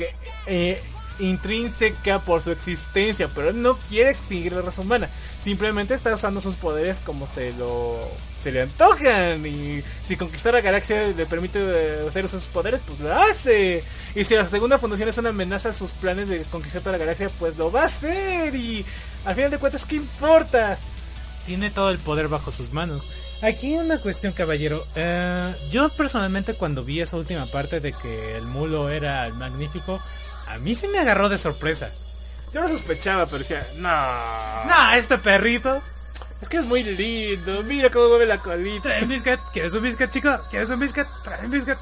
eh, intrínseca por su existencia, pero él no quiere extinguir la raza humana. Simplemente está usando sus poderes como se lo se le antojan y si conquistar la galaxia le permite eh, usar sus poderes, pues lo hace. Y si la segunda fundación es una amenaza a sus planes de conquistar toda la galaxia, pues lo va a hacer y al final de cuentas, ¿qué importa? Tiene todo el poder bajo sus manos. Aquí una cuestión, caballero. Eh, yo personalmente cuando vi esa última parte de que el mulo era el magnífico, a mí se me agarró de sorpresa. Yo lo sospechaba, pero decía, no. No, este perrito. Es que es muy lindo, mira cómo mueve la colita. Trae un biscuit. ¿Quieres un biscuit, chico? ¿Quieres un biscuit? Trae un biscuit.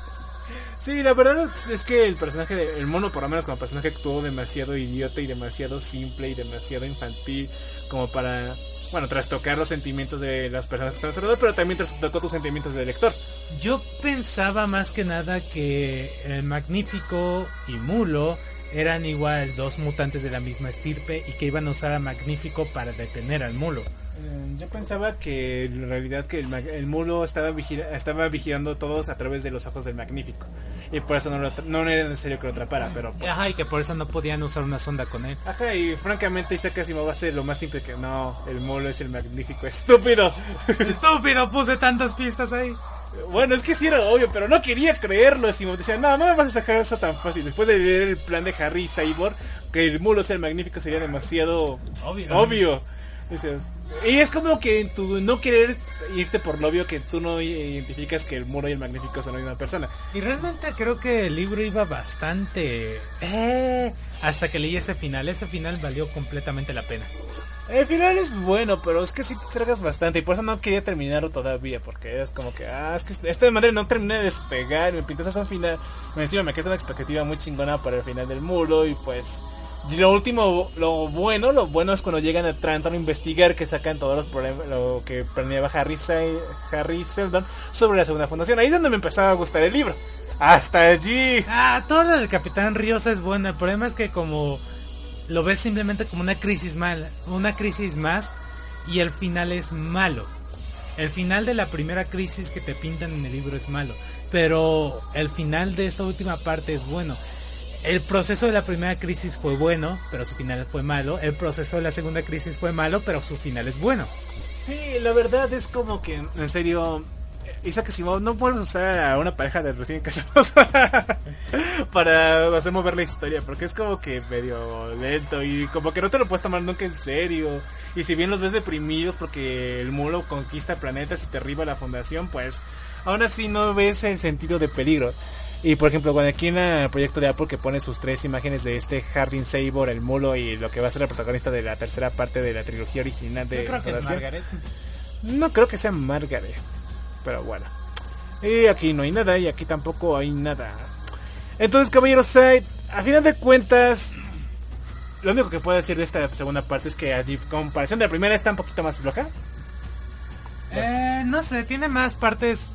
Sí, la verdad es que el personaje, el mono por lo menos como personaje actuó demasiado idiota y demasiado simple y demasiado infantil como para, bueno, trastocar los sentimientos de las personas que están alrededor, pero también trastocó tus sentimientos de lector. Yo pensaba más que nada que el Magnífico y Mulo eran igual dos mutantes de la misma estirpe y que iban a usar a Magnífico para detener al Mulo. Eh, Yo pensaba que en realidad que el, el mulo estaba, vigila- estaba vigilando a todos a través de los ojos del magnífico. Y por eso no, lo no era necesario que lo atrapara, pero... pues, Ajá, y que por eso no podían usar una sonda con él. Ajá, y francamente Isaac Asimov hace lo más simple que no, el mulo es el magnífico, estúpido. Estúpido, puse tantas pistas ahí. Bueno, es que sí era obvio, pero no quería creerlo. Asimov decía, no, no me vas a sacar eso tan fácil. Después de leer el plan de Harry y Cyborg, que el mulo sea el magnífico sería demasiado Obvio. obvio. Dices, y es como que en tu no querer irte por lo obvio que tú no identificas que el muro y el magnífico son la misma persona. Y realmente creo que el libro iba bastante... Eh, hasta que leí ese final. Ese final valió completamente la pena. El final es bueno, pero es que sí te tragas bastante y por eso no quería terminarlo todavía, porque es como que, ah, es que esta madre no termina de despegar, me pintas hasta un final, me encima me queda una expectativa muy chingona para el final del muro y pues... y lo último, lo bueno, lo bueno es cuando llegan a Trantor a investigar que sacan todos los problemas, lo que planeaba Harry, Harry Seldon sobre la segunda fundación. Ahí es donde me empezaba a gustar el libro. Hasta allí. Ah, todo lo del Capitán Ríos es bueno. El problema es que como lo ves simplemente como una crisis mal, una crisis más y el final es malo. El final de la primera crisis que te pintan en el libro es malo, pero el final de esta última parte es bueno. El proceso de la primera crisis fue bueno, pero su final fue malo. El proceso de la segunda crisis fue malo, pero su final es bueno. Sí, la verdad es como que, en serio, Isaac Asimov no puedes usar a una pareja de recién casados para hacer mover la historia, porque es como que medio lento y como que no te lo puedes tomar nunca en serio. Y si bien los ves deprimidos porque el mulo conquista planetas y te derriba la fundación, pues aún así no ves el sentido de peligro. Y por ejemplo, cuando aquí en el proyecto de Apple que pone sus tres imágenes de este Hardin Sabor, el mulo y lo que va a ser el protagonista de la tercera parte de la trilogía original de Yo creo que es. Margaret. No creo que sea Margaret. Pero bueno. Y aquí no hay nada y aquí tampoco hay nada. Entonces, caballeros, Side, a final de cuentas, lo único que puedo decir de esta segunda parte es que a comparación de la primera está un poquito más floja. Eh, no sé, tiene más partes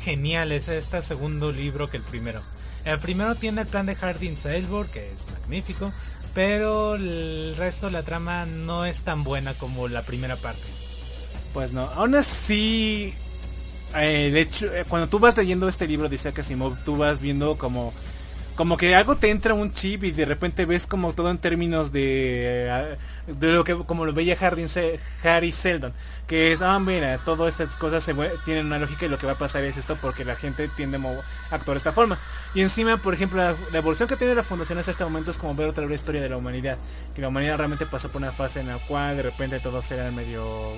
geniales este segundo libro que el primero. El primero tiene el plan de Hardin Salesborg, que es magnífico, pero el resto de la trama no es tan buena como la primera parte. Pues no, aún así, eh, el hecho, eh, cuando tú vas leyendo este libro de Isaac Asimov, tú vas viendo como, como que algo te entra un chip y de repente ves como todo en términos de, eh, de lo que, como lo veía Se- Harry Seldon, que es, ah, mira, todas estas cosas se tienen una lógica y lo que va a pasar es esto porque la gente tiende a actuar de esta forma. Y encima, por ejemplo, la, la evolución que tiene la fundación hasta este momento es como ver otra vez la historia de la humanidad, que la humanidad realmente pasó por una fase en la cual de repente todos eran medio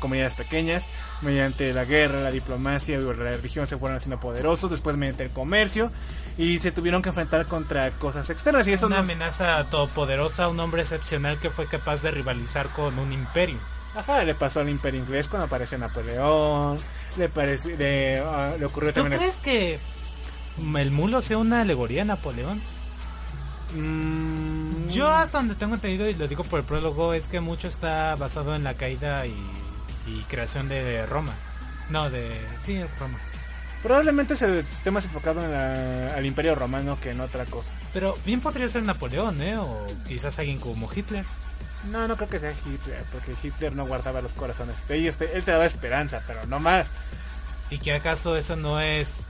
comunidades pequeñas, mediante la guerra, la diplomacia y la religión se fueron haciendo poderosos, después mediante el comercio y se tuvieron que enfrentar contra cosas externas y esto una amenaza todopoderosa, un hombre excepcional que fue capaz de rivalizar con un imperio. Ajá, le pasó al imperio inglés cuando apareció Napoleón, le pareció, le, ah, le ocurrió ¿Tú también crees que el mulo sea una alegoría a Napoleón? Mm, Yo hasta donde tengo entendido, y lo digo por el prólogo, es que mucho está basado en la caída y, y creación de Roma. No, de... Sí, Roma. probablemente se esté más enfocado en la- al imperio romano que en otra cosa. Pero bien podría ser Napoleón, ¿eh? O quizás alguien como Hitler. No, no creo que sea Hitler, porque Hitler no guardaba los corazones. Él, él te daba esperanza, pero no más. ¿Y que acaso eso no es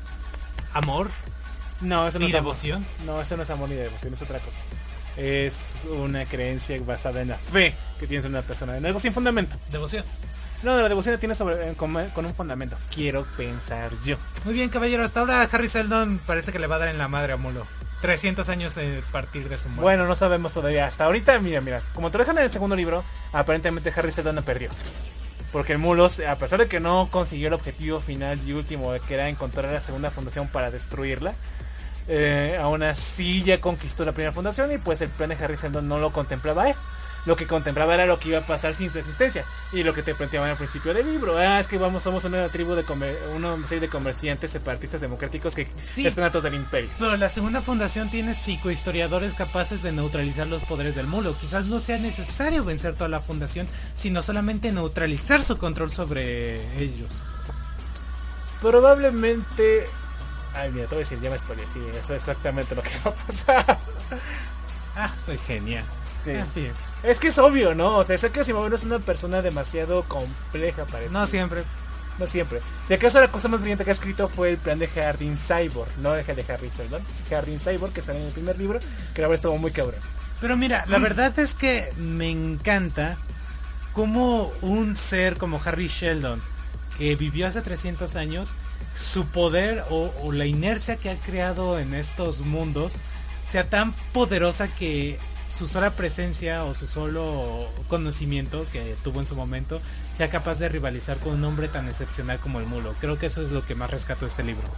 amor No, eso no y es amor. devoción? No, eso no es amor ni devoción, es otra cosa. es una creencia basada en la fe que tienes en una persona, en algo sin fundamento. Devoción. No, la devoción la tienes sobre, con, con un fundamento. Quiero pensar yo. Muy bien, caballero. Hasta ahora Harry Seldon parece que le va a dar en la madre a Mulo. 300 años de partir de su muerte. Bueno, no sabemos todavía. Hasta ahorita, mira, mira. Como te dejan en el segundo libro, aparentemente Harry Seldon perdió. Porque el Mulos, a pesar de que no consiguió el objetivo final y último, que era encontrar la segunda fundación para destruirla, eh, aún así ya conquistó la primera fundación y pues el plan de Harry Seldon no lo contemplaba. Lo que contemplaba era lo que iba a pasar sin su existencia. Y lo que te planteaban al principio del libro. Ah, es que vamos, somos una tribu de comer, una serie de comerciantes separatistas democráticos que Sí. están atos del imperio. Pero la segunda fundación tiene psicohistoriadores capaces de neutralizar los poderes del mulo. Quizás no sea necesario vencer toda la fundación, sino solamente neutralizar su control sobre ellos. Probablemente. Ay, mira, te voy a decir, ya me spoilé. Sí, eso es exactamente lo que va a pasar. Ah, soy genial. Sí. En fin, Es que es obvio, ¿no? O sea, sé que Asimov no es una persona demasiado compleja para no siempre. No siempre. Si acaso la cosa más brillante que ha escrito fue el plan de Jardín Cyborg, no de de Harry Seldon. Jardín Cyborg, que sale en el primer libro, que la verdad estuvo muy cabrón. Pero mira, la verdad es que me encanta cómo un ser como Harry Sheldon, que vivió hace 300 años, su poder o, o la inercia que ha creado en estos mundos sea tan poderosa que su sola presencia o su solo conocimiento que tuvo en su momento sea capaz de rivalizar con un hombre tan excepcional como el mulo. Creo que eso es lo que más rescató este libro.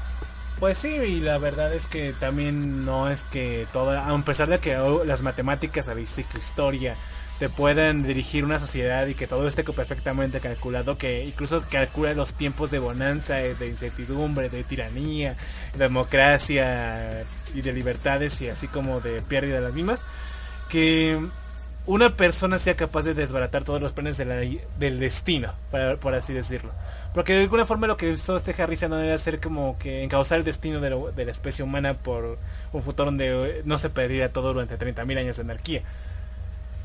Pues sí, y la verdad es que también no es que toda, a pesar de que oh, las matemáticas, estadística, historia te puedan dirigir una sociedad y que todo esté perfectamente calculado, que incluso calcula los tiempos de bonanza, de incertidumbre, de tiranía, democracia y de libertades y así como de pérdida de las mismas, que una persona sea capaz de desbaratar todos los planes de la- del destino, para- por así decirlo. Porque de alguna forma lo que hizo este Harry Seldon era hacer como que encauzar el destino de, lo- de la especie humana por un futuro donde no se perdiera todo durante 30.000 años de anarquía.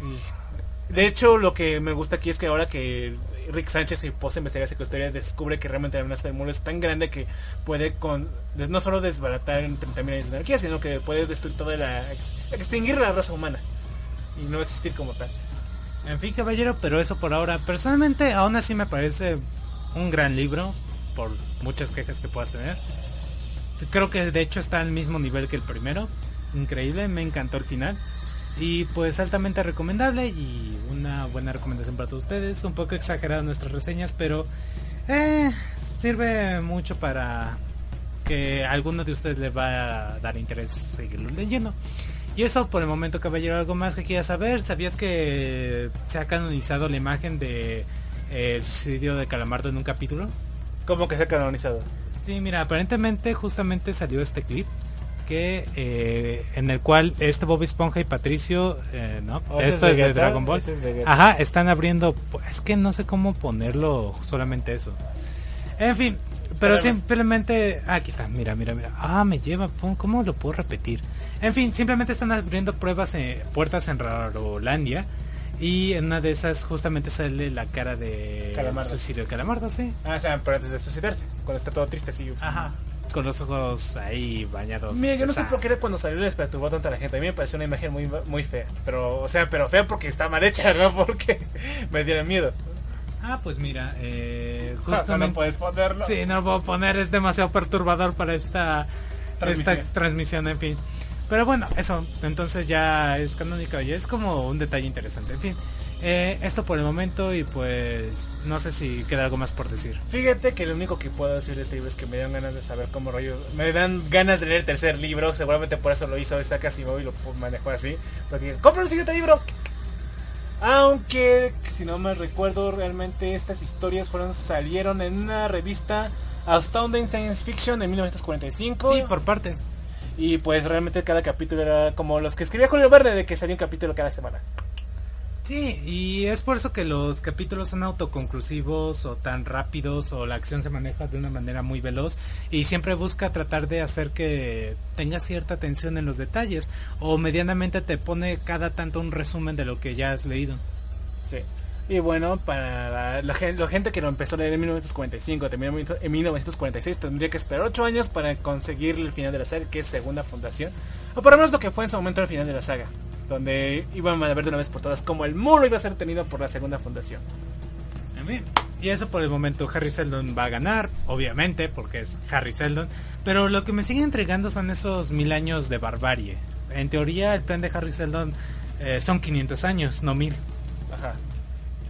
Y, de hecho, lo que me gusta aquí es que ahora que Rick Sánchez y posa investigar historia descubre que realmente la amenaza del mundo es tan grande que puede con no solo desbaratar en 30.000 años de anarquía, sino que puede destruir toda la... ex- extinguir la raza humana y no existir como tal. En fin, caballero, pero eso por ahora. Personalmente, aún así me parece un gran libro, por muchas quejas que puedas tener. Creo que de hecho está al mismo nivel que el primero. Increíble, me encantó el final. Y pues altamente recomendable y una buena recomendación para todos ustedes. Un poco exageradas nuestras reseñas, pero eh, sirve mucho para que a alguno de ustedes les va a dar interés seguirlo leyendo. Y eso por el momento, caballero, algo más que quieras saber. ¿Sabías que se ha canonizado la imagen de eh, el suicidio de Calamardo en un capítulo? Como que se ha canonizado. Sí, mira, aparentemente justamente salió este clip que eh, en el cual este Bob Esponja y Patricio, eh, ¿no? Oh, Esto es de Dragon Ball. es. Ajá, están abriendo, es que no sé cómo ponerlo, solamente eso. En fin, pero Espérame. simplemente, ah, aquí está, mira, mira, mira. Ah, me lleva, ¿cómo lo puedo repetir? En fin, simplemente están abriendo pruebas, en, puertas en Rarolandia. Y en una de esas justamente sale la cara de Calamardo. suicidio de Calamardo, sí. Ah, o sea, pero antes de suicidarse, cuando está todo triste así. Ajá. Con los ojos ahí bañados. Mira, yo no sé por qué era cuando salió les perturbó tanta la gente. A mí me pareció una imagen muy muy fea. Pero, o sea, pero fea porque está mal hecha, no porque me diera miedo. Ah, pues mira, eh, Justo justamente... no puedes ponerlo. Sí, no lo puedo poner, es demasiado perturbador para esta Transmisión. esta transmisión, en fin. Pero bueno, eso, entonces ya es canónico y es como un detalle interesante, en fin. Eh, esto por el momento y pues no sé si queda algo más por decir. Fíjate que lo único que puedo decir de este libro es que me dan ganas de saber cómo rollo. Me dan ganas de leer el tercer libro. Seguramente por eso lo hizo esta casi y lo manejó así. Porque, ¡compra el siguiente libro! Aunque, si no me recuerdo, realmente estas historias fueron salieron en una revista Astounding Science Fiction en 1945. Sí, por partes. Y pues realmente cada capítulo era como los que escribía Julio Verde, de que salía un capítulo cada semana. Sí, y es por eso que los capítulos son autoconclusivos o tan rápidos o la acción se maneja de una manera muy veloz y siempre busca tratar de hacer que tenga cierta atención en los detalles o medianamente te pone cada tanto un resumen de lo que ya has leído. Sí. Y bueno, para la, la la gente que lo empezó a leer en 1945, terminó en 1946, tendría que esperar 8 años para conseguir el final de la saga, que es Segunda Fundación. O por lo menos lo que fue en su momento el final de la saga. Donde iban a ver de una vez por todas cómo el muro iba a ser tenido por la segunda fundación. Y eso por el momento Harry Seldon va a ganar, obviamente, porque es Harry Seldon. Pero lo que me sigue entregando son esos mil años de barbarie. En teoría, el plan de Harry Seldon eh, son 500 años, no mil.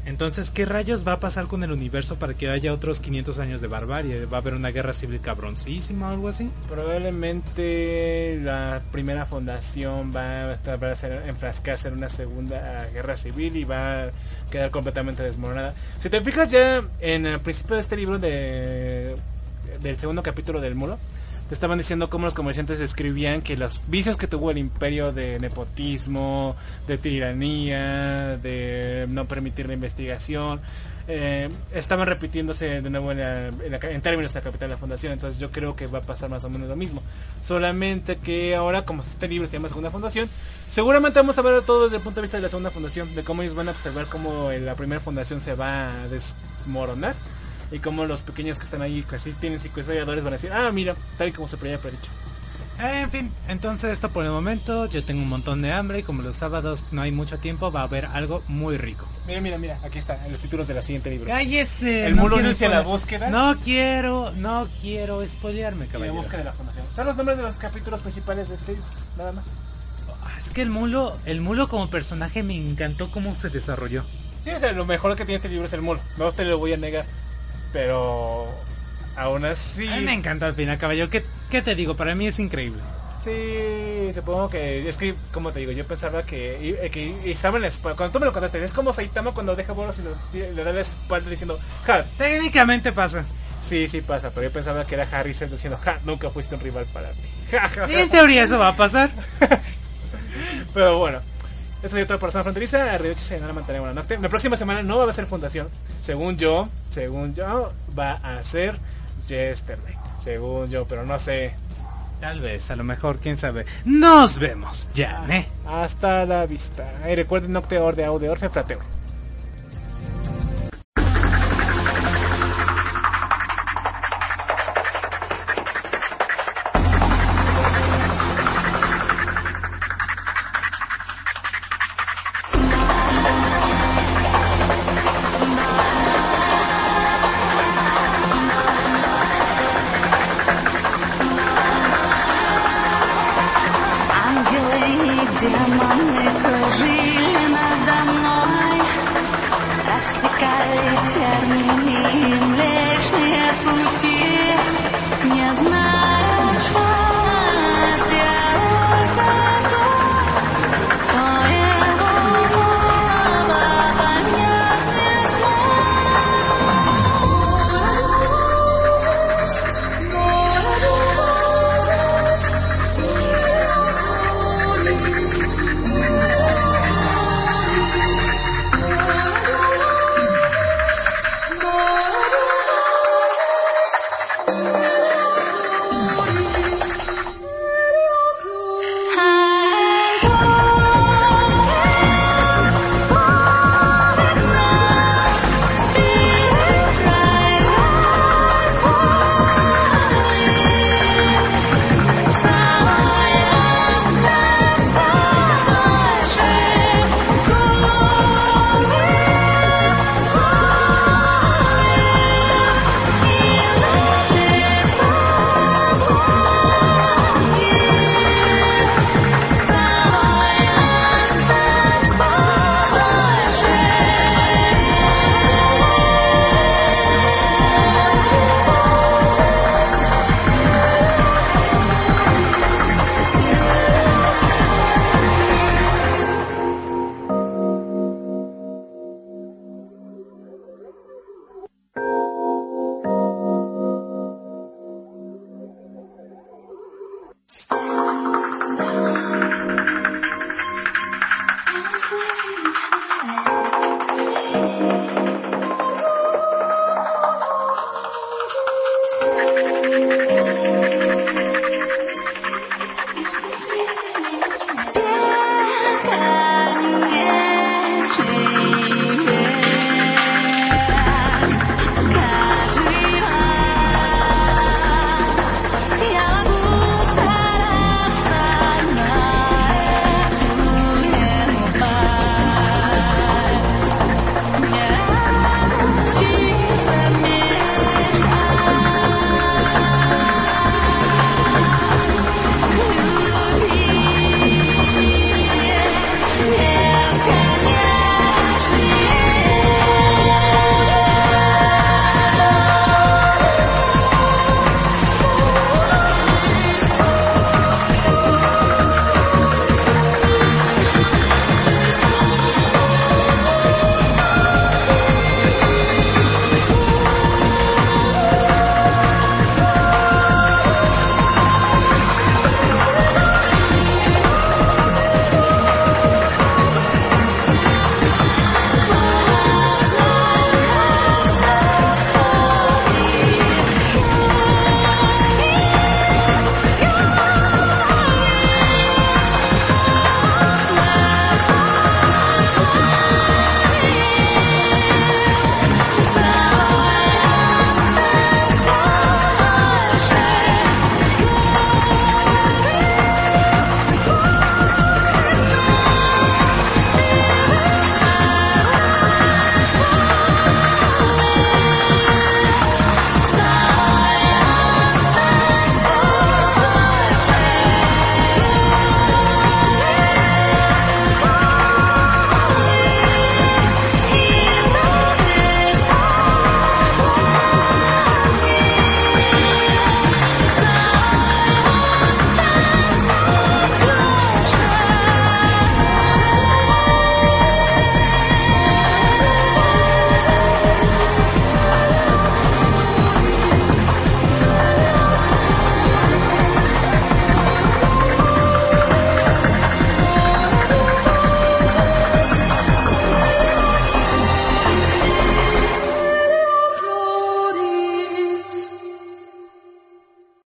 Entonces, ¿qué rayos va a pasar con el universo para que haya otros 500 años de barbarie? ¿Va a haber una guerra civil cabroncísima o algo así? Probablemente la primera fundación va a, va a enfrascarse en una segunda guerra civil y va a quedar completamente desmoronada. Si te fijas ya en el principio de este libro de, del segundo capítulo del muro, te estaban diciendo cómo los comerciantes escribían que los vicios que tuvo el imperio de nepotismo, de tiranía, de no permitir la investigación, eh, estaban repitiéndose de nuevo en, la- en términos de la capital de la fundación. Entonces yo creo que va a pasar más o menos lo mismo. Solamente que ahora, como este libro se llama Segunda Fundación, seguramente vamos a ver todo desde el punto de vista de la segunda fundación, de cómo ellos van a observar cómo la primera fundación se va a desmoronar. Y cómo los pequeños que están ahí, que así tienen secuestradores, van a decir, ah, mira, tal y como se había predicho. En fin, entonces esto por el momento. Yo tengo un montón de hambre y como los sábados no hay mucho tiempo, va a haber algo muy rico. Mira, mira, mira, aquí está, en los títulos de la siguiente libro. ¡Cállese! El mulo quiero inicia la búsqueda. No quiero, no quiero spoilearme, Y la caballero. búsqueda de la fundación. Son los nombres de los capítulos principales de este libro, nada más. Ah, Es que el mulo, el mulo como personaje me encantó cómo se desarrolló. Sí, o sea, lo mejor que tiene este libro es el mulo. No te lo voy a negar. Pero aún así. A mí me encantó al final, caballero. ¿Qué, ¿Qué te digo? Para mí es increíble. Sí, supongo que. Es que, como te digo, yo pensaba que, eh, que estaba en la espalda. Cuando tú me lo contaste, es como Saitama cuando deja bolos y lo- le da la espalda diciendo, ja. Técnicamente pasa. Sí, sí pasa, pero yo pensaba que era Harry diciendo, ja, nunca fuiste un rival para mí. Ja, ja, Y en ja. teoría eso va a pasar. Pero bueno, esta es otra persona fronteriza. Arriba se la mantenemos la norte. La próxima semana no va a ser fundación. Según yo, según yo, va a ser Yesterday. Según yo, pero no sé. Tal vez, a lo mejor, quién sabe. Nos vemos, ya, ¿eh? Hasta la vista. Y recuerden Nocteor de Audio Orfe Frateo.